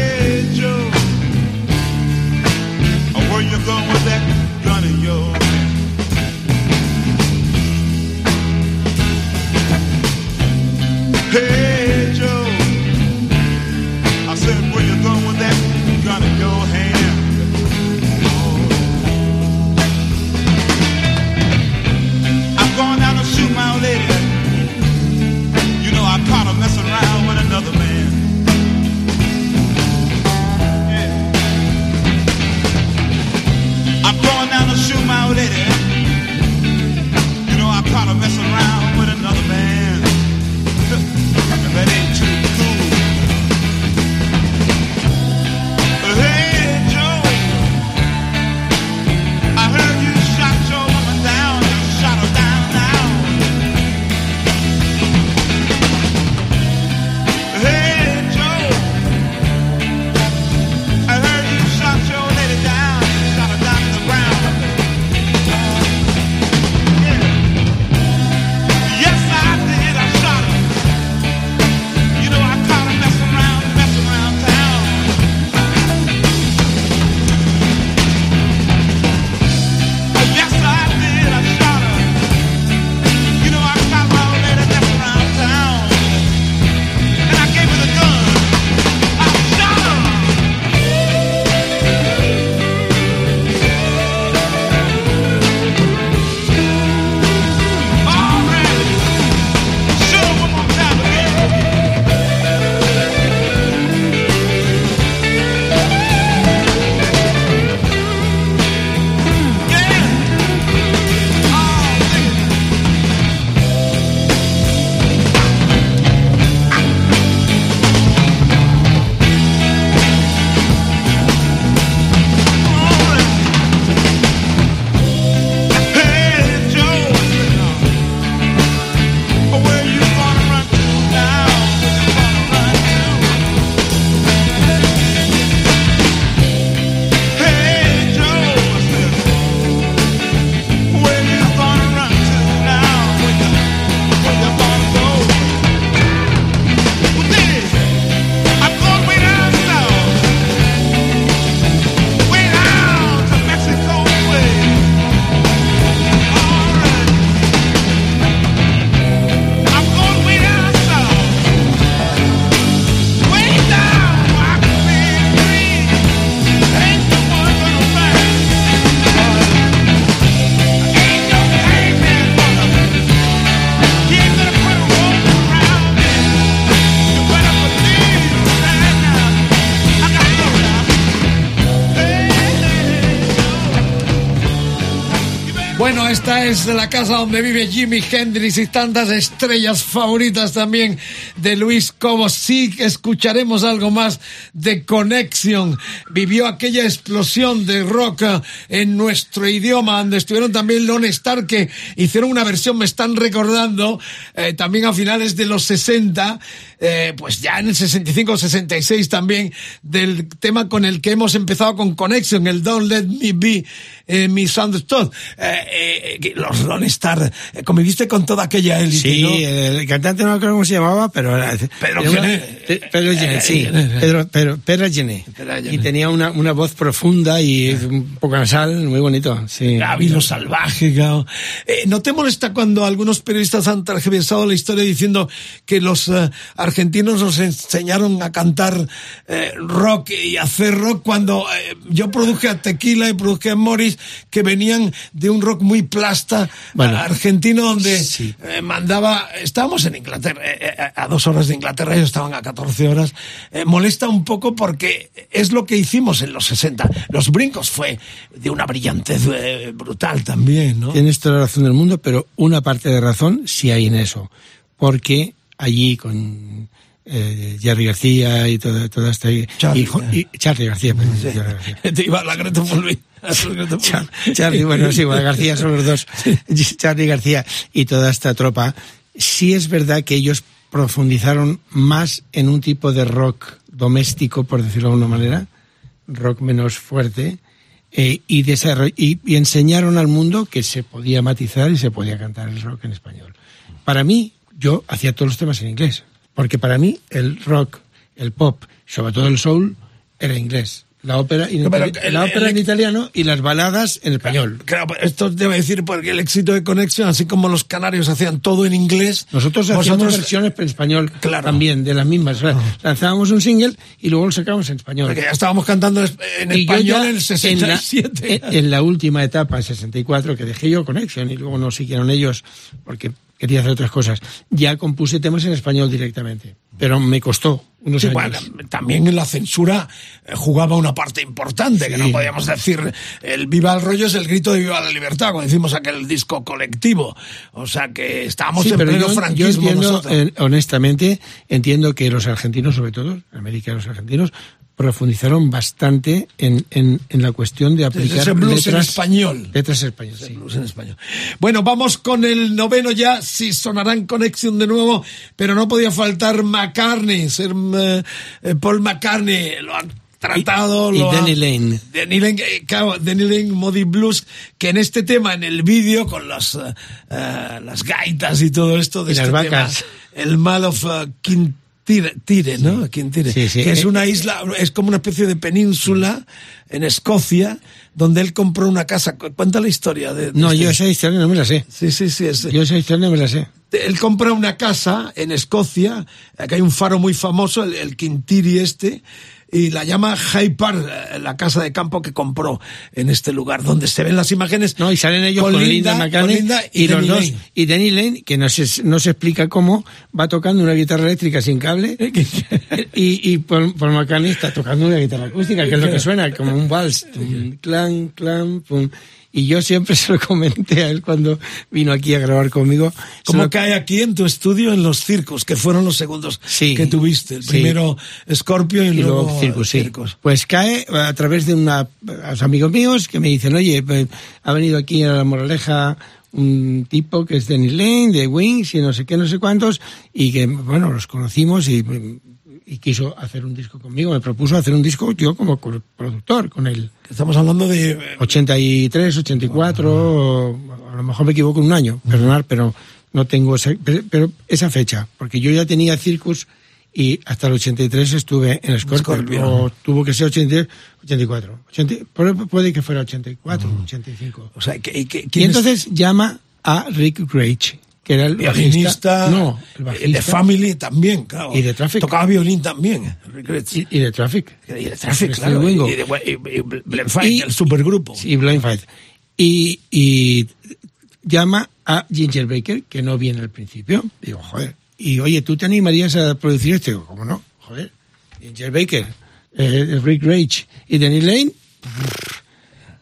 S4: esta es la casa donde vive Jimi Hendrix y tantas estrellas favoritas también de Luis Cobos. Sí escucharemos algo más de Connection. Vivió aquella explosión de rock eh, en nuestro idioma, donde estuvieron también Lone Star, que hicieron una versión, me están recordando, eh, también a finales de los 60, eh, pues ya en el 65-66 también, del tema con el que hemos empezado con Connection, el Don't Let Me Be, eh, Misunderstood. Eh, eh, los Rolling Stars, eh, conviviste con toda aquella élite,
S5: Sí,
S4: ¿no?
S5: el cantante no creo cómo se llamaba, pero era-
S4: Pedro Gené.
S5: Pedro Gené, sí. Pedro, Pedro, Pedro Gené. Y tenía una, una voz profunda y un poco nasal, muy bonito, sí.
S4: Gabino salvaje, Gao. Eh, ¿No te molesta cuando algunos periodistas han tergiversado la historia diciendo que los eh, argentinos nos enseñaron a cantar eh, rock y hacer rock cuando eh, yo produje a Tequila y produje a Morris que venían de un rock muy plasta
S5: Bueno,
S4: argentino donde
S5: sí.
S4: eh, mandaba, estábamos en Inglaterra, a dos horas de Inglaterra, ellos estaban a 14 horas, molesta un poco porque es lo que hicimos en los 60. Los brincos fue de una brillantez brutal también, ¿no?
S5: Tienes toda la razón del mundo, pero una parte de razón sí hay en eso. Porque allí con eh, Jerry García y toda, toda esta...
S4: Charlie,
S5: y, Charlie García, perdón, Jerry García. [laughs]
S4: Te iba la Greta.
S5: Char- Charlie, bueno, sí, bueno, García son los dos. Charlie García y toda esta tropa. Sí es verdad que ellos profundizaron más en un tipo de rock doméstico, por decirlo de alguna manera, rock menos fuerte, eh, y, desarroll- y, y enseñaron al mundo que se podía matizar y se podía cantar el rock en español. Para mí, yo hacía todos los temas en inglés, porque para mí el rock, el pop, sobre todo el soul, era inglés. La ópera, en,
S4: el-
S5: la ópera
S4: el-
S5: en italiano y las baladas en español.
S4: Claro, esto debe decir porque el éxito de Connection, así como los canarios hacían todo en inglés,
S5: Nosotros hacíamos
S4: vosotros-
S5: versiones en español
S4: Claro.
S5: también, de las mismas. Sea, Lanzábamos un single y luego lo sacábamos en español.
S4: Porque ya estábamos cantando en
S5: Y
S4: español en el 67.
S5: En la, en- en la última etapa, en 64, que dejé yo Connection y luego no siguieron ellos porque quería hacer otras cosas, ya compuse temas en español directamente. Pero me costó unos
S4: Sí,
S5: años.
S4: bueno, también en la censura eh, jugaba una parte importante, que no podíamos decir el viva el rollo es el grito de viva la libertad, cuando decimos aquel disco colectivo. O sea que estábamos
S5: Sí,
S4: en
S5: pero
S4: pleno
S5: yo, yo
S4: franquismo
S5: entiendo,
S4: nosotros.
S5: eh, honestamente, entiendo que los argentinos, sobre todo, los argentinos, profundizaron bastante en, en, en la cuestión de aplicar
S4: ese blues en
S5: letras,
S4: español.
S5: letras sí.
S4: Blues en español. Bueno, vamos con el noveno ya, si sonará en Connection de nuevo, pero no podía faltar McCartney, ser eh, eh, Paul McCartney, lo han tratado.
S5: Y- y
S4: lo ha-
S5: Danny Lane.
S4: Danny Lane, eh, claro, Danny Lane, Modi Blues, que en este tema, en el vídeo, con las, eh, las gaitas y todo esto de
S5: Y las
S4: este
S5: vacas.
S4: tema, el Mal of eh, Quintire, Tire, ¿no? Quintire,
S5: Sí, sí.
S4: que es una isla, es como una especie de península en Escocia, donde él compró una casa. Cu- Cuenta la historia de... de
S5: No,
S4: este-
S5: yo esa historia no me la sé.
S4: Sí, sí, sí. es-
S5: Yo esa historia no me la sé.
S4: Él compra una casa en Escocia, aquí hay un faro muy famoso, el, el Quintiri este, y la llama High Park, eh, la casa de campo que compró en este lugar, donde se ven las imágenes.
S5: No, y salen ellos con, Linda, McCartney
S4: con Linda
S5: y, los
S4: Danny. Lane.
S5: Y Danny Lane, que no se, no se explica cómo, va tocando una guitarra eléctrica sin cable [laughs] y, y Paul, Paul McCartney está tocando una guitarra acústica, que es lo que suena, como un vals. Clan, clan, pum. Y yo siempre [laughs] se lo comenté a él cuando vino aquí a grabar conmigo.
S4: Como
S5: lo-
S4: cae aquí en tu estudio en los circos, que fueron los segundos
S5: Sí.
S4: que tuviste. El
S5: Sí.
S4: primero Scorpio y,
S5: y
S4: luego,
S5: sí.
S4: Circos.
S5: Pues cae a través de una, a los amigos míos que me dicen, oye, pues, ha venido aquí a la Moraleja un tipo que es Danny Lane, de Wings y no sé qué, no sé cuántos, y que, bueno, los conocimos y, y quiso hacer un disco conmigo, me propuso hacer un disco yo como co- productor con él.
S4: Estamos hablando de... eh,
S5: 83, 84, o a lo mejor me equivoco en un año, perdonar, pero no tengo esa, pero, esa fecha, porque yo ya tenía Circus y hasta el 83 estuve en Scorpio,
S4: Scorpio.
S5: o tuvo que ser 83, 84, 80, pu- puede que fuera 84, 85.
S4: O sea, que, que-
S5: Y
S4: ¿quién es?
S5: entonces llama a Rick Grage, que era el
S4: Violinista,
S5: bajista, no, el bajista,
S4: de Family también, claro.
S5: Y de Traffic.
S4: Tocaba violín también.
S5: Y, y de Traffic.
S4: Y de Traffic, claro. Y, y de Fight, el supergrupo.
S5: Sí, Blind Fight. Y, y llama a Ginger Baker, que no viene al principio. Digo, joder. Y oye, ¿tú te animarías a producir esto? Digo, ¿cómo no? Joder. Ginger Baker, eh, Rick Rage y Danny Lane.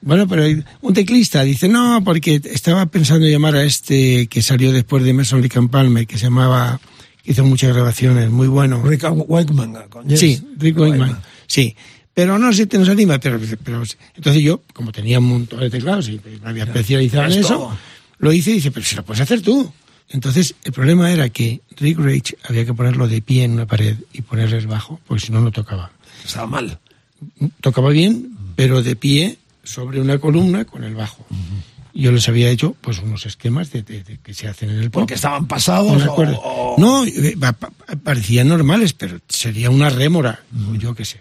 S5: Bueno, pero un teclista dice, no, porque estaba pensando llamar a este que salió después de Emerson Lake and Palmer, que se llamaba, que hizo muchas grabaciones, muy bueno.
S4: Rick Wakeman. con Yes.
S5: Sí, Rick Wakeman. Sí. Pero no se te nos anima. Pero, pero, entonces yo, como tenía un montón de teclados y me había especializado en
S4: es
S5: eso,
S4: todo.
S5: lo hice y dice, pero si lo puedes hacer tú. Entonces, el problema era que Rick Rage había que ponerlo de pie en una pared y ponerle el bajo, porque si no, no tocaba.
S4: Estaba mal.
S5: Tocaba bien, pero de pie sobre una columna con el bajo. Yo les había hecho pues unos esquemas de, de- de que se hacen en el pop.
S4: Porque estaban pasados
S5: No
S4: o-
S5: eh, pa- pa- parecían normales, pero sería una rémora, yo qué sé.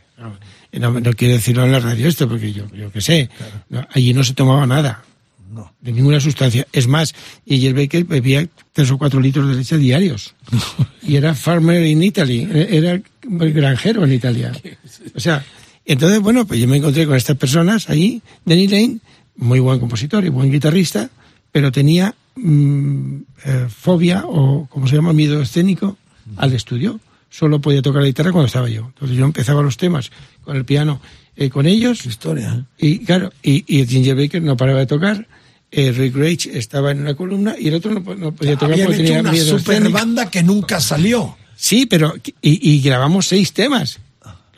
S5: No, no, quiero decirlo en la radio esto, porque yo, yo qué sé. No, allí no se tomaba nada.
S4: No.
S5: De ninguna sustancia. Es más, y el Baker bebía tres o cuatro litros de leche diarios. [laughs] y era farmer in Italy. Era granjero en Italia. [laughs] O sea, entonces, bueno, pues yo me encontré con estas personas ahí. Danny Lane, muy buen compositor y buen guitarrista, pero tenía mm, eh, fobia o, como se llama, miedo escénico al estudio. Solo podía tocar la guitarra cuando estaba yo. Entonces yo empezaba los temas con el piano eh, con ellos.
S4: historia. ¿eh?
S5: Y claro, y, y Ginger Baker no paraba de tocar. eh, Rick Rage estaba en una columna y el otro no podía tocar
S4: Habían
S5: porque
S4: hecho
S5: tenía
S4: una
S5: miedo
S4: super
S5: escénico.
S4: banda que nunca salió.
S5: Sí, pero y, y grabamos seis temas.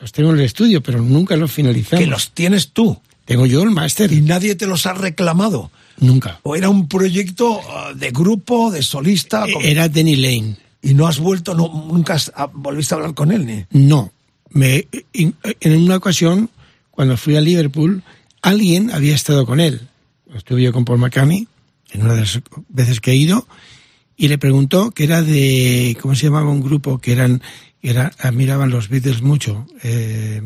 S5: Los tengo en el estudio, pero nunca los finalizamos.
S4: Que los tienes tú.
S5: Tengo yo el máster.
S4: Y nadie te los ha reclamado.
S5: Nunca.
S4: O era un proyecto ah, de grupo, de solista. como-
S5: Era Denny Lane.
S4: Y no has vuelto, no, nunca has- ah, volviste a hablar con él, ni.
S5: No. Me, en una ocasión, cuando fui a Liverpool, alguien había estado con él. Estuve yo con Paul McCartney, en una de las veces que he ido, y le preguntó que era de, ¿cómo se llamaba un grupo? Que eran, era, admiraban los Beatles mucho. Eh,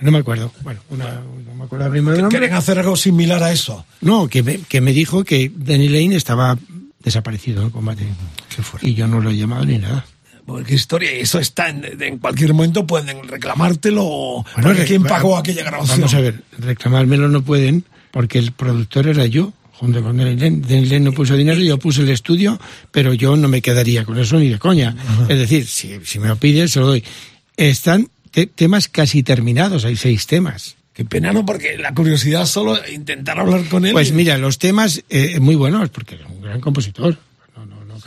S5: no me acuerdo. Bueno, una, no me acuerdo primero.
S4: Quieren hacer algo similar a eso.
S5: No, que me, que me dijo que Danny Lane estaba desaparecido en combate. Y yo no lo he llamado ni nada.
S4: Porque historia, eso está en, en cualquier momento, pueden reclamártelo. o-
S5: Bueno,
S4: porque ¿Quién pagó aquella grabación?
S5: Vamos a ver, reclamármelo no pueden, porque el productor era yo, junto con Lane no puso dinero, yo puse el estudio, pero yo no me quedaría con eso ni de coña. Es decir, si, si me lo piden, se lo doy. Están te- temas casi terminados, hay seis temas.
S4: Qué pena, ¿no? Porque la curiosidad solo intentar hablar con él.
S5: Pues mira, los temas eh, muy buenos, porque era un gran compositor.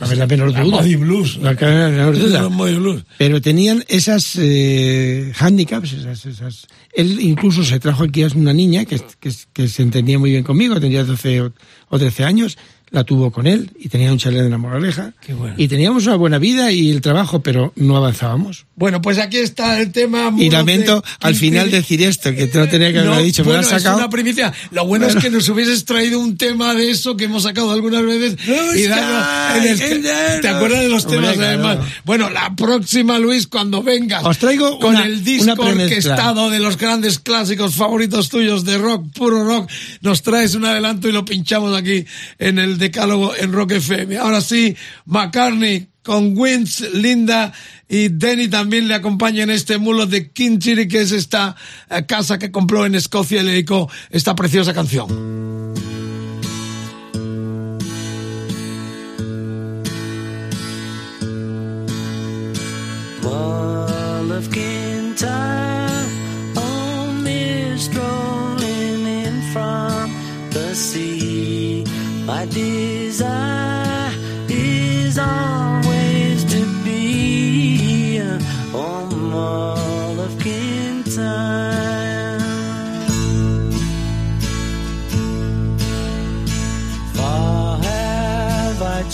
S5: No, cabe la menor
S4: La
S5: duda.
S4: Muddy Blues.
S5: Cabe la menor duda.
S4: Blues.
S5: Pero tenían esas eh, handicaps, esas, esas. Él incluso se trajo aquí a una niña que, que, que se entendía muy bien conmigo, tenía 12 o, o 13 años, la tuvo con él y tenía un chalet en la Moraleja.
S4: Qué bueno.
S5: Y teníamos una buena vida y el trabajo, pero no avanzábamos.
S4: Bueno, pues aquí está el tema.
S5: Y lamento
S4: de
S5: al final decir esto, que no tenía que haberlo
S4: No,
S5: dicho, me
S4: bueno,
S5: lo has sacado.
S4: es una primicia. Lo bueno, es que nos hubieses traído un tema de eso que hemos sacado algunas veces. Y darlo en el- ¿Te acuerdas de los
S5: Hombre,
S4: temas
S5: claro.
S4: además? Bueno, la próxima, Luis, cuando vengas.
S5: Os traigo
S4: con
S5: una-
S4: el disco orquestado de los grandes clásicos favoritos tuyos de rock, puro rock. Nos traes un adelanto y lo pinchamos aquí en el decálogo en Rock FM. Ahora sí, McCartney con Wins, Linda y Denny también le acompaña en este mulo de King Chiri, que es esta eh, casa que compró en Escocia y le dedicó esta preciosa canción.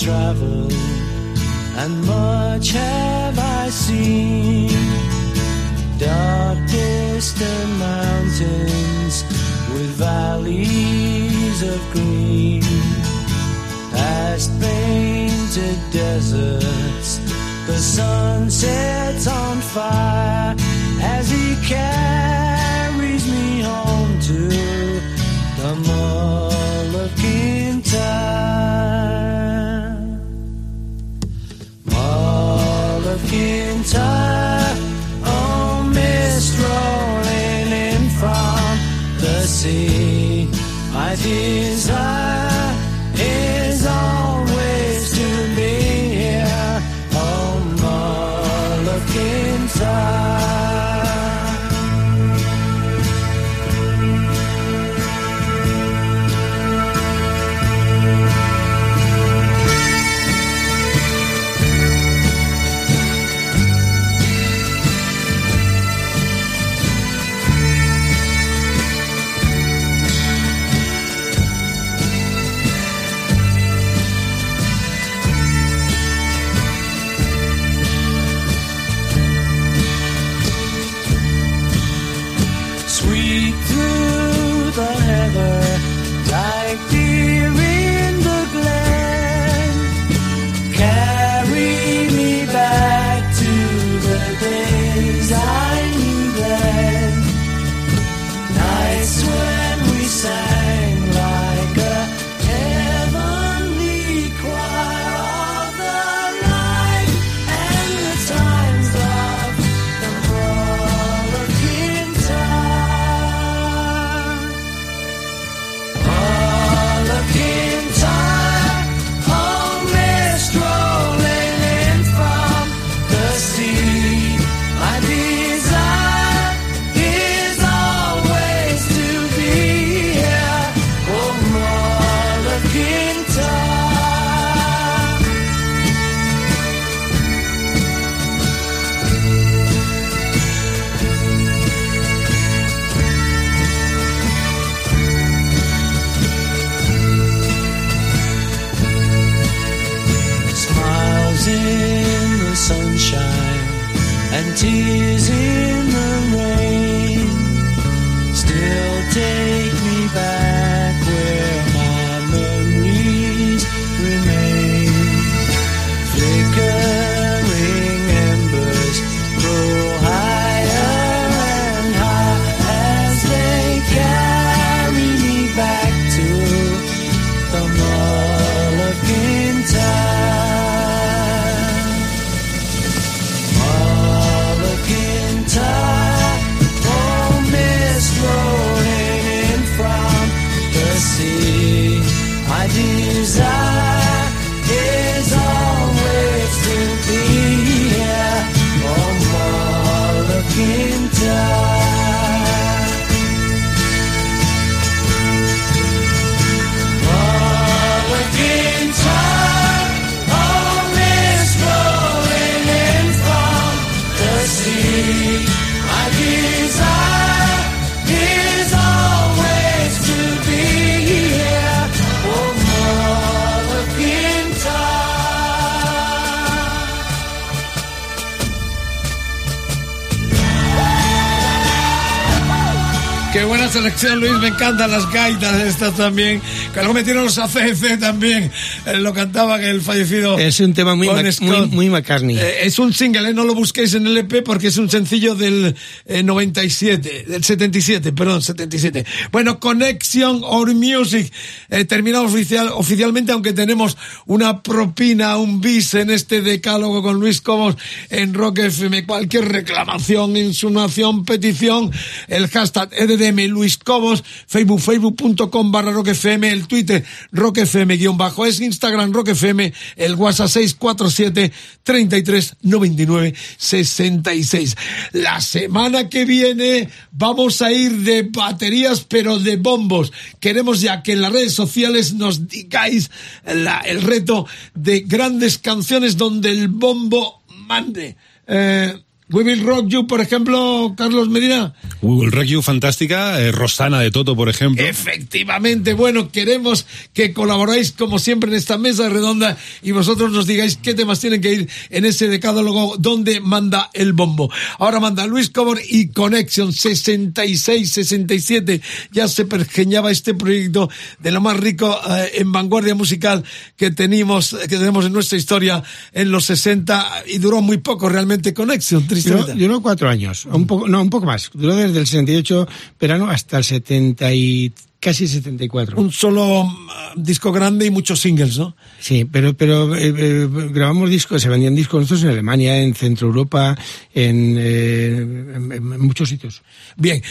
S6: Traveled and much have I seen. Dark distant mountains with valleys of green, past painted deserts. The sun sets on fire as he carries sea. My
S4: selección, Luis. Me encantan las gaitas estas también. Que luego metieron los ACC también. Eh, lo cantaban el fallecido.
S5: Es un tema muy, muy, muy McCartney.
S4: Eh, es un single, eh, no lo busquéis en el EP porque es un sencillo del eh, 97, del 77, perdón, 77. Bueno, Connection or Music, eh, terminamos oficial, oficialmente, aunque tenemos una propina, un bis en este decálogo con Luis Cobos en Rock FM. Cualquier reclamación, insinuación, petición, el hashtag EDDM Luis Cobos, Facebook, facebook.com barra Rock FM, el Twitter Rock FM guion bajo es Instagram Rock FM, el WhatsApp 647 33 99 66. La semana que viene vamos a ir de baterías, pero de bombos. Queremos ya que en las redes sociales nos digáis el reto de grandes canciones donde el bombo mande. Eh, We Will Rock You, por ejemplo, Carlos Medina.
S11: Google Rock You, fantástica. eh, Rosana de Toto, por ejemplo.
S4: Efectivamente, bueno, queremos que colaboráis como siempre en esta mesa redonda y vosotros nos digáis qué temas tienen que ir en ese decálogo donde manda el bombo. Ahora manda Luis Cobor y Connection 66-67. Ya se pergeñaba este proyecto de lo más rico eh, en vanguardia musical que tenemos, que tenemos en nuestra historia en los 60 y duró muy poco realmente Connection,
S5: Duró, duró cuatro años, un poco, no, un poco más. Duró desde el 68 verano hasta el 70 y casi 74.
S4: Un solo mm, disco grande y muchos singles, ¿no?
S5: Sí, pero pero eh, eh, grabamos discos, se vendían discos nosotros en Alemania, en Centro Europa, en, eh, en- en muchos sitios.
S4: Bien.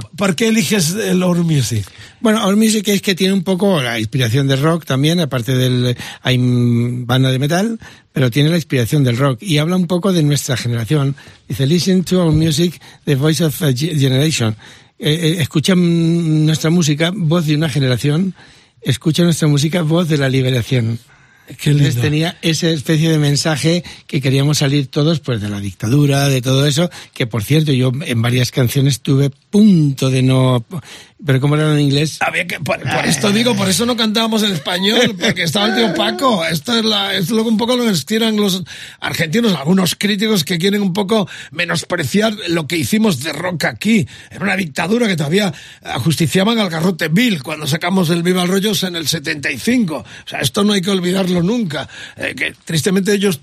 S4: Mu- ¿por qué eliges el Our Music?
S5: Bueno, Our Music es que tiene un poco la inspiración del rock también, aparte del hay banda de metal, pero tiene la inspiración del rock y habla un poco de nuestra generación. Dice, listen to our music, the voice of a ge- generation. Eh, eh, escucha mm, nuestra música, voz de una generación, escucha nuestra música, voz de la liberación.
S4: Qué
S5: Entonces tenía esa especie de mensaje que queríamos salir todos pues de la dictadura, de todo eso, que por cierto yo en varias canciones tuve punto de no... Pero como era en inglés...
S4: Había que, por, por esto digo, por eso no cantábamos en español, [laughs] porque estaba el tío Paco. Esto es, la, es lo que un poco lo que tiran los argentinos, algunos críticos que quieren un poco menospreciar lo que hicimos de rock aquí. Era una dictadura que todavía ajusticiaban al garrote Bill cuando sacamos el Viva el Rollos en el 75. O sea, esto no hay que olvidarlo nunca. Eh, que tristemente ellos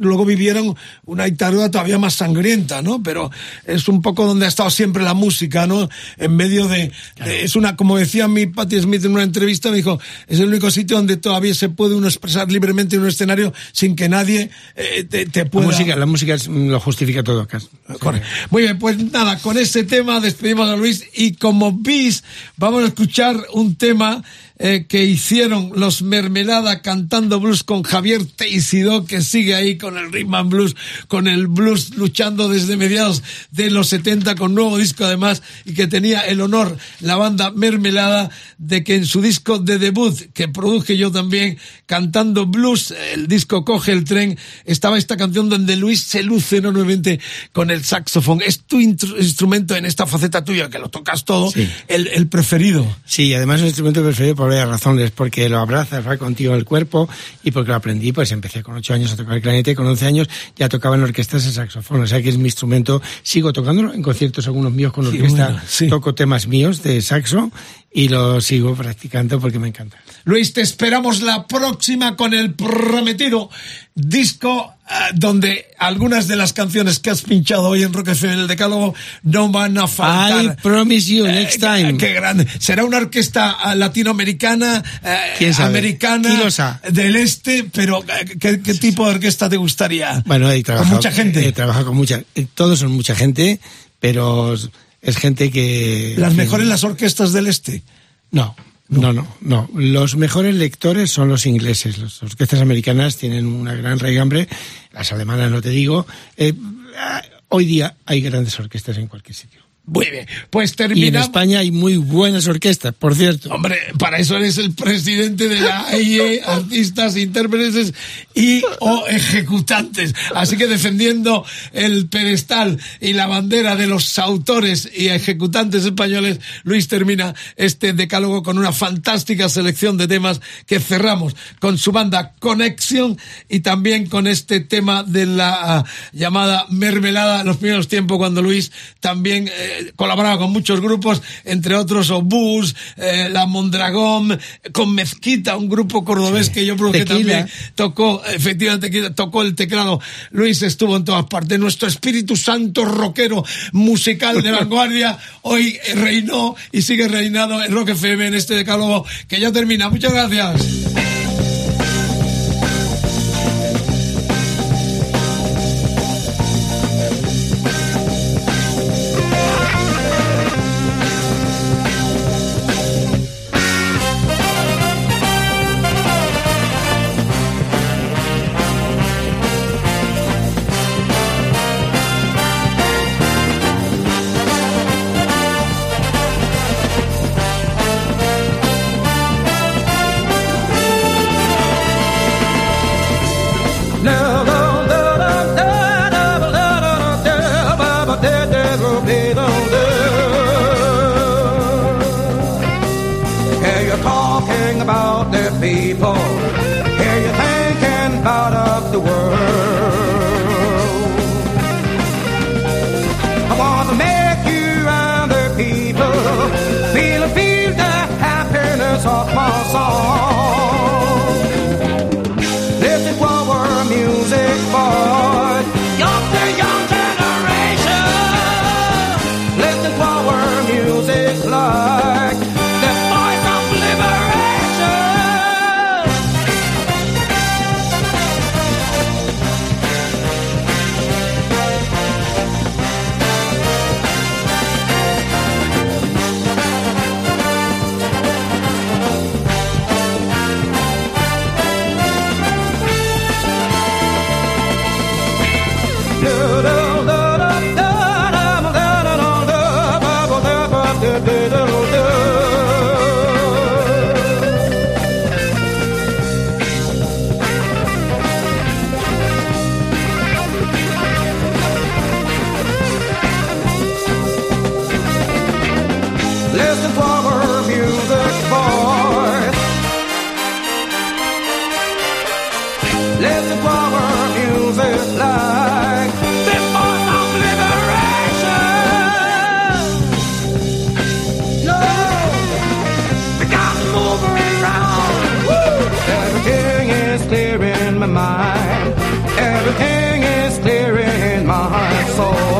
S4: luego vivieron una dictadura todavía más sangrienta, ¿no? Pero es un poco donde ha estado siempre la música, ¿no? En medio de, de- es una, como decía mi Patti Smith en una entrevista, me dijo, es el único sitio donde todavía se puede uno expresar libremente en un escenario sin que nadie eh, te, te
S5: La
S4: pueda...
S5: música, la música es- lo justifica todo. Cas.
S4: Correcto. Muy bien, pues nada, con este tema despedimos a Luis y como bis vamos a escuchar un tema eh, que hicieron los Mermelada cantando blues con Javier Teisidó que sigue ahí con el rhythm and blues, con el blues luchando desde mediados de los 70 con nuevo disco además y que tenía el honor la banda Mermelada de que en su disco de debut que produje yo también cantando blues, el disco Coge el tren, estaba esta canción donde Luis se luce enormemente con el saxofón. Es tu instrumento en esta faceta tuya, que lo tocas todo,
S5: Sí.
S4: el, el preferido.
S5: Sí, además es un instrumento preferido varias razones, porque lo abrazas, va contigo en el cuerpo y porque lo aprendí, pues empecé con ocho años a tocar el clarinete, con 11 años ya tocaba en orquestas el saxofón, o sea que es mi instrumento, sigo tocándolo en conciertos algunos míos con orquesta,
S4: bueno, sí.
S5: toco temas míos de saxo y lo sigo practicando porque me encanta.
S4: Luis, te esperamos la próxima con el prometido disco ah, donde algunas de las canciones que has pinchado hoy en Rock FM en el Decálogo no van a faltar.
S5: I promise you, next
S4: Eh,
S5: time.
S4: Qué grande. ¿Será una orquesta latinoamericana, eh,
S5: ¿Quién sabe?
S4: americana, del este? Pero eh, ¿qué, qué tipo de orquesta te gustaría?
S5: Bueno, he trabajado,
S4: Con mucha gente.
S5: He trabajado con mucha, eh, todos son mucha gente, pero es gente que...
S4: Las mejores las orquestas del este.
S5: No, no, no, no. Los mejores lectores son los ingleses. Las orquestas americanas tienen una gran raigambre. Las alemanas, no te digo. Eh, ah, hoy día hay grandes orquestas en cualquier sitio.
S4: Muy bien. Pues
S5: Y en. España hay muy buenas orquestas, por cierto.
S4: Hombre, para eso eres el presidente de la AIE, artistas, intérpretes y o ejecutantes. Así que defendiendo el pedestal y la bandera de los autores y ejecutantes españoles, Luis termina este decálogo con una fantástica selección de temas que cerramos con su banda Connection y también con este tema de la ah, llamada mermelada, los primeros tiempos cuando Luis también eh, colaboraba con muchos grupos, entre otros Obús, eh, La Mondragón, con Mezquita, un grupo cordobés que yo creo que también tocó, efectivamente, tocó el teclado. Luis estuvo en todas partes. Nuestro Espíritu Santo rockero musical de [laughs] vanguardia hoy reinó y sigue reinado en Rock FM en este decálogo que ya termina. Muchas gracias.
S12: Mind. Everything is clear in my soul.